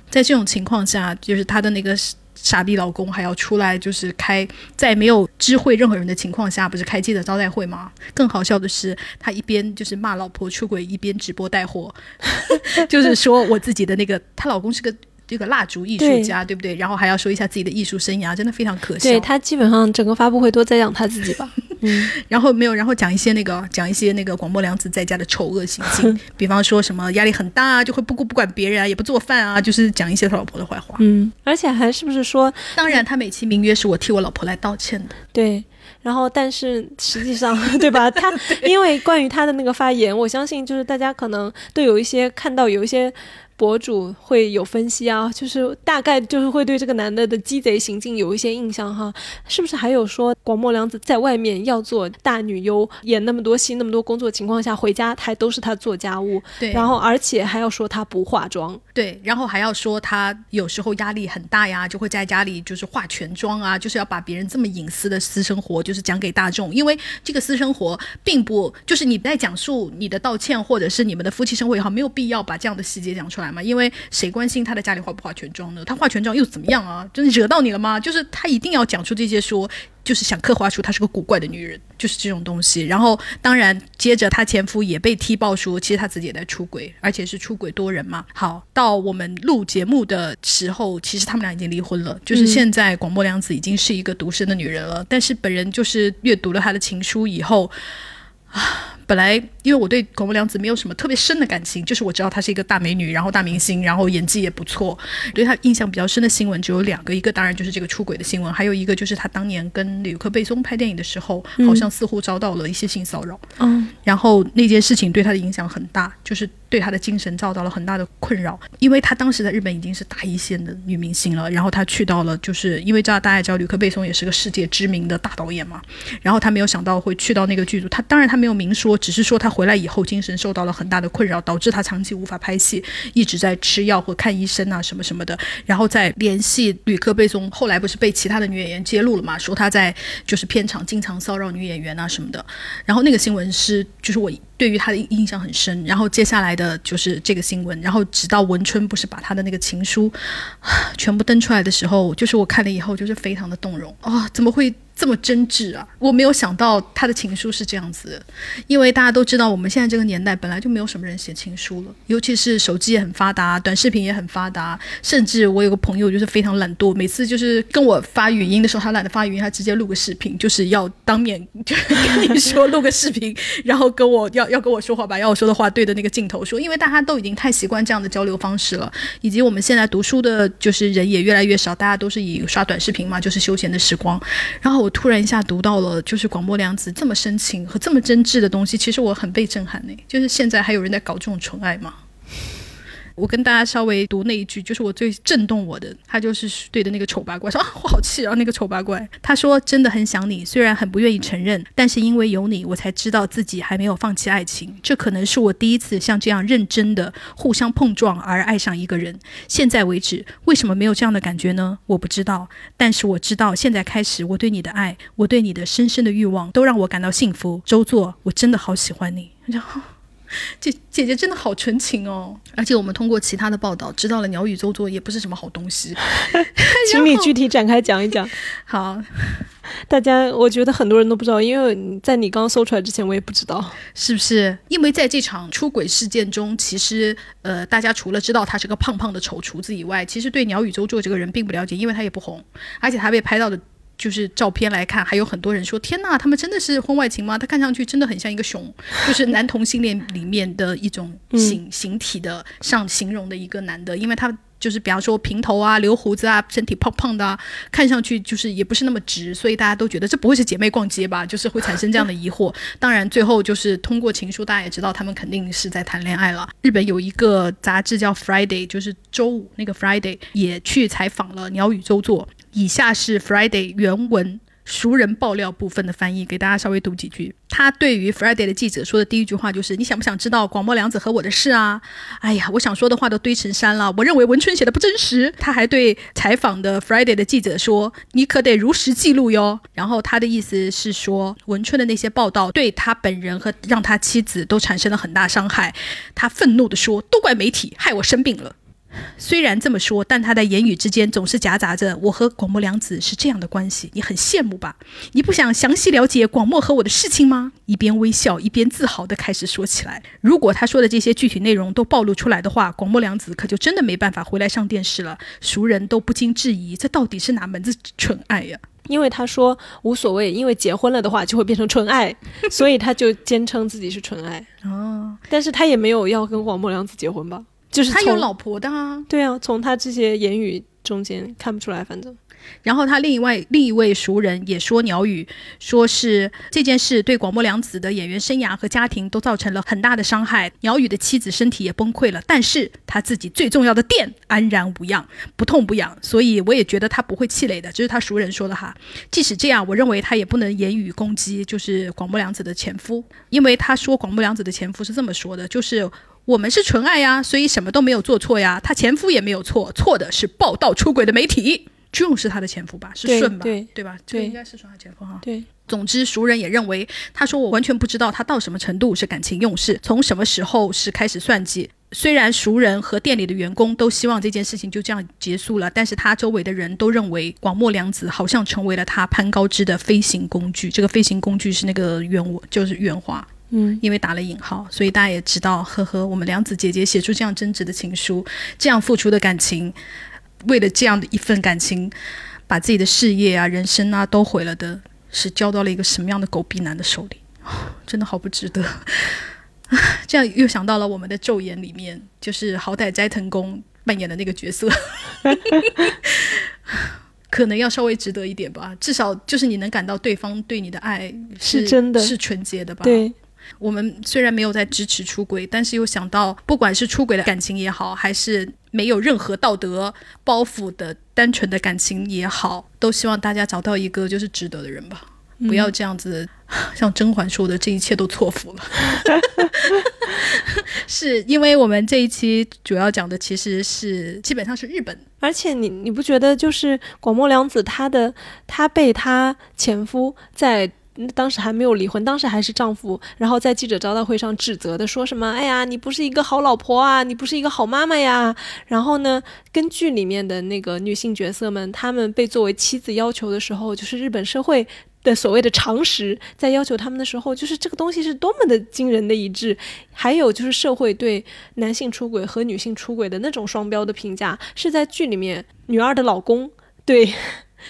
S1: 在这种情况下，就是她的那个傻逼老公还要出来，就是开在没有知会任何人的情况下，不是开记者招待会吗？更好笑的是，他一边就是骂老婆出轨，一边直播带货，就是说我自己的那个，她老公是个。这个蜡烛艺术家，对不对？然后还要说一下自己的艺术生涯，真的非常可笑。
S2: 对他基本上整个发布会都在讲他自己吧。
S1: 嗯，然后没有，然后讲一些那个讲一些那个广末凉子在家的丑恶行径，比方说什么压力很大啊，就会不顾不管别人啊，也不做饭啊，就是讲一些他老婆的坏话。
S2: 嗯，而且还是不是说，
S1: 当然他美其名曰是我替我老婆来道歉的。
S2: 对，然后但是实际上，对吧？他因为关于他的那个发言，我相信就是大家可能都有一些看到有一些。博主会有分析啊，就是大概就是会对这个男的的鸡贼行径有一些印象哈，是不是？还有说广末凉子在外面要做大女优，演那么多戏、那么多工作情况下，回家还都是他做家务，
S1: 对，
S2: 然后而且还要说他不化妆，
S1: 对，然后还要说他有时候压力很大呀，就会在家里就是化全妆啊，就是要把别人这么隐私的私生活就是讲给大众，因为这个私生活并不就是你在讲述你的道歉或者是你们的夫妻生活也好，没有必要把这样的细节讲出来。嘛，因为谁关心他的家里化不化全妆呢？他化全妆又怎么样啊？真的惹到你了吗？就是他一定要讲出这些，说就是想刻画出她是个古怪的女人，就是这种东西。然后当然接着她前夫也被踢爆说，其实他自己也在出轨，而且是出轨多人嘛。好，到我们录节目的时候，其实他们俩已经离婚了。就是现在广末凉子已经是一个独身的女人了，但是本人就是阅读了他的情书以后啊。本来因为我对广末凉子没有什么特别深的感情，就是我知道她是一个大美女，然后大明星，然后演技也不错。对她印象比较深的新闻只有两个，一个当然就是这个出轨的新闻，还有一个就是她当年跟吕克贝松拍电影的时候，好像似乎遭到了一些性骚扰。
S2: 嗯，
S1: 然后那件事情对她的影响很大，就是对她的精神遭到了很大的困扰。因为她当时在日本已经是大一线的女明星了，然后她去到了，就是因为知道大家知道吕克贝松也是个世界知名的大导演嘛，然后她没有想到会去到那个剧组，她当然她没有明说。只是说他回来以后精神受到了很大的困扰，导致他长期无法拍戏，一直在吃药或看医生啊什么什么的。然后再联系吕克贝松，后来不是被其他的女演员揭露了嘛？说他在就是片场经常骚扰女演员啊什么的。然后那个新闻是就是我对于他的印象很深。然后接下来的就是这个新闻，然后直到文春不是把他的那个情书全部登出来的时候，就是我看了以后就是非常的动容啊！怎么会？这么真挚啊！我没有想到他的情书是这样子，因为大家都知道，我们现在这个年代本来就没有什么人写情书了，尤其是手机也很发达，短视频也很发达，甚至我有个朋友就是非常懒惰，每次就是跟我发语音的时候，他懒得发语音，他直接录个视频，就是要当面就跟你说录个视频，然后跟我要要跟我说话，把要我说的话对着那个镜头说，因为大家都已经太习惯这样的交流方式了，以及我们现在读书的就是人也越来越少，大家都是以刷短视频嘛，就是休闲的时光，然后我。突然一下读到了，就是广播良子这么深情和这么真挚的东西，其实我很被震撼呢。就是现在还有人在搞这种纯爱吗？我跟大家稍微读那一句，就是我最震动我的，他就是对着那个丑八怪说啊，我好气啊！那个丑八怪，他说真的很想你，虽然很不愿意承认，但是因为有你，我才知道自己还没有放弃爱情。这可能是我第一次像这样认真的互相碰撞而爱上一个人。现在为止，为什么没有这样的感觉呢？我不知道，但是我知道，现在开始，我对你的爱，我对你的深深的欲望，都让我感到幸福。周作，我真的好喜欢你。然后。姐姐姐真的好纯情哦，而且我们通过其他的报道知道了鸟语周作也不是什么好东西，
S2: 请你具体展开讲一讲。
S1: 好，
S2: 大家我觉得很多人都不知道，因为在你刚搜出来之前我也不知道，
S1: 是不是？因为在这场出轨事件中，其实呃，大家除了知道他是个胖胖的丑厨子以外，其实对鸟语周作这个人并不了解，因为他也不红，而且他被拍到的。就是照片来看，还有很多人说：“天呐，他们真的是婚外情吗？他看上去真的很像一个熊，就是男同性恋里面的一种形形体的上形容的一个男的，因为他。”就是比方说平头啊、留胡子啊、身体胖胖的啊，看上去就是也不是那么直，所以大家都觉得这不会是姐妹逛街吧？就是会产生这样的疑惑。当然，最后就是通过情书，大家也知道他们肯定是在谈恋爱了。日本有一个杂志叫 Friday，就是周五那个 Friday 也去采访了鸟语周作。以下是 Friday 原文。熟人爆料部分的翻译，给大家稍微读几句。他对于 Friday 的记者说的第一句话就是：“你想不想知道广末凉子和我的事啊？”哎呀，我想说的话都堆成山了。我认为文春写的不真实。他还对采访的 Friday 的记者说：“你可得如实记录哟。”然后他的意思是说，文春的那些报道对他本人和让他妻子都产生了很大伤害。他愤怒地说：“都怪媒体，害我生病了。”虽然这么说，但他的言语之间总是夹杂着“我和广末凉子是这样的关系，你很羡慕吧？你不想详细了解广末和我的事情吗？”一边微笑一边自豪地开始说起来。如果他说的这些具体内容都暴露出来的话，广末凉子可就真的没办法回来上电视了。熟人都不禁质疑：这到底是哪门子纯爱呀？
S2: 因为他说无所谓，因为结婚了的话就会变成纯爱，所以他就坚称自己是纯爱。哦，但是他也没有要跟广末凉子结婚吧？就是
S1: 他有老婆的啊，
S2: 对啊，从他这些言语中间看不出来，反正。
S1: 然后他另一位另一位熟人也说鸟语，说是这件事对广末凉子的演员生涯和家庭都造成了很大的伤害。鸟语的妻子身体也崩溃了，但是他自己最重要的店安然无恙，不痛不痒。所以我也觉得他不会气馁的，这是他熟人说的哈。即使这样，我认为他也不能言语攻击，就是广末凉子的前夫，因为他说广末凉子的前夫是这么说的，就是。我们是纯爱呀，所以什么都没有做错呀。她前夫也没有错，错的是报道出轨的媒体。June 是他的前夫吧？是顺吧？
S2: 对
S1: 对吧？
S2: 对，
S1: 应该是顺他前夫哈。
S2: 对。
S1: 总之，熟人也认为，他说我完全不知道他到什么程度是感情用事，从什么时候是开始算计。虽然熟人和店里的员工都希望这件事情就这样结束了，但是他周围的人都认为广末凉子好像成为了他攀高枝的飞行工具。这个飞行工具是那个原我，就是原话。嗯，因为打了引号，所以大家也知道，呵呵，我们梁子姐姐写出这样真挚的情书，这样付出的感情，为了这样的一份感情，把自己的事业啊、人生啊都毁了的，是交到了一个什么样的狗逼男的手里？真的好不值得。这样又想到了我们的《昼颜》里面，就是好歹斋藤工扮演的那个角色，可能要稍微值得一点吧。至少就是你能感到对方对你的爱
S2: 是真的
S1: 是纯洁的吧？
S2: 对。
S1: 我们虽然没有在支持出轨，但是又想到，不管是出轨的感情也好，还是没有任何道德包袱的单纯的感情也好，都希望大家找到一个就是值得的人吧，不要这样子，像甄嬛说的，这一切都错付了。是因为我们这一期主要讲的其实是基本上是日本，
S2: 而且你你不觉得就是广末凉子她的她被她前夫在。当时还没有离婚，当时还是丈夫，然后在记者招待会上指责的说什么：“哎呀，你不是一个好老婆啊，你不是一个好妈妈呀。”然后呢，跟剧里面的那个女性角色们，她们被作为妻子要求的时候，就是日本社会的所谓的常识，在要求他们的时候，就是这个东西是多么的惊人的一致。还有就是社会对男性出轨和女性出轨的那种双标的评价，是在剧里面女二的老公对。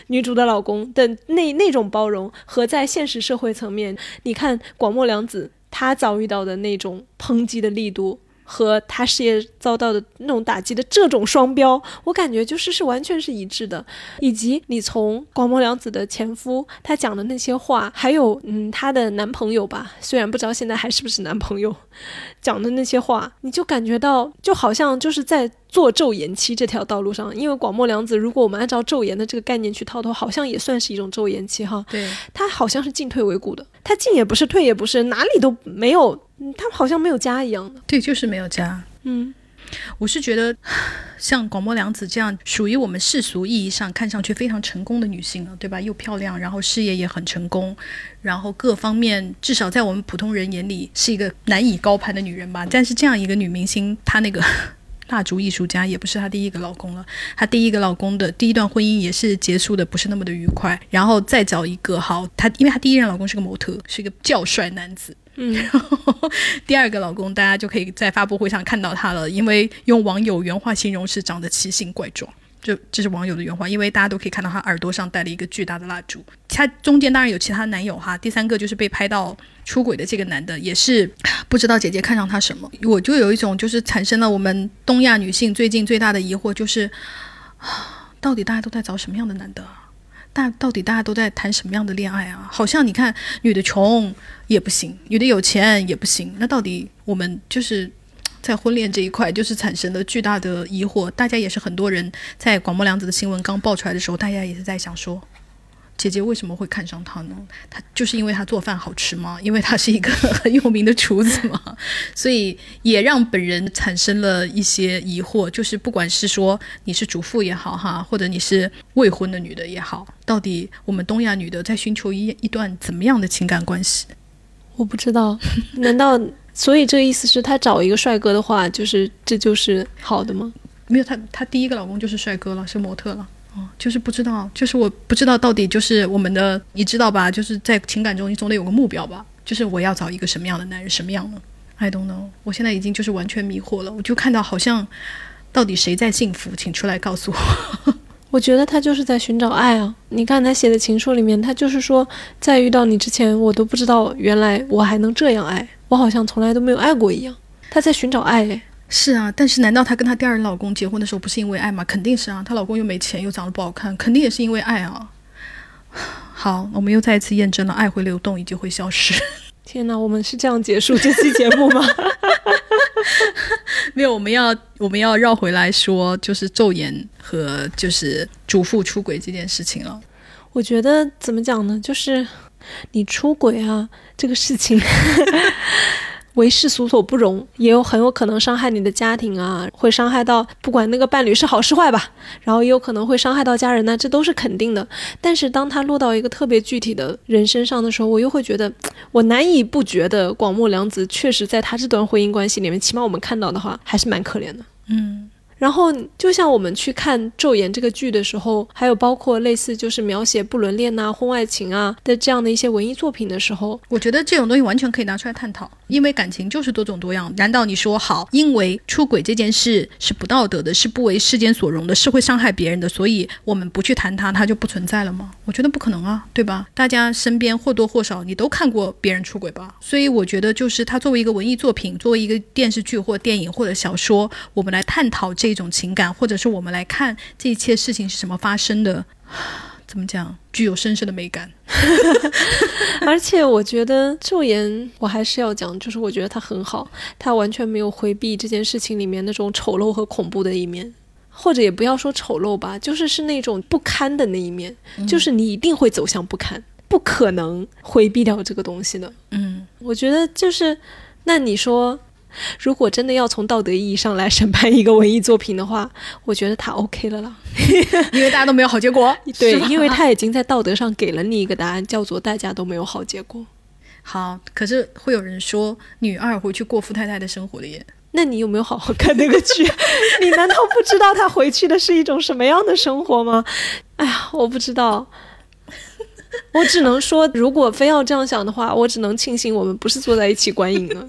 S2: 女主的老公的那那种包容，和在现实社会层面，你看广末凉子她遭遇到的那种抨击的力度。和她事业遭到的那种打击的这种双标，我感觉就是是完全是一致的。以及你从广末凉子的前夫他讲的那些话，还有嗯她的男朋友吧，虽然不知道现在还是不是男朋友，讲的那些话，你就感觉到就好像就是在做昼颜期这条道路上。因为广末凉子，如果我们按照昼颜的这个概念去套头，好像也算是一种昼颜期哈。
S1: 对，
S2: 他好像是进退维谷的，他进也不是，退也不是，哪里都没有。他好像没有家一样的，
S1: 对，就是没有家。嗯，我是觉得，像广末凉子这样属于我们世俗意义上看上去非常成功的女性了，对吧？又漂亮，然后事业也很成功，然后各方面至少在我们普通人眼里是一个难以高攀的女人吧。但是这样一个女明星，她那个蜡烛艺术家也不是她第一个老公了，她第一个老公的第一段婚姻也是结束的不是那么的愉快，然后再找一个好，她因为她第一任老公是个模特，是一个较帅男子。嗯，然后第二个老公，大家就可以在发布会上看到他了，因为用网友原话形容是长得奇形怪状。这这是网友的原话，因为大家都可以看到他耳朵上戴了一个巨大的蜡烛。他中间当然有其他男友哈，第三个就是被拍到出轨的这个男的，也是不知道姐姐看上他什么。我就有一种就是产生了我们东亚女性最近最大的疑惑，就是 到底大家都在找什么样的男的？大到底大家都在谈什么样的恋爱啊？好像你看女的穷也不行，女的有钱也不行，那到底我们就是？在婚恋这一块，就是产生了巨大的疑惑。大家也是很多人在广末凉子的新闻刚爆出来的时候，大家也是在想说，姐姐为什么会看上他呢？他就是因为他做饭好吃吗？因为他是一个很有名的厨子吗？所以也让本人产生了一些疑惑。就是不管是说你是主妇也好哈，或者你是未婚的女的也好，到底我们东亚女的在寻求一一段怎么样的情感关系？
S2: 我不知道，难道？所以这个意思是他找一个帅哥的话，就是这就是好的吗？
S1: 没有，他他第一个老公就是帅哥了，是模特了。哦，就是不知道，就是我不知道到底就是我们的，你知道吧？就是在情感中，你总得有个目标吧？就是我要找一个什么样的男人，什么样的？I don't know。我现在已经就是完全迷惑了。我就看到好像，到底谁在幸福？请出来告诉我。
S2: 我觉得他就是在寻找爱啊！你看他写的情书里面，他就是说，在遇到你之前，我都不知道原来我还能这样爱。我好像从来都没有爱过一样，她在寻找爱。
S1: 是啊，但是难道她跟她第二任老公结婚的时候不是因为爱吗？肯定是啊，她老公又没钱，又长得不好看，肯定也是因为爱啊。好，我们又再一次验证了爱会流动，以及会消失。
S2: 天哪，我们是这样结束这期节目吗？
S1: 没有，我们要我们要绕回来说，就是昼颜和就是主妇出轨这件事情了。
S2: 我觉得怎么讲呢？就是。你出轨啊，这个事情 为世俗所不容，也有很有可能伤害你的家庭啊，会伤害到不管那个伴侣是好是坏吧，然后也有可能会伤害到家人呢，这都是肯定的。但是当他落到一个特别具体的人身上的时候，我又会觉得，我难以不觉得广末凉子确实在他这段婚姻关系里面，起码我们看到的话，还是蛮可怜的。
S1: 嗯。
S2: 然后，就像我们去看《昼颜》这个剧的时候，还有包括类似就是描写不伦恋呐、婚外情啊的这样的一些文艺作品的时候，
S1: 我觉得这种东西完全可以拿出来探讨。因为感情就是多种多样，难道你说好，因为出轨这件事是不道德的，是不为世间所容的，是会伤害别人的，所以我们不去谈它，它就不存在了吗？我觉得不可能啊，对吧？大家身边或多或少你都看过别人出轨吧？所以我觉得，就是它作为一个文艺作品，作为一个电视剧或电影或者小说，我们来探讨这种情感，或者是我们来看这一切事情是什么发生的。怎么讲？具有深深的美感，
S2: 而且我觉得昼颜，我还是要讲，就是我觉得他很好，他完全没有回避这件事情里面那种丑陋和恐怖的一面，或者也不要说丑陋吧，就是是那种不堪的那一面，就是你一定会走向不堪，不可能回避掉这个东西的。
S1: 嗯，
S2: 我觉得就是，那你说。如果真的要从道德意义上来审判一个文艺作品的话，我觉得他 OK 了啦，
S1: 因为大家都没有好结果。
S2: 对，因为他已经在道德上给了你一个答案，叫做大家都没有好结果。
S1: 好，可是会有人说女二回去过富太太的生活了耶？
S2: 那你有没有好好看那个剧？你难道不知道她回去的是一种什么样的生活吗？哎呀，我不知道。我只能说，如果非要这样想的话，我只能庆幸我们不是坐在一起观影了。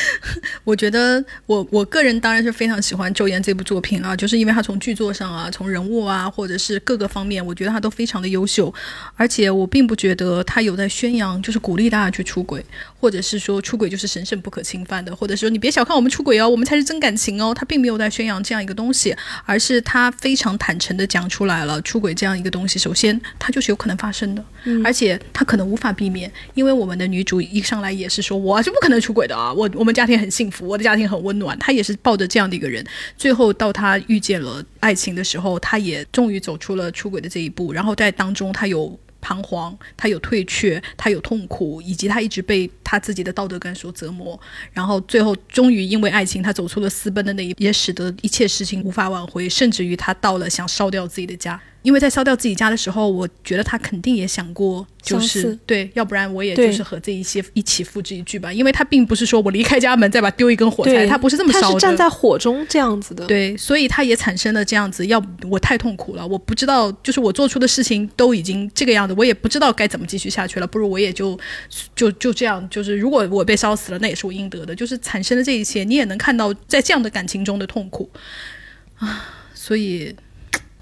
S1: 我觉得，我我个人当然是非常喜欢《周岩》这部作品啊，就是因为他从剧作上啊，从人物啊，或者是各个方面，我觉得他都非常的优秀。而且我并不觉得他有在宣扬，就是鼓励大家去出轨，或者是说出轨就是神圣不可侵犯的，或者说你别小看我们出轨哦，我们才是真感情哦。他并没有在宣扬这样一个东西，而是他非常坦诚的讲出来了，出轨这样一个东西，首先它就是有可能发生的。而且他可能无法避免，因为我们的女主一上来也是说，我是不可能出轨的啊，我我们家庭很幸福，我的家庭很温暖。她也是抱着这样的一个人，最后到她遇见了爱情的时候，她也终于走出了出轨的这一步。然后在当中，她有彷徨，她有退却，她有痛苦，以及她一直被她自己的道德感所折磨。然后最后终于因为爱情，她走出了私奔的那一，也使得一切事情无法挽回，甚至于她到了想烧掉自己的家。因为在烧掉自己家的时候，我觉得他肯定也想过，就是对，要不然我也就是和这一些一起复制一句吧。因为他并不是说我离开家门再把丢一根火柴，他不是这么烧的。他
S2: 是站在火中这样子的。
S1: 对，所以他也产生了这样子，要我太痛苦了，我不知道，就是我做出的事情都已经这个样子，我也不知道该怎么继续下去了。不如我也就就就这样，就是如果我被烧死了，那也是我应得的。就是产生了这一切，你也能看到在这样的感情中的痛苦啊，所以。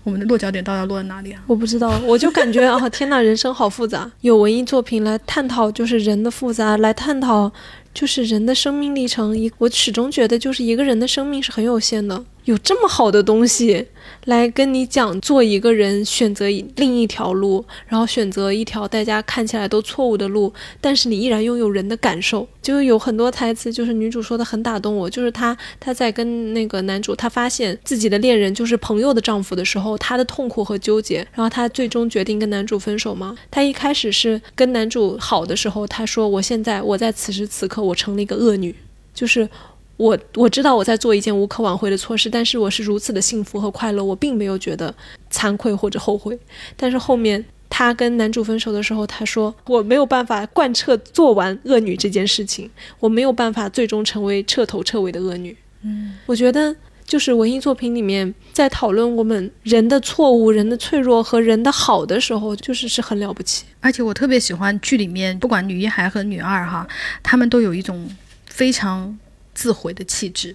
S1: 我们的落脚点到底落在哪里啊？
S2: 我不知道，我就感觉 啊，天呐，人生好复杂。有文艺作品来探讨，就是人的复杂，来探讨就是人的生命历程。一，我始终觉得，就是一个人的生命是很有限的。有这么好的东西。来跟你讲，做一个人选择另一条路，然后选择一条大家看起来都错误的路，但是你依然拥有人的感受。就有很多台词，就是女主说的很打动我，就是她她在跟那个男主，她发现自己的恋人就是朋友的丈夫的时候，她的痛苦和纠结，然后她最终决定跟男主分手吗？她一开始是跟男主好的时候，她说我现在我在此时此刻我成了一个恶女，就是。我我知道我在做一件无可挽回的错事，但是我是如此的幸福和快乐，我并没有觉得惭愧或者后悔。但是后面他跟男主分手的时候，他说我没有办法贯彻做完恶女这件事情，我没有办法最终成为彻头彻尾的恶女。
S1: 嗯，
S2: 我觉得就是文艺作品里面在讨论我们人的错误、人的脆弱和人的好的时候，就是是很了不起。
S1: 而且我特别喜欢剧里面，不管女一还和女二哈，他们都有一种非常。自毁的气质，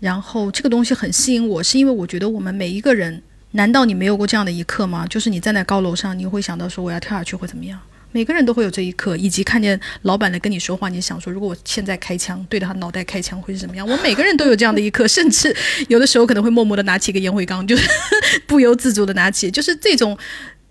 S1: 然后这个东西很吸引我，是因为我觉得我们每一个人，难道你没有过这样的一刻吗？就是你站在高楼上，你会想到说我要跳下去会怎么样？每个人都会有这一刻，以及看见老板来跟你说话，你想说如果我现在开枪对着他脑袋开枪会是怎么样？我每个人都有这样的一刻，甚至有的时候可能会默默的拿起一个烟灰缸，就是不由自主的拿起，就是这种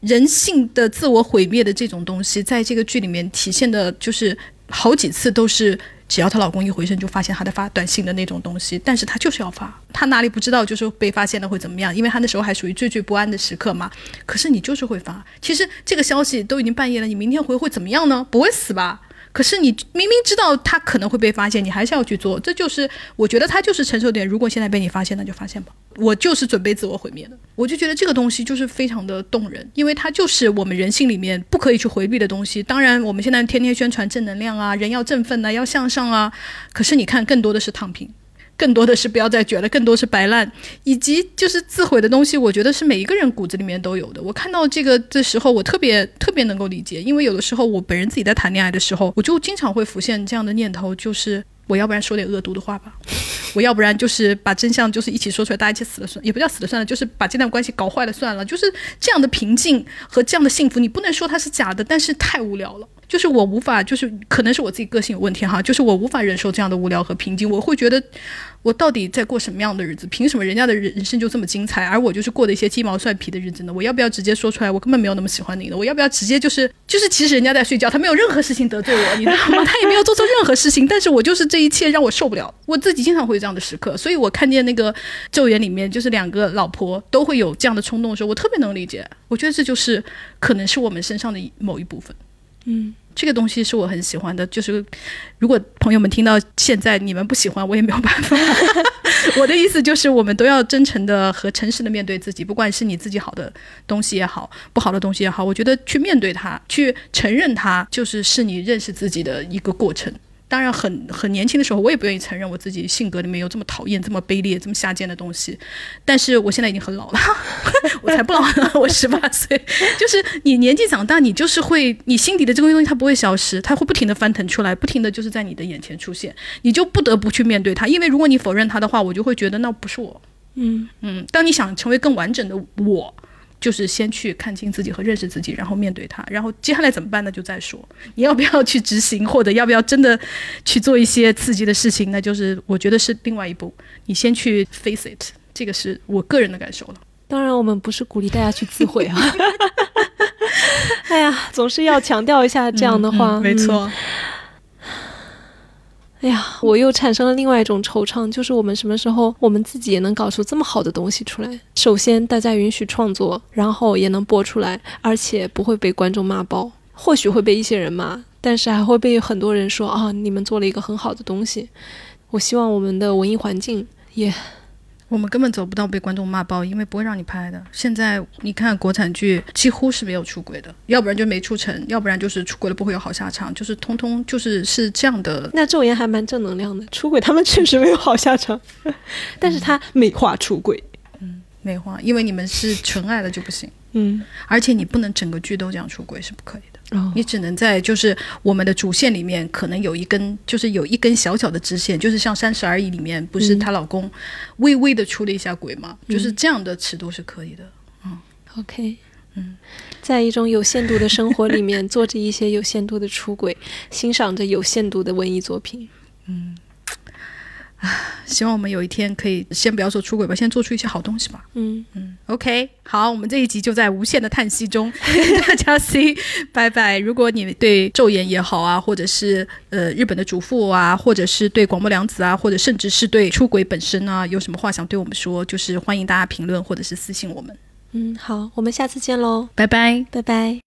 S1: 人性的自我毁灭的这种东西，在这个剧里面体现的，就是好几次都是。只要她老公一回身，就发现她在发短信的那种东西，但是她就是要发，她哪里不知道就是被发现了会怎么样？因为她那时候还属于惴惴不安的时刻嘛。可是你就是会发，其实这个消息都已经半夜了，你明天回会怎么样呢？不会死吧？可是你明明知道他可能会被发现，你还是要去做，这就是我觉得他就是承受点。如果现在被你发现，那就发现吧。我就是准备自我毁灭的。我就觉得这个东西就是非常的动人，因为它就是我们人性里面不可以去回避的东西。当然，我们现在天天宣传正能量啊，人要振奋啊，要向上啊。可是你看，更多的是躺平。更多的是不要再卷了，更多是白烂，以及就是自毁的东西。我觉得是每一个人骨子里面都有的。我看到这个的时候，我特别特别能够理解，因为有的时候我本人自己在谈恋爱的时候，我就经常会浮现这样的念头，就是我要不然说点恶毒的话吧，我要不然就是把真相就是一起说出来，大家一起死了算，也不叫死了算了，就是把这段关系搞坏了算了。就是这样的平静和这样的幸福，你不能说它是假的，但是太无聊了。就是我无法，就是可能是我自己个性有问题哈，就是我无法忍受这样的无聊和平静。我会觉得，我到底在过什么样的日子？凭什么人家的人生就这么精彩，而我就是过的一些鸡毛蒜皮的日子呢？我要不要直接说出来？我根本没有那么喜欢你的。我要不要直接就是就是，其实人家在睡觉，他没有任何事情得罪我，你知道吗？他也没有做错任何事情，但是我就是这一切让我受不了。我自己经常会有这样的时刻，所以我看见那个咒言里面，就是两个老婆都会有这样的冲动的时候，我特别能理解。我觉得这就是可能是我们身上的某一部分，
S2: 嗯。
S1: 这个东西是我很喜欢的，就是如果朋友们听到现在你们不喜欢，我也没有办法。我的意思就是，我们都要真诚的和诚实的面对自己，不管是你自己好的东西也好，不好的东西也好，我觉得去面对它，去承认它，就是是你认识自己的一个过程。当然，很很年轻的时候，我也不愿意承认我自己性格里面有这么讨厌、这么卑劣、这么下贱的东西。但是我现在已经很老了，我才不老呢，我十八岁。就是你年纪长大，你就是会，你心底的这个东西它不会消失，它会不停的翻腾出来，不停的就是在你的眼前出现，你就不得不去面对它。因为如果你否认它的话，我就会觉得那不是我。
S2: 嗯
S1: 嗯，当你想成为更完整的我。就是先去看清自己和认识自己，然后面对它，然后接下来怎么办呢？就再说。你要不要去执行，或者要不要真的去做一些刺激的事情？那就是我觉得是另外一步。你先去 face it，这个是我个人的感受了。
S2: 当然，我们不是鼓励大家去自毁啊。哎呀，总是要强调一下这样的话。
S1: 没错。
S2: 哎呀，我又产生了另外一种惆怅，就是我们什么时候我们自己也能搞出这么好的东西出来？首先，大家允许创作，然后也能播出来，而且不会被观众骂爆。或许会被一些人骂，但是还会被很多人说啊，你们做了一个很好的东西。我希望我们的文艺环境也。
S1: 我们根本走不到被观众骂爆，因为不会让你拍的。现在你看国产剧几乎是没有出轨的，要不然就没出成，要不然就是出轨了不会有好下场，就是通通就是是这样的。
S2: 那昼颜还蛮正能量的，出轨他们确实没有好下场，但是他美化出轨，
S1: 嗯，美化，因为你们是纯爱的就不行，
S2: 嗯，
S1: 而且你不能整个剧都讲出轨是不可以的。你只能在就是我们的主线里面，可能有一根，就是有一根小小的支线，就是像《三十而已》里面，不是她老公微微的出了一下轨吗？就是这样的尺度是可以的。嗯
S2: ，OK，嗯，在一种有限度的生活里面，做着一些有限度的出轨，欣赏着有限度的文艺作品。
S1: 嗯，希望我们有一天可以先不要说出轨吧，先做出一些好东西吧。
S2: 嗯
S1: 嗯，OK，好，我们这一集就在无限的叹息中跟 大家 say 拜拜。如果你对昼颜也好啊，或者是呃日本的主妇啊，或者是对广播良子啊，或者甚至是对出轨本身啊，有什么话想对我们说，就是欢迎大家评论或者是私信我们。
S2: 嗯，好，我们下次见喽，
S1: 拜拜，
S2: 拜拜。